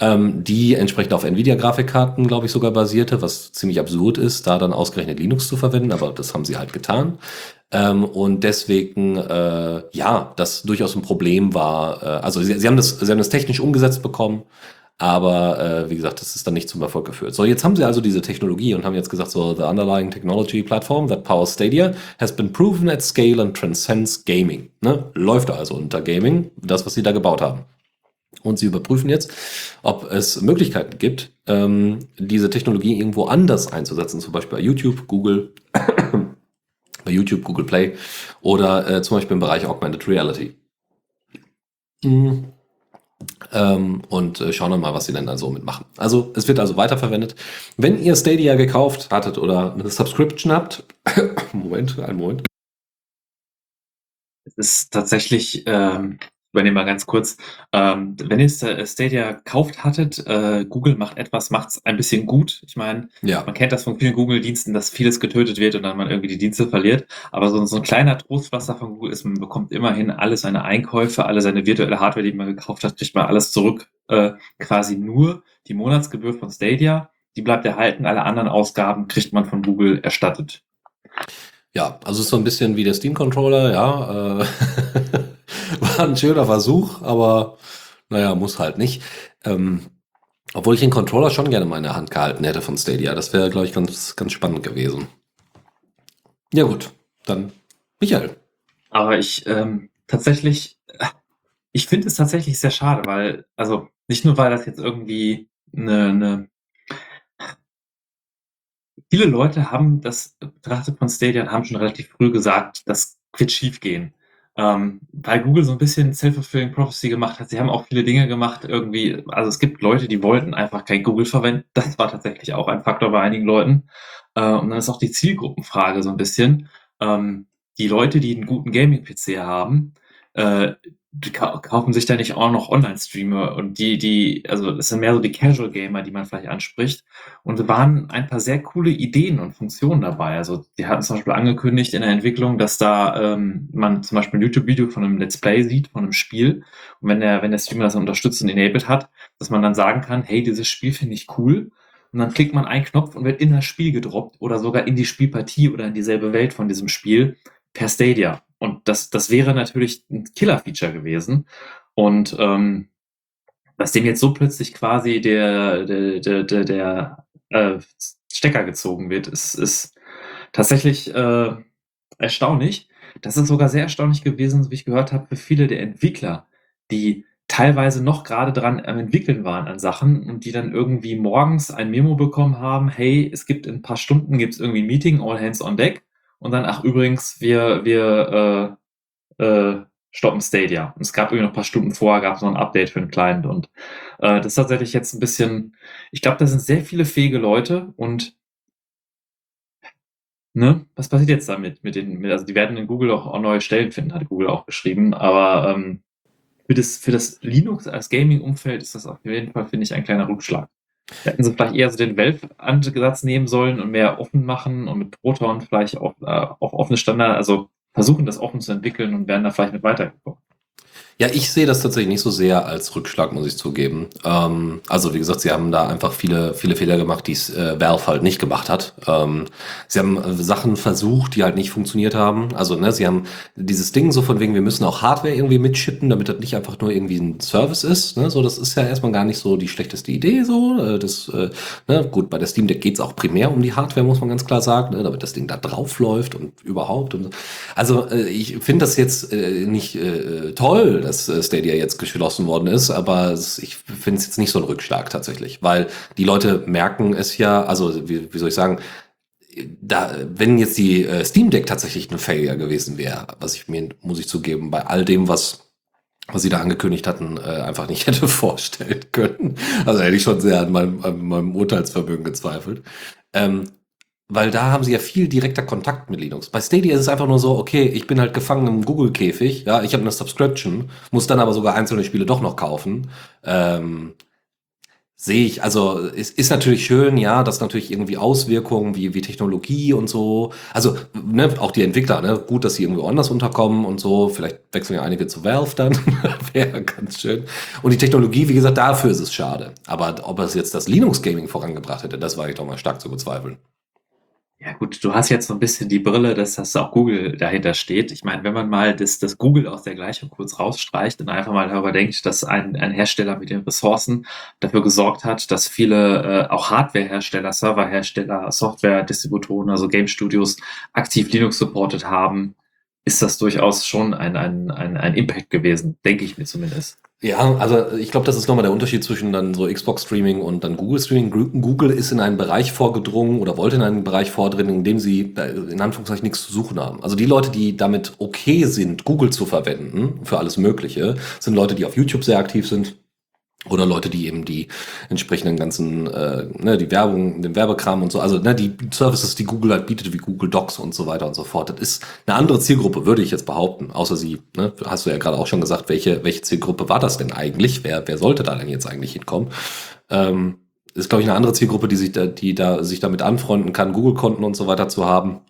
Ähm, die entsprechend auf Nvidia-Grafikkarten, glaube ich, sogar basierte, was ziemlich absurd ist, da dann ausgerechnet Linux zu verwenden, aber das haben sie halt getan. Ähm, und deswegen, äh, ja, das durchaus ein Problem war. Äh, also sie, sie, haben das, sie haben das technisch umgesetzt bekommen, aber äh, wie gesagt, das ist dann nicht zum Erfolg geführt. So, jetzt haben sie also diese Technologie und haben jetzt gesagt, so, the underlying technology platform that powers Stadia has been proven at scale and transcends gaming. Ne? Läuft also unter Gaming, das, was sie da gebaut haben. Und sie überprüfen jetzt, ob es Möglichkeiten gibt, ähm, diese Technologie irgendwo anders einzusetzen, zum Beispiel bei YouTube, Google, bei YouTube, Google Play oder äh, zum Beispiel im Bereich Augmented Reality. Mhm. Ähm, und äh, schauen wir mal, was sie denn dann so mitmachen. Also es wird also weiterverwendet. Wenn ihr Stadia gekauft hattet oder eine Subscription habt, Moment, einen Moment. Es ist tatsächlich ähm, übernehme mal ganz kurz. Ähm, wenn ihr äh, Stadia gekauft hattet, äh, Google macht etwas, macht es ein bisschen gut. Ich meine, ja. man kennt das von vielen Google-Diensten, dass vieles getötet wird und dann man irgendwie die Dienste verliert. Aber so, so ein kleiner Trostpflaster von Google ist, man bekommt immerhin alle seine Einkäufe, alle seine virtuelle Hardware, die man gekauft hat, kriegt man alles zurück. Äh, quasi nur die Monatsgebühr von Stadia, die bleibt erhalten. Alle anderen Ausgaben kriegt man von Google erstattet. Ja, also ist so ein bisschen wie der Steam Controller, ja. Äh War ein schöner Versuch, aber naja, muss halt nicht. Ähm, obwohl ich den Controller schon gerne mal in der Hand gehalten hätte von Stadia. Das wäre, glaube ich, ganz, ganz spannend gewesen. Ja, gut. Dann Michael. Aber ich ähm, tatsächlich, ich finde es tatsächlich sehr schade, weil, also nicht nur, weil das jetzt irgendwie eine, eine viele Leute haben das betrachtet von Stadia und haben schon relativ früh gesagt, das wird schief gehen ähm, weil Google so ein bisschen Self-Fulfilling Prophecy gemacht hat. Sie haben auch viele Dinge gemacht irgendwie. Also es gibt Leute, die wollten einfach kein Google verwenden. Das war tatsächlich auch ein Faktor bei einigen Leuten. Äh, und dann ist auch die Zielgruppenfrage so ein bisschen. Ähm, die Leute, die einen guten Gaming-PC haben, äh, kaufen sich da nicht auch noch Online-Streamer und die, die, also es sind mehr so die Casual-Gamer, die man vielleicht anspricht. Und es waren ein paar sehr coole Ideen und Funktionen dabei. Also die hatten zum Beispiel angekündigt in der Entwicklung, dass da ähm, man zum Beispiel ein YouTube-Video von einem Let's Play sieht, von einem Spiel. Und wenn der, wenn der Streamer das unterstützt und enabled hat, dass man dann sagen kann, hey, dieses Spiel finde ich cool. Und dann klickt man einen Knopf und wird in das Spiel gedroppt oder sogar in die Spielpartie oder in dieselbe Welt von diesem Spiel per Stadia. Und das, das wäre natürlich ein Killer-Feature gewesen. Und ähm, dass dem jetzt so plötzlich quasi der, der, der, der, der äh, Stecker gezogen wird, ist, ist tatsächlich äh, erstaunlich. Das ist sogar sehr erstaunlich gewesen, wie ich gehört habe, für viele der Entwickler, die teilweise noch gerade dran am entwickeln waren an Sachen und die dann irgendwie morgens ein Memo bekommen haben, hey, es gibt in ein paar Stunden gibt es irgendwie ein Meeting, all hands on deck und dann, ach übrigens, wir, wir äh, äh, stoppen Stadia. Und es gab irgendwie noch ein paar Stunden vorher, gab es noch ein Update für den Client. Und äh, das ist tatsächlich jetzt ein bisschen, ich glaube, da sind sehr viele fähige Leute und ne, was passiert jetzt damit? Mit den, mit, also die werden in Google auch, auch neue Stellen finden, hat Google auch geschrieben. Aber ähm, für das, für das Linux als Gaming-Umfeld ist das auf jeden Fall, finde ich, ein kleiner Rückschlag. Hätten sie vielleicht eher so den Valve-Ansatz nehmen sollen und mehr offen machen und mit Proton vielleicht auch äh, auf offene Standard, also versuchen das offen zu entwickeln und werden da vielleicht mit weitergekommen. Ja, ich sehe das tatsächlich nicht so sehr als Rückschlag, muss ich zugeben. Ähm, also wie gesagt, sie haben da einfach viele, viele Fehler gemacht, die es äh, Valve halt nicht gemacht hat. Ähm, sie haben äh, Sachen versucht, die halt nicht funktioniert haben. Also ne, sie haben dieses Ding so von wegen, wir müssen auch Hardware irgendwie mitschippen, damit das nicht einfach nur irgendwie ein Service ist. Ne? So, das ist ja erstmal gar nicht so die schlechteste Idee. So, äh, das, äh, ne? gut, bei der Steam Deck geht's auch primär um die Hardware, muss man ganz klar sagen, ne? damit das Ding da drauf läuft und überhaupt. Und, also äh, ich finde das jetzt äh, nicht äh, toll dass äh, Stadia jetzt geschlossen worden ist, aber ich finde es jetzt nicht so ein Rückschlag tatsächlich, weil die Leute merken es ja, also wie, wie soll ich sagen, da, wenn jetzt die äh, Steam Deck tatsächlich ein Failure gewesen wäre, was ich mir, muss ich zugeben, bei all dem, was was sie da angekündigt hatten, äh, einfach nicht hätte vorstellen können. Also hätte ich schon sehr an meinem, an meinem Urteilsvermögen gezweifelt. Ähm, weil da haben sie ja viel direkter Kontakt mit Linux. Bei Stadia ist es einfach nur so, okay, ich bin halt gefangen im Google-Käfig, ja, ich habe eine Subscription, muss dann aber sogar einzelne Spiele doch noch kaufen. Ähm, Sehe ich, also es ist natürlich schön, ja, dass natürlich irgendwie Auswirkungen wie, wie Technologie und so, also ne, auch die Entwickler, ne, gut, dass sie irgendwo anders unterkommen und so, vielleicht wechseln ja einige zu Valve dann, wäre ganz schön. Und die Technologie, wie gesagt, dafür ist es schade. Aber ob es jetzt das Linux-Gaming vorangebracht hätte, das war ich doch mal stark zu bezweifeln. Ja gut, du hast jetzt so ein bisschen die Brille, dass das auch Google dahinter steht. Ich meine, wenn man mal das, das Google aus der Gleichung kurz rausstreicht und einfach mal darüber denkt, dass ein, ein Hersteller mit den Ressourcen dafür gesorgt hat, dass viele äh, auch Hardware-Hersteller, Server-Hersteller, Software-Distributoren, also Game Studios aktiv Linux supportet haben, ist das durchaus schon ein, ein, ein, ein Impact gewesen, denke ich mir zumindest. Ja, also ich glaube, das ist nochmal der Unterschied zwischen dann so Xbox Streaming und dann Google Streaming. Google ist in einen Bereich vorgedrungen oder wollte in einen Bereich vordringen, in dem sie in Anführungszeichen nichts zu suchen haben. Also die Leute, die damit okay sind, Google zu verwenden für alles Mögliche, sind Leute, die auf YouTube sehr aktiv sind, oder Leute, die eben die entsprechenden ganzen, äh, ne, die Werbung, den Werbekram und so, also ne, die Services, die Google halt bietet, wie Google Docs und so weiter und so fort. Das ist eine andere Zielgruppe, würde ich jetzt behaupten. Außer sie, ne, hast du ja gerade auch schon gesagt, welche, welche Zielgruppe war das denn eigentlich? Wer, wer sollte da denn jetzt eigentlich hinkommen? Ähm, ist, glaube ich, eine andere Zielgruppe, die sich da, die da sich damit anfreunden kann, Google-Konten und so weiter zu haben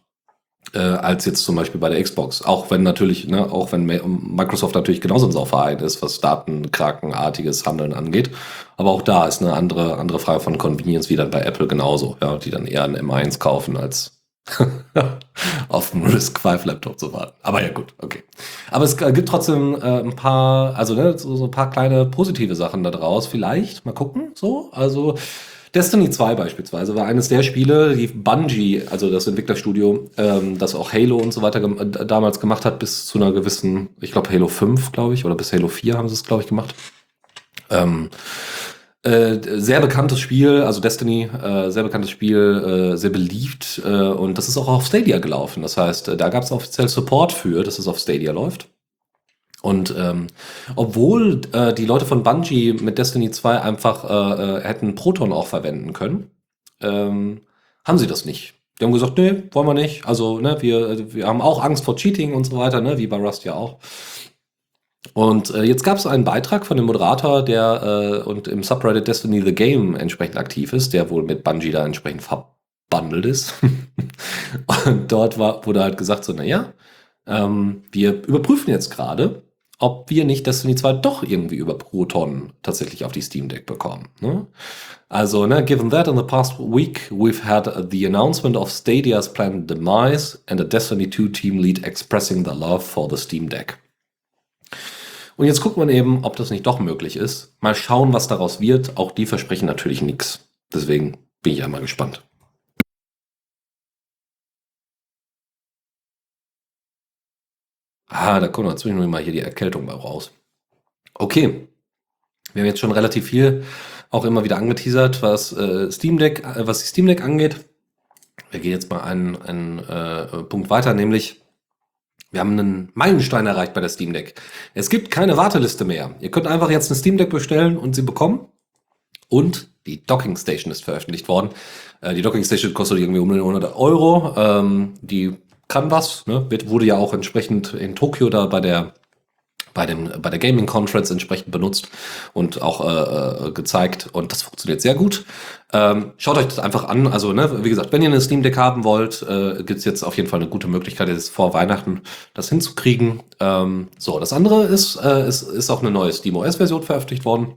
äh, als jetzt zum Beispiel bei der Xbox. Auch wenn natürlich, ne, auch wenn Microsoft natürlich genauso ein Sauverein ist, was datenkrakenartiges Handeln angeht. Aber auch da ist eine andere, andere Frage von Convenience wie dann bei Apple genauso, ja, die dann eher ein M1 kaufen als auf dem Risk 5 Laptop zu warten. Aber ja, gut, okay. Aber es gibt trotzdem äh, ein paar, also ne, so, so ein paar kleine positive Sachen da draus. Vielleicht, mal gucken, so. Also, Destiny 2 beispielsweise war eines der Spiele, die Bungie, also das Entwicklerstudio, ähm, das auch Halo und so weiter gem äh, damals gemacht hat, bis zu einer gewissen, ich glaube Halo 5, glaube ich, oder bis Halo 4 haben sie es, glaube ich, gemacht. Ähm, äh, sehr bekanntes Spiel, also Destiny, äh, sehr bekanntes Spiel, äh, sehr beliebt äh, und das ist auch auf Stadia gelaufen. Das heißt, äh, da gab es offiziell Support für, dass es auf Stadia läuft. Und ähm, obwohl äh, die Leute von Bungie mit Destiny 2 einfach äh, äh, hätten Proton auch verwenden können, ähm, haben sie das nicht. Die haben gesagt, nee, wollen wir nicht. Also, ne, wir, wir haben auch Angst vor Cheating und so weiter, ne, wie bei Rust ja auch. Und äh, jetzt gab es einen Beitrag von dem Moderator, der äh, und im Subreddit Destiny the Game entsprechend aktiv ist, der wohl mit Bungie da entsprechend verbandelt ist. und dort war, wurde halt gesagt, so, naja, ähm, wir überprüfen jetzt gerade, ob wir nicht Destiny 2 doch irgendwie über Proton tatsächlich auf die Steam Deck bekommen. Ne? Also, ne, given that in the past week we've had the announcement of Stadia's planned demise and a Destiny 2 team lead expressing the love for the Steam Deck. Und jetzt guckt man eben, ob das nicht doch möglich ist. Mal schauen, was daraus wird. Auch die versprechen natürlich nichts. Deswegen bin ich einmal gespannt. Ah, da kommt zwischendurch mal hier die Erkältung mal raus. Okay. Wir haben jetzt schon relativ viel auch immer wieder angeteasert, was äh, Steam Deck, äh, was die Steam Deck angeht. Wir gehen jetzt mal einen, einen äh, Punkt weiter, nämlich wir haben einen Meilenstein erreicht bei der Steam Deck. Es gibt keine Warteliste mehr. Ihr könnt einfach jetzt eine Steam Deck bestellen und sie bekommen. Und die Docking Station ist veröffentlicht worden. Äh, die Docking Station kostet irgendwie um 100 Euro. Ähm, die kann was, ne? Wurde ja auch entsprechend in Tokio da bei der bei, dem, bei der Gaming Conference entsprechend benutzt und auch äh, äh, gezeigt und das funktioniert sehr gut. Ähm, schaut euch das einfach an. Also, ne, wie gesagt, wenn ihr eine Steam Deck haben wollt, äh, gibt es jetzt auf jeden Fall eine gute Möglichkeit, jetzt vor Weihnachten das hinzukriegen. Ähm, so, das andere ist, äh, ist, ist auch eine neue SteamOS-Version veröffentlicht worden.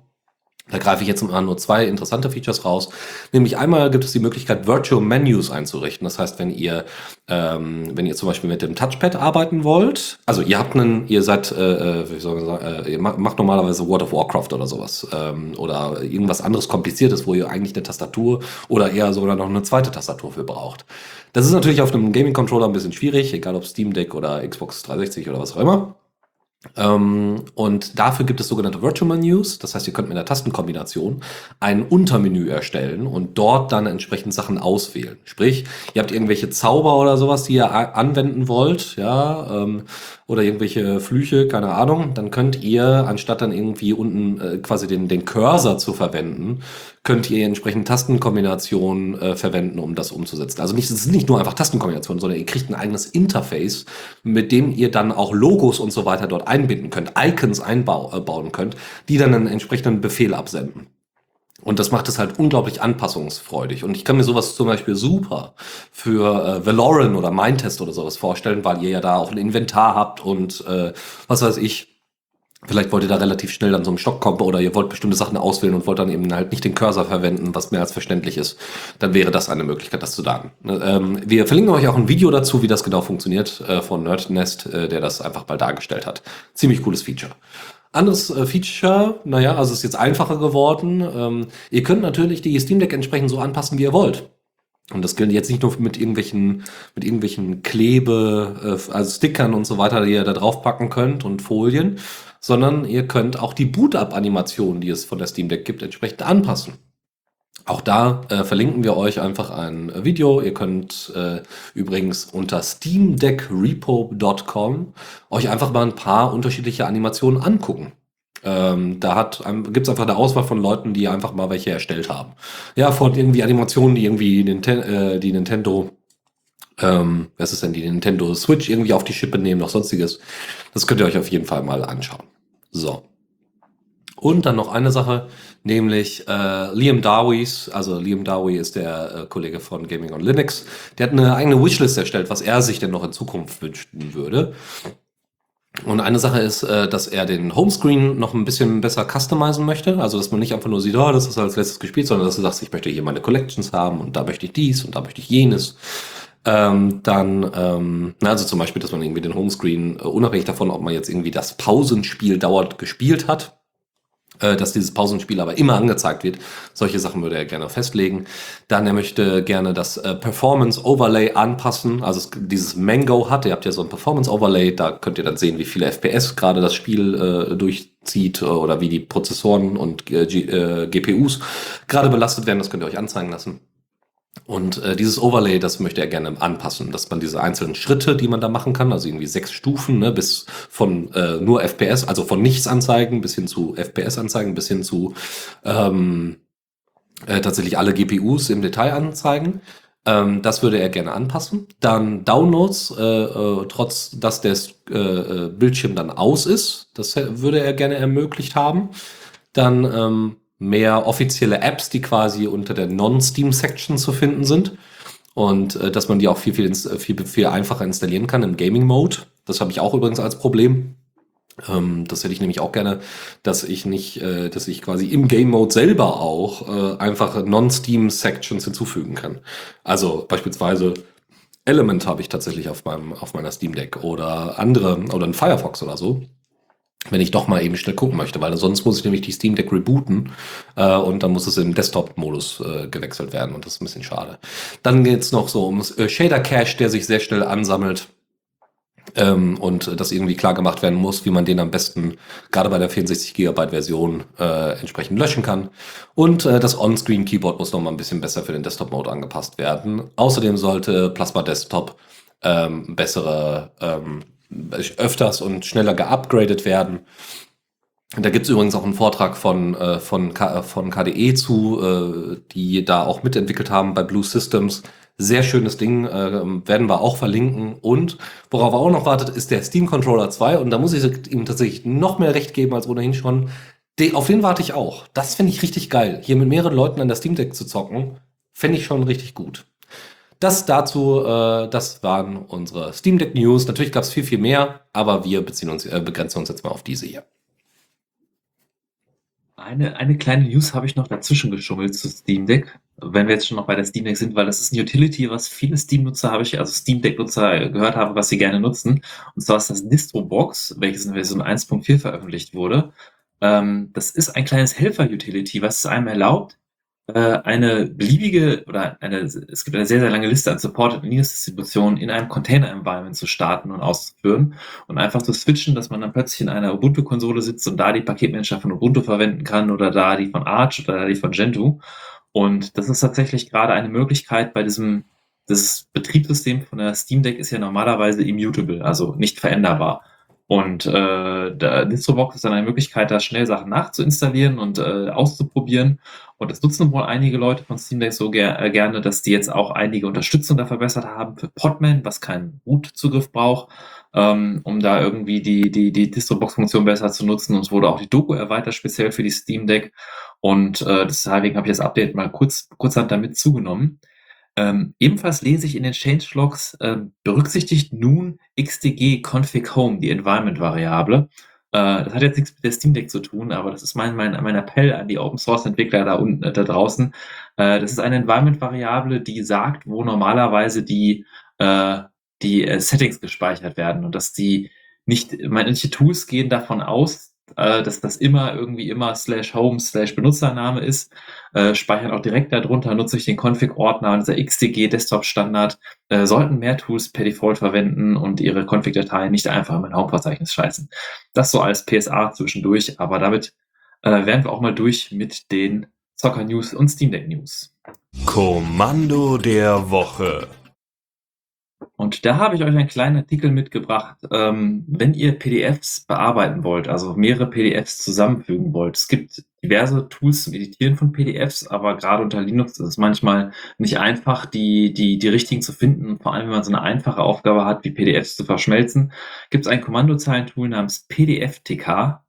Da greife ich jetzt mal nur zwei interessante Features raus. Nämlich einmal gibt es die Möglichkeit, Virtual Menus einzurichten. Das heißt, wenn ihr, ähm, wenn ihr zum Beispiel mit dem Touchpad arbeiten wollt, also ihr habt einen, ihr seid, äh, äh wie soll ich sagen, äh, ihr macht normalerweise World of Warcraft oder sowas ähm, oder irgendwas anderes Kompliziertes, wo ihr eigentlich eine Tastatur oder eher sogar noch eine zweite Tastatur für braucht. Das ist natürlich auf einem Gaming-Controller ein bisschen schwierig, egal ob Steam Deck oder Xbox 360 oder was auch immer. Ähm, und dafür gibt es sogenannte Virtual Menus. Das heißt, ihr könnt mit einer Tastenkombination ein Untermenü erstellen und dort dann entsprechend Sachen auswählen. Sprich, ihr habt irgendwelche Zauber oder sowas, die ihr anwenden wollt, ja, ähm, oder irgendwelche Flüche, keine Ahnung, dann könnt ihr, anstatt dann irgendwie unten äh, quasi den, den Cursor zu verwenden, könnt ihr entsprechend Tastenkombinationen äh, verwenden, um das umzusetzen. Also nicht, es sind nicht nur einfach Tastenkombinationen, sondern ihr kriegt ein eigenes Interface, mit dem ihr dann auch Logos und so weiter dort einbinden könnt, Icons einbauen äh, könnt, die dann einen entsprechenden Befehl absenden. Und das macht es halt unglaublich anpassungsfreudig. Und ich kann mir sowas zum Beispiel super für äh, Valoran oder Mindtest oder sowas vorstellen, weil ihr ja da auch ein Inventar habt und äh, was weiß ich. Vielleicht wollt ihr da relativ schnell dann so einem Stock kommen oder ihr wollt bestimmte Sachen auswählen und wollt dann eben halt nicht den Cursor verwenden, was mehr als verständlich ist. Dann wäre das eine Möglichkeit, das zu sagen. Ähm, wir verlinken euch auch ein Video dazu, wie das genau funktioniert, äh, von Nerdnest, äh, der das einfach mal dargestellt hat. Ziemlich cooles Feature. Anderes äh, Feature, naja, also ist jetzt einfacher geworden. Ähm, ihr könnt natürlich die Steam Deck entsprechend so anpassen, wie ihr wollt. Und das gilt jetzt nicht nur mit irgendwelchen, mit irgendwelchen Klebe, äh, also Stickern und so weiter, die ihr da drauf packen könnt und Folien, sondern ihr könnt auch die Boot-Up-Animationen, die es von der Steam Deck gibt, entsprechend anpassen. Auch da äh, verlinken wir euch einfach ein äh, Video. Ihr könnt äh, übrigens unter steamdeckrepo.com euch einfach mal ein paar unterschiedliche Animationen angucken. Ähm, da hat, gibt es einfach eine Auswahl von Leuten, die einfach mal welche erstellt haben. Ja, von irgendwie Animationen, die irgendwie Ninten äh, die Nintendo, ähm, was ist denn, die Nintendo Switch irgendwie auf die Schippe nehmen, noch sonstiges. Das könnt ihr euch auf jeden Fall mal anschauen. So. Und dann noch eine Sache, nämlich äh, Liam Darwis, also Liam Darwy ist der äh, Kollege von Gaming on Linux, der hat eine eigene Wishlist erstellt, was er sich denn noch in Zukunft wünschen würde. Und eine Sache ist, äh, dass er den Homescreen noch ein bisschen besser customizen möchte. Also, dass man nicht einfach nur sieht, oh, das ist als letztes gespielt, sondern dass du sagst, ich möchte hier meine Collections haben und da möchte ich dies und da möchte ich jenes. Ähm, dann, ähm, na, also zum Beispiel, dass man irgendwie den Homescreen, äh, unabhängig davon, ob man jetzt irgendwie das Pausenspiel dauernd gespielt hat, äh, dass dieses Pausenspiel aber immer angezeigt wird. Solche Sachen würde er gerne festlegen. Dann er möchte gerne das äh, Performance Overlay anpassen. Also es, dieses Mango hat, ihr habt ja so ein Performance Overlay, da könnt ihr dann sehen, wie viele FPS gerade das Spiel äh, durchzieht äh, oder wie die Prozessoren und äh, GPUs gerade belastet werden. Das könnt ihr euch anzeigen lassen. Und äh, dieses Overlay, das möchte er gerne anpassen, dass man diese einzelnen Schritte, die man da machen kann, also irgendwie sechs Stufen, ne, bis von äh, nur FPS, also von nichts anzeigen bis hin zu FPS anzeigen, bis hin zu ähm, äh, tatsächlich alle GPUs im Detail anzeigen. Ähm, das würde er gerne anpassen. Dann Downloads, äh, äh, trotz dass der äh, äh, Bildschirm dann aus ist, das würde er gerne ermöglicht haben. Dann ähm, mehr offizielle Apps, die quasi unter der Non-Steam-Section zu finden sind. Und äh, dass man die auch viel, viel, viel, viel einfacher installieren kann im Gaming-Mode. Das habe ich auch übrigens als Problem. Ähm, das hätte ich nämlich auch gerne, dass ich nicht, äh, dass ich quasi im Game Mode selber auch äh, einfach Non-Steam Sections hinzufügen kann. Also beispielsweise Element habe ich tatsächlich auf meinem, auf meiner Steam Deck oder andere, oder ein Firefox oder so wenn ich doch mal eben schnell gucken möchte, weil sonst muss ich nämlich die Steam Deck rebooten äh, und dann muss es im Desktop-Modus äh, gewechselt werden und das ist ein bisschen schade. Dann geht's noch so um äh, Shader Cache, der sich sehr schnell ansammelt ähm, und das irgendwie klar gemacht werden muss, wie man den am besten gerade bei der 64 GB Version äh, entsprechend löschen kann. Und äh, das On-Screen Keyboard muss noch mal ein bisschen besser für den Desktop-Mode angepasst werden. Außerdem sollte Plasma Desktop ähm, bessere ähm, öfters und schneller geupgradet werden. Da gibt es übrigens auch einen Vortrag von, äh, von, K von KDE zu, äh, die da auch mitentwickelt haben bei Blue Systems. Sehr schönes Ding, äh, werden wir auch verlinken. Und worauf er auch noch wartet, ist der Steam Controller 2. Und da muss ich ihm tatsächlich noch mehr recht geben als ohnehin schon. De auf den warte ich auch. Das finde ich richtig geil. Hier mit mehreren Leuten an der Steam Deck zu zocken, fände ich schon richtig gut. Das dazu, äh, das waren unsere Steam Deck News. Natürlich gab es viel, viel mehr, aber wir beziehen uns, äh, begrenzen uns jetzt mal auf diese hier. Eine, eine kleine News habe ich noch dazwischen geschummelt zu Steam Deck, wenn wir jetzt schon noch bei der Steam Deck sind, weil das ist ein Utility, was viele Steam-Nutzer habe ich, also Steam Deck-Nutzer gehört haben, was sie gerne nutzen. Und zwar ist das Distro-Box, welches in Version 1.4 veröffentlicht wurde. Ähm, das ist ein kleines Helfer-Utility, was es einem erlaubt, eine beliebige oder eine, es gibt eine sehr, sehr lange Liste an Supported Linux-Distributionen in einem Container-Environment zu starten und auszuführen und einfach zu switchen, dass man dann plötzlich in einer Ubuntu-Konsole sitzt und da die Paketmanager von Ubuntu verwenden kann oder da die von Arch oder da die von Gentoo. Und das ist tatsächlich gerade eine Möglichkeit bei diesem, das Betriebssystem von der Steam Deck ist ja normalerweise immutable, also nicht veränderbar. Und äh, der Distrobox ist dann eine Möglichkeit, da schnell Sachen nachzuinstallieren und äh, auszuprobieren. Und das nutzen wohl einige Leute von Steam Deck so ger äh, gerne, dass die jetzt auch einige Unterstützung da verbessert haben für Podman, was keinen Root-Zugriff braucht, ähm, um da irgendwie die, die, die Distrobox-Funktion besser zu nutzen. Und es wurde auch die Doku erweitert, speziell für die Steam Deck. Und äh, deswegen habe ich das Update mal kurz, kurzhand damit zugenommen. Ähm, ebenfalls lese ich in den Changelogs, äh, berücksichtigt nun xdg config home, die Environment-Variable. Äh, das hat jetzt nichts mit der Steam Deck zu tun, aber das ist mein, mein, mein Appell an die Open Source Entwickler da unten, äh, da draußen. Äh, das ist eine Environment-Variable, die sagt, wo normalerweise die, äh, die äh, Settings gespeichert werden und dass die nicht, manche Tools gehen davon aus, dass das immer irgendwie immer slash home slash Benutzername ist, äh, speichern auch direkt darunter, nutze ich den Config-Ordner und dieser XDG Desktop-Standard, äh, sollten mehr Tools per Default verwenden und ihre Config-Dateien nicht einfach in mein Home-Verzeichnis scheißen. Das so als PSA zwischendurch, aber damit äh, wären wir auch mal durch mit den Soccer News und Steam Deck News. Kommando der Woche. Und da habe ich euch einen kleinen Artikel mitgebracht, ähm, wenn ihr PDFs bearbeiten wollt, also mehrere PDFs zusammenfügen wollt. Es gibt diverse Tools zum Editieren von PDFs, aber gerade unter Linux ist es manchmal nicht einfach, die, die, die richtigen zu finden. Vor allem, wenn man so eine einfache Aufgabe hat, wie PDFs zu verschmelzen, gibt es ein Kommandozeilentool namens PDFTK.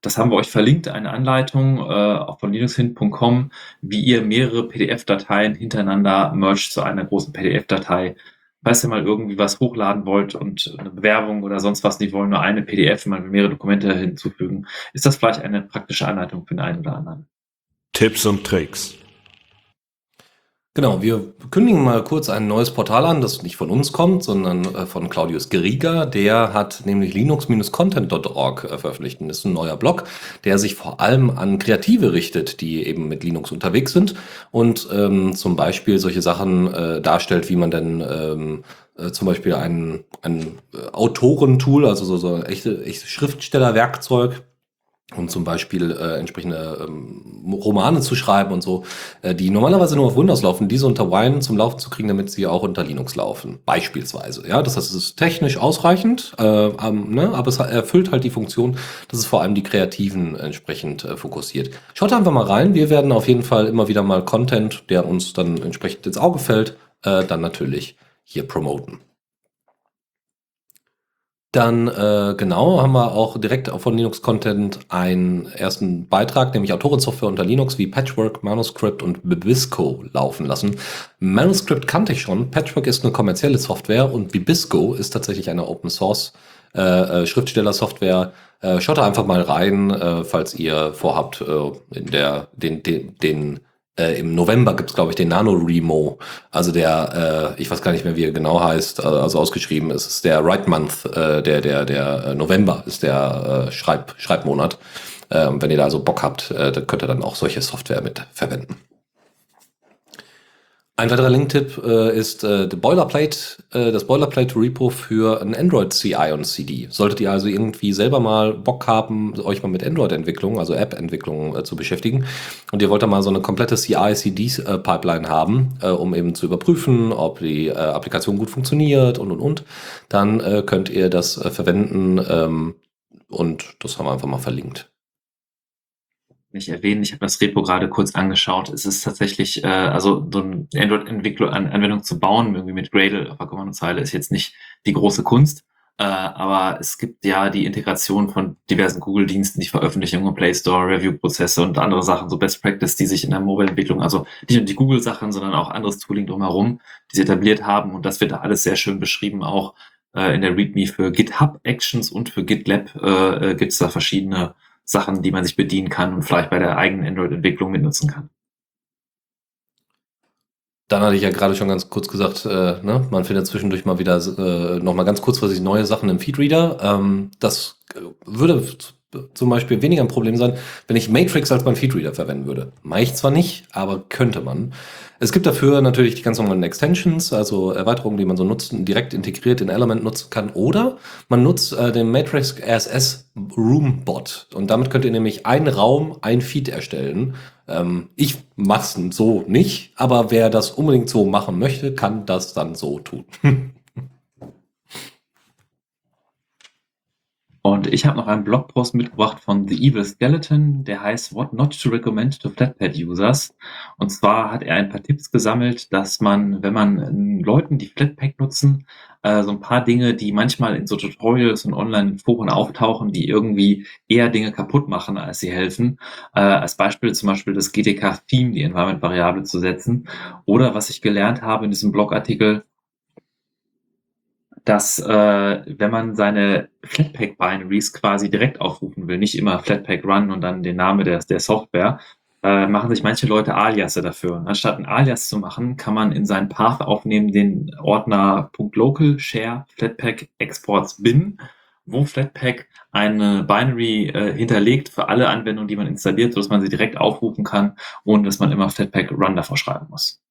Das haben wir euch verlinkt, eine Anleitung äh, von linuxhin.com, wie ihr mehrere PDF-Dateien hintereinander mergt zu einer großen PDF-Datei falls ihr mal irgendwie was hochladen wollt und eine Bewerbung oder sonst was, die wollen nur eine PDF, will mehrere Dokumente hinzufügen, ist das vielleicht eine praktische Anleitung für den einen oder anderen. Tipps und Tricks. Genau, wir kündigen mal kurz ein neues Portal an, das nicht von uns kommt, sondern äh, von Claudius Gerieger. Der hat nämlich linux-content.org äh, veröffentlicht. Das ist ein neuer Blog, der sich vor allem an Kreative richtet, die eben mit Linux unterwegs sind und ähm, zum Beispiel solche Sachen äh, darstellt, wie man denn ähm, äh, zum Beispiel ein, ein Autorentool, also so, so ein echtes echte Schriftstellerwerkzeug, um zum Beispiel äh, entsprechende ähm, Romane zu schreiben und so, äh, die normalerweise nur auf Windows laufen, diese unter Wine zum Laufen zu kriegen, damit sie auch unter Linux laufen, beispielsweise. Ja, das heißt, es ist technisch ausreichend, äh, ähm, ne? aber es erfüllt halt die Funktion, dass es vor allem die Kreativen entsprechend äh, fokussiert. Schaut einfach mal rein. Wir werden auf jeden Fall immer wieder mal Content, der uns dann entsprechend ins Auge fällt, äh, dann natürlich hier promoten. Dann äh, genau haben wir auch direkt von Linux Content einen ersten Beitrag, nämlich Autorensoftware unter Linux wie Patchwork, Manuscript und Bibisco laufen lassen. Manuscript kannte ich schon. Patchwork ist eine kommerzielle Software und Bibisco ist tatsächlich eine Open Source äh, äh, Schriftsteller-Software. Äh, schaut da einfach mal rein, äh, falls ihr vorhabt, äh, in der den den den äh, Im November gibt es, glaube ich, den Nano Remo. Also der, äh, ich weiß gar nicht mehr, wie er genau heißt, äh, also ausgeschrieben ist, ist der Write Month, äh, der, der, der äh, November ist der äh, Schreib, Schreibmonat. Ähm, wenn ihr da also Bock habt, äh, dann könnt ihr dann auch solche Software mit verwenden. Ein weiterer Link-Tipp äh, ist äh, Boilerplate, äh, das Boilerplate-Repo für ein Android CI und CD. Solltet ihr also irgendwie selber mal Bock haben, euch mal mit Android-Entwicklung, also App-Entwicklung äh, zu beschäftigen. Und ihr wollt da mal so eine komplette CI-CD-Pipeline haben, äh, um eben zu überprüfen, ob die äh, Applikation gut funktioniert und und und, dann äh, könnt ihr das äh, verwenden ähm, und das haben wir einfach mal verlinkt nicht erwähnen. Ich habe das Repo gerade kurz angeschaut. Es ist tatsächlich, äh, also so eine Android-Entwicklung, Anwendung zu bauen, irgendwie mit Gradle auf der Kommandozeile, ist jetzt nicht die große Kunst. Äh, aber es gibt ja die Integration von diversen Google-Diensten, die Veröffentlichung im Play Store, Review-Prozesse und andere Sachen, so Best Practice, die sich in der Mobile-Entwicklung, also nicht nur die Google-Sachen, sondern auch anderes Tooling drumherum, die sie etabliert haben. Und das wird da alles sehr schön beschrieben, auch äh, in der README für GitHub Actions und für GitLab äh, äh, gibt es da verschiedene Sachen, die man sich bedienen kann und vielleicht bei der eigenen Android-Entwicklung mitnutzen kann. Dann hatte ich ja gerade schon ganz kurz gesagt, äh, ne, man findet zwischendurch mal wieder äh, noch mal ganz kurzfristig neue Sachen im Feedreader. Ähm, das würde zum Beispiel weniger ein Problem sein, wenn ich Matrix als mein Feedreader verwenden würde. Mache ich zwar nicht, aber könnte man. Es gibt dafür natürlich die ganz normalen Extensions, also Erweiterungen, die man so nutzen, direkt integriert in Element nutzen kann. Oder man nutzt äh, den Matrix RSS Room Bot. Und damit könnt ihr nämlich einen Raum, ein Feed erstellen. Ähm, ich mach's so nicht, aber wer das unbedingt so machen möchte, kann das dann so tun. Und ich habe noch einen Blogpost mitgebracht von The Evil Skeleton, der heißt What Not to Recommend to Flatpad Users. Und zwar hat er ein paar Tipps gesammelt, dass man, wenn man Leuten, die Flatpak nutzen, äh, so ein paar Dinge, die manchmal in so Tutorials und Online-Foren auftauchen, die irgendwie eher Dinge kaputt machen, als sie helfen. Äh, als Beispiel zum Beispiel das GTK-Theme, die Environment-Variable zu setzen. Oder was ich gelernt habe in diesem Blogartikel, dass äh, wenn man seine Flatpak-Binaries quasi direkt aufrufen will, nicht immer Flatpak Run und dann den Namen der, der Software, äh, machen sich manche Leute Aliasse dafür. Anstatt ein Alias zu machen, kann man in seinen Path aufnehmen den Ordner .local share flatpak exports bin, wo Flatpak eine Binary äh, hinterlegt für alle Anwendungen, die man installiert, sodass man sie direkt aufrufen kann, ohne dass man immer Flatpak Run davor schreiben muss.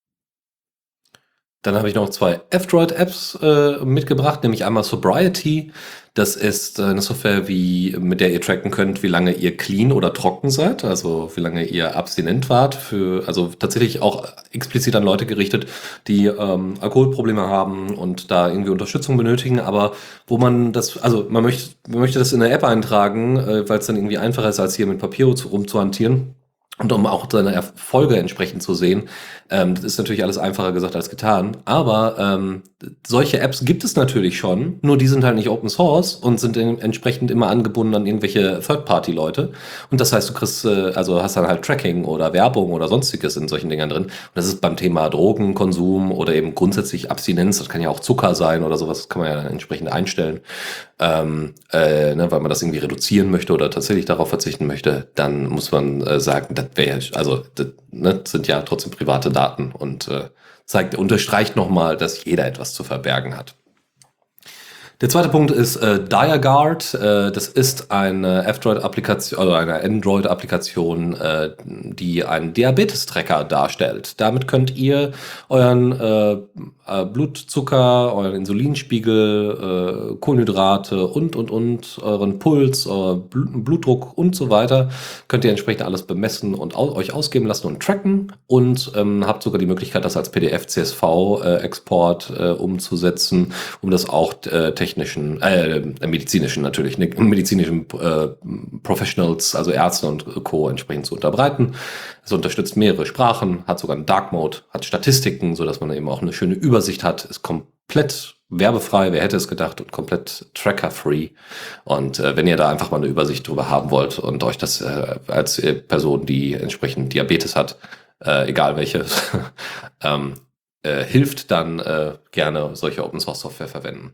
Dann habe ich noch zwei F-Droid-Apps äh, mitgebracht, nämlich einmal Sobriety. Das ist äh, eine Software, wie, mit der ihr tracken könnt, wie lange ihr clean oder trocken seid, also wie lange ihr abstinent wart. Für, also tatsächlich auch explizit an Leute gerichtet, die ähm, Alkoholprobleme haben und da irgendwie Unterstützung benötigen, aber wo man das, also man möchte, man möchte das in eine App eintragen, äh, weil es dann irgendwie einfacher ist, als hier mit Papier rumzuhantieren. Und um auch seine Erfolge entsprechend zu sehen, ähm, das ist natürlich alles einfacher gesagt als getan. Aber ähm, solche Apps gibt es natürlich schon, nur die sind halt nicht Open Source und sind entsprechend immer angebunden an irgendwelche Third-Party-Leute. Und das heißt, du kriegst, äh, also hast dann halt Tracking oder Werbung oder sonstiges in solchen Dingern drin. Und das ist beim Thema Drogenkonsum oder eben grundsätzlich Abstinenz, das kann ja auch Zucker sein oder sowas, kann man ja dann entsprechend einstellen ähm, äh, ne, weil man das irgendwie reduzieren möchte oder tatsächlich darauf verzichten möchte, dann muss man äh, sagen, das wäre also das, ne, sind ja trotzdem private Daten und äh, zeigt, unterstreicht nochmal, dass jeder etwas zu verbergen hat. Der zweite Punkt ist äh, DiaGuard. Äh, das ist eine F-Droid-Applikation, also eine Android-Applikation, äh, die einen Diabetes-Tracker darstellt. Damit könnt ihr euren äh, äh, Blutzucker, euren Insulinspiegel, äh, Kohlenhydrate und, und, und, euren Puls, euren Blutdruck und so weiter, könnt ihr entsprechend alles bemessen und au euch ausgeben lassen und tracken und ähm, habt sogar die Möglichkeit, das als PDF-CSV-Export äh, umzusetzen, um das auch äh, technischen, äh, medizinischen natürlich, ne, medizinischen äh, Professionals, also Ärzte und Co. entsprechend zu unterbreiten. Es unterstützt mehrere Sprachen, hat sogar einen Dark Mode, hat Statistiken, so dass man eben auch eine schöne Übersicht hat, ist komplett werbefrei, wer hätte es gedacht, und komplett tracker-free. Und äh, wenn ihr da einfach mal eine Übersicht drüber haben wollt und euch das äh, als Person, die entsprechend Diabetes hat, äh, egal welche, ähm, äh, hilft, dann äh, gerne solche Open Source Software verwenden.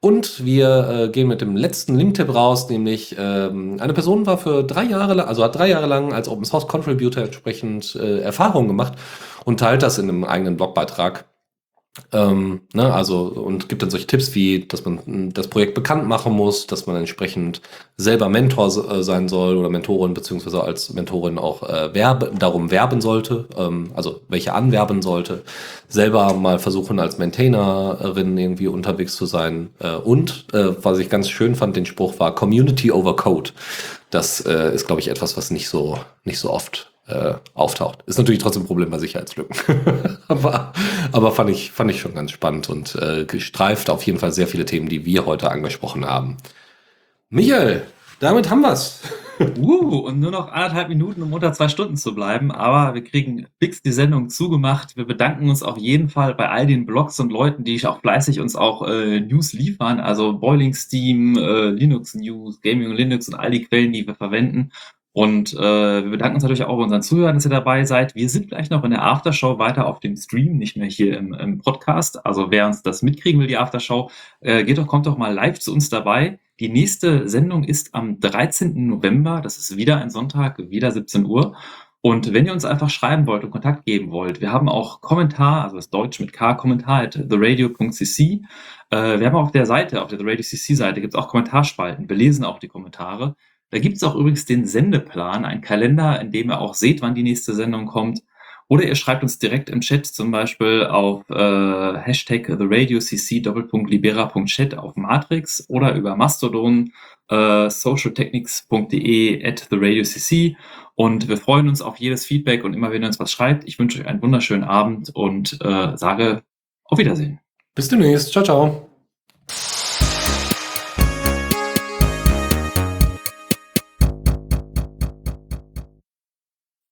Und wir äh, gehen mit dem letzten Link-Tipp raus, nämlich ähm, eine Person war für drei Jahre lang, also hat drei Jahre lang als Open Source Contributor entsprechend äh, Erfahrungen gemacht und teilt das in einem eigenen Blogbeitrag. Ähm, ne, also und gibt dann solche Tipps wie, dass man hm, das Projekt bekannt machen muss, dass man entsprechend selber Mentor äh, sein soll oder Mentorin beziehungsweise als Mentorin auch äh, werbe, darum werben sollte, ähm, also welche anwerben sollte, selber mal versuchen als Maintainerin irgendwie unterwegs zu sein äh, und äh, was ich ganz schön fand, den Spruch war Community over Code. Das äh, ist glaube ich etwas, was nicht so nicht so oft äh, auftaucht. Ist natürlich trotzdem ein Problem bei Sicherheitslücken. aber, aber fand ich, fand ich schon ganz spannend und äh, gestreift auf jeden Fall sehr viele Themen, die wir heute angesprochen haben. Michael, damit haben wir's. uh, und nur noch anderthalb Minuten, um unter zwei Stunden zu bleiben. Aber wir kriegen fix die Sendung zugemacht. Wir bedanken uns auf jeden Fall bei all den Blogs und Leuten, die auch fleißig uns auch äh, News liefern. Also Boiling Steam, äh, Linux News, Gaming und Linux und all die Quellen, die wir verwenden. Und äh, wir bedanken uns natürlich auch bei unseren Zuhörern, dass ihr dabei seid. Wir sind gleich noch in der Aftershow weiter auf dem Stream, nicht mehr hier im, im Podcast. Also wer uns das mitkriegen will, die Aftershow, äh, geht doch, kommt doch mal live zu uns dabei. Die nächste Sendung ist am 13. November. Das ist wieder ein Sonntag, wieder 17 Uhr. Und wenn ihr uns einfach schreiben wollt und Kontakt geben wollt, wir haben auch Kommentar, also das Deutsch mit K, Kommentar at theradio.cc. Äh, wir haben auf der Seite, auf der The Radio CC Seite gibt es auch Kommentarspalten. Wir lesen auch die Kommentare. Da gibt es auch übrigens den Sendeplan, einen Kalender, in dem ihr auch seht, wann die nächste Sendung kommt. Oder ihr schreibt uns direkt im Chat zum Beispiel auf äh, Hashtag TheRadioCC auf Matrix oder über Mastodon äh, socialtechnics.de at TheRadioCC und wir freuen uns auf jedes Feedback und immer wenn ihr uns was schreibt. Ich wünsche euch einen wunderschönen Abend und äh, sage auf Wiedersehen. Bis demnächst. Ciao, ciao.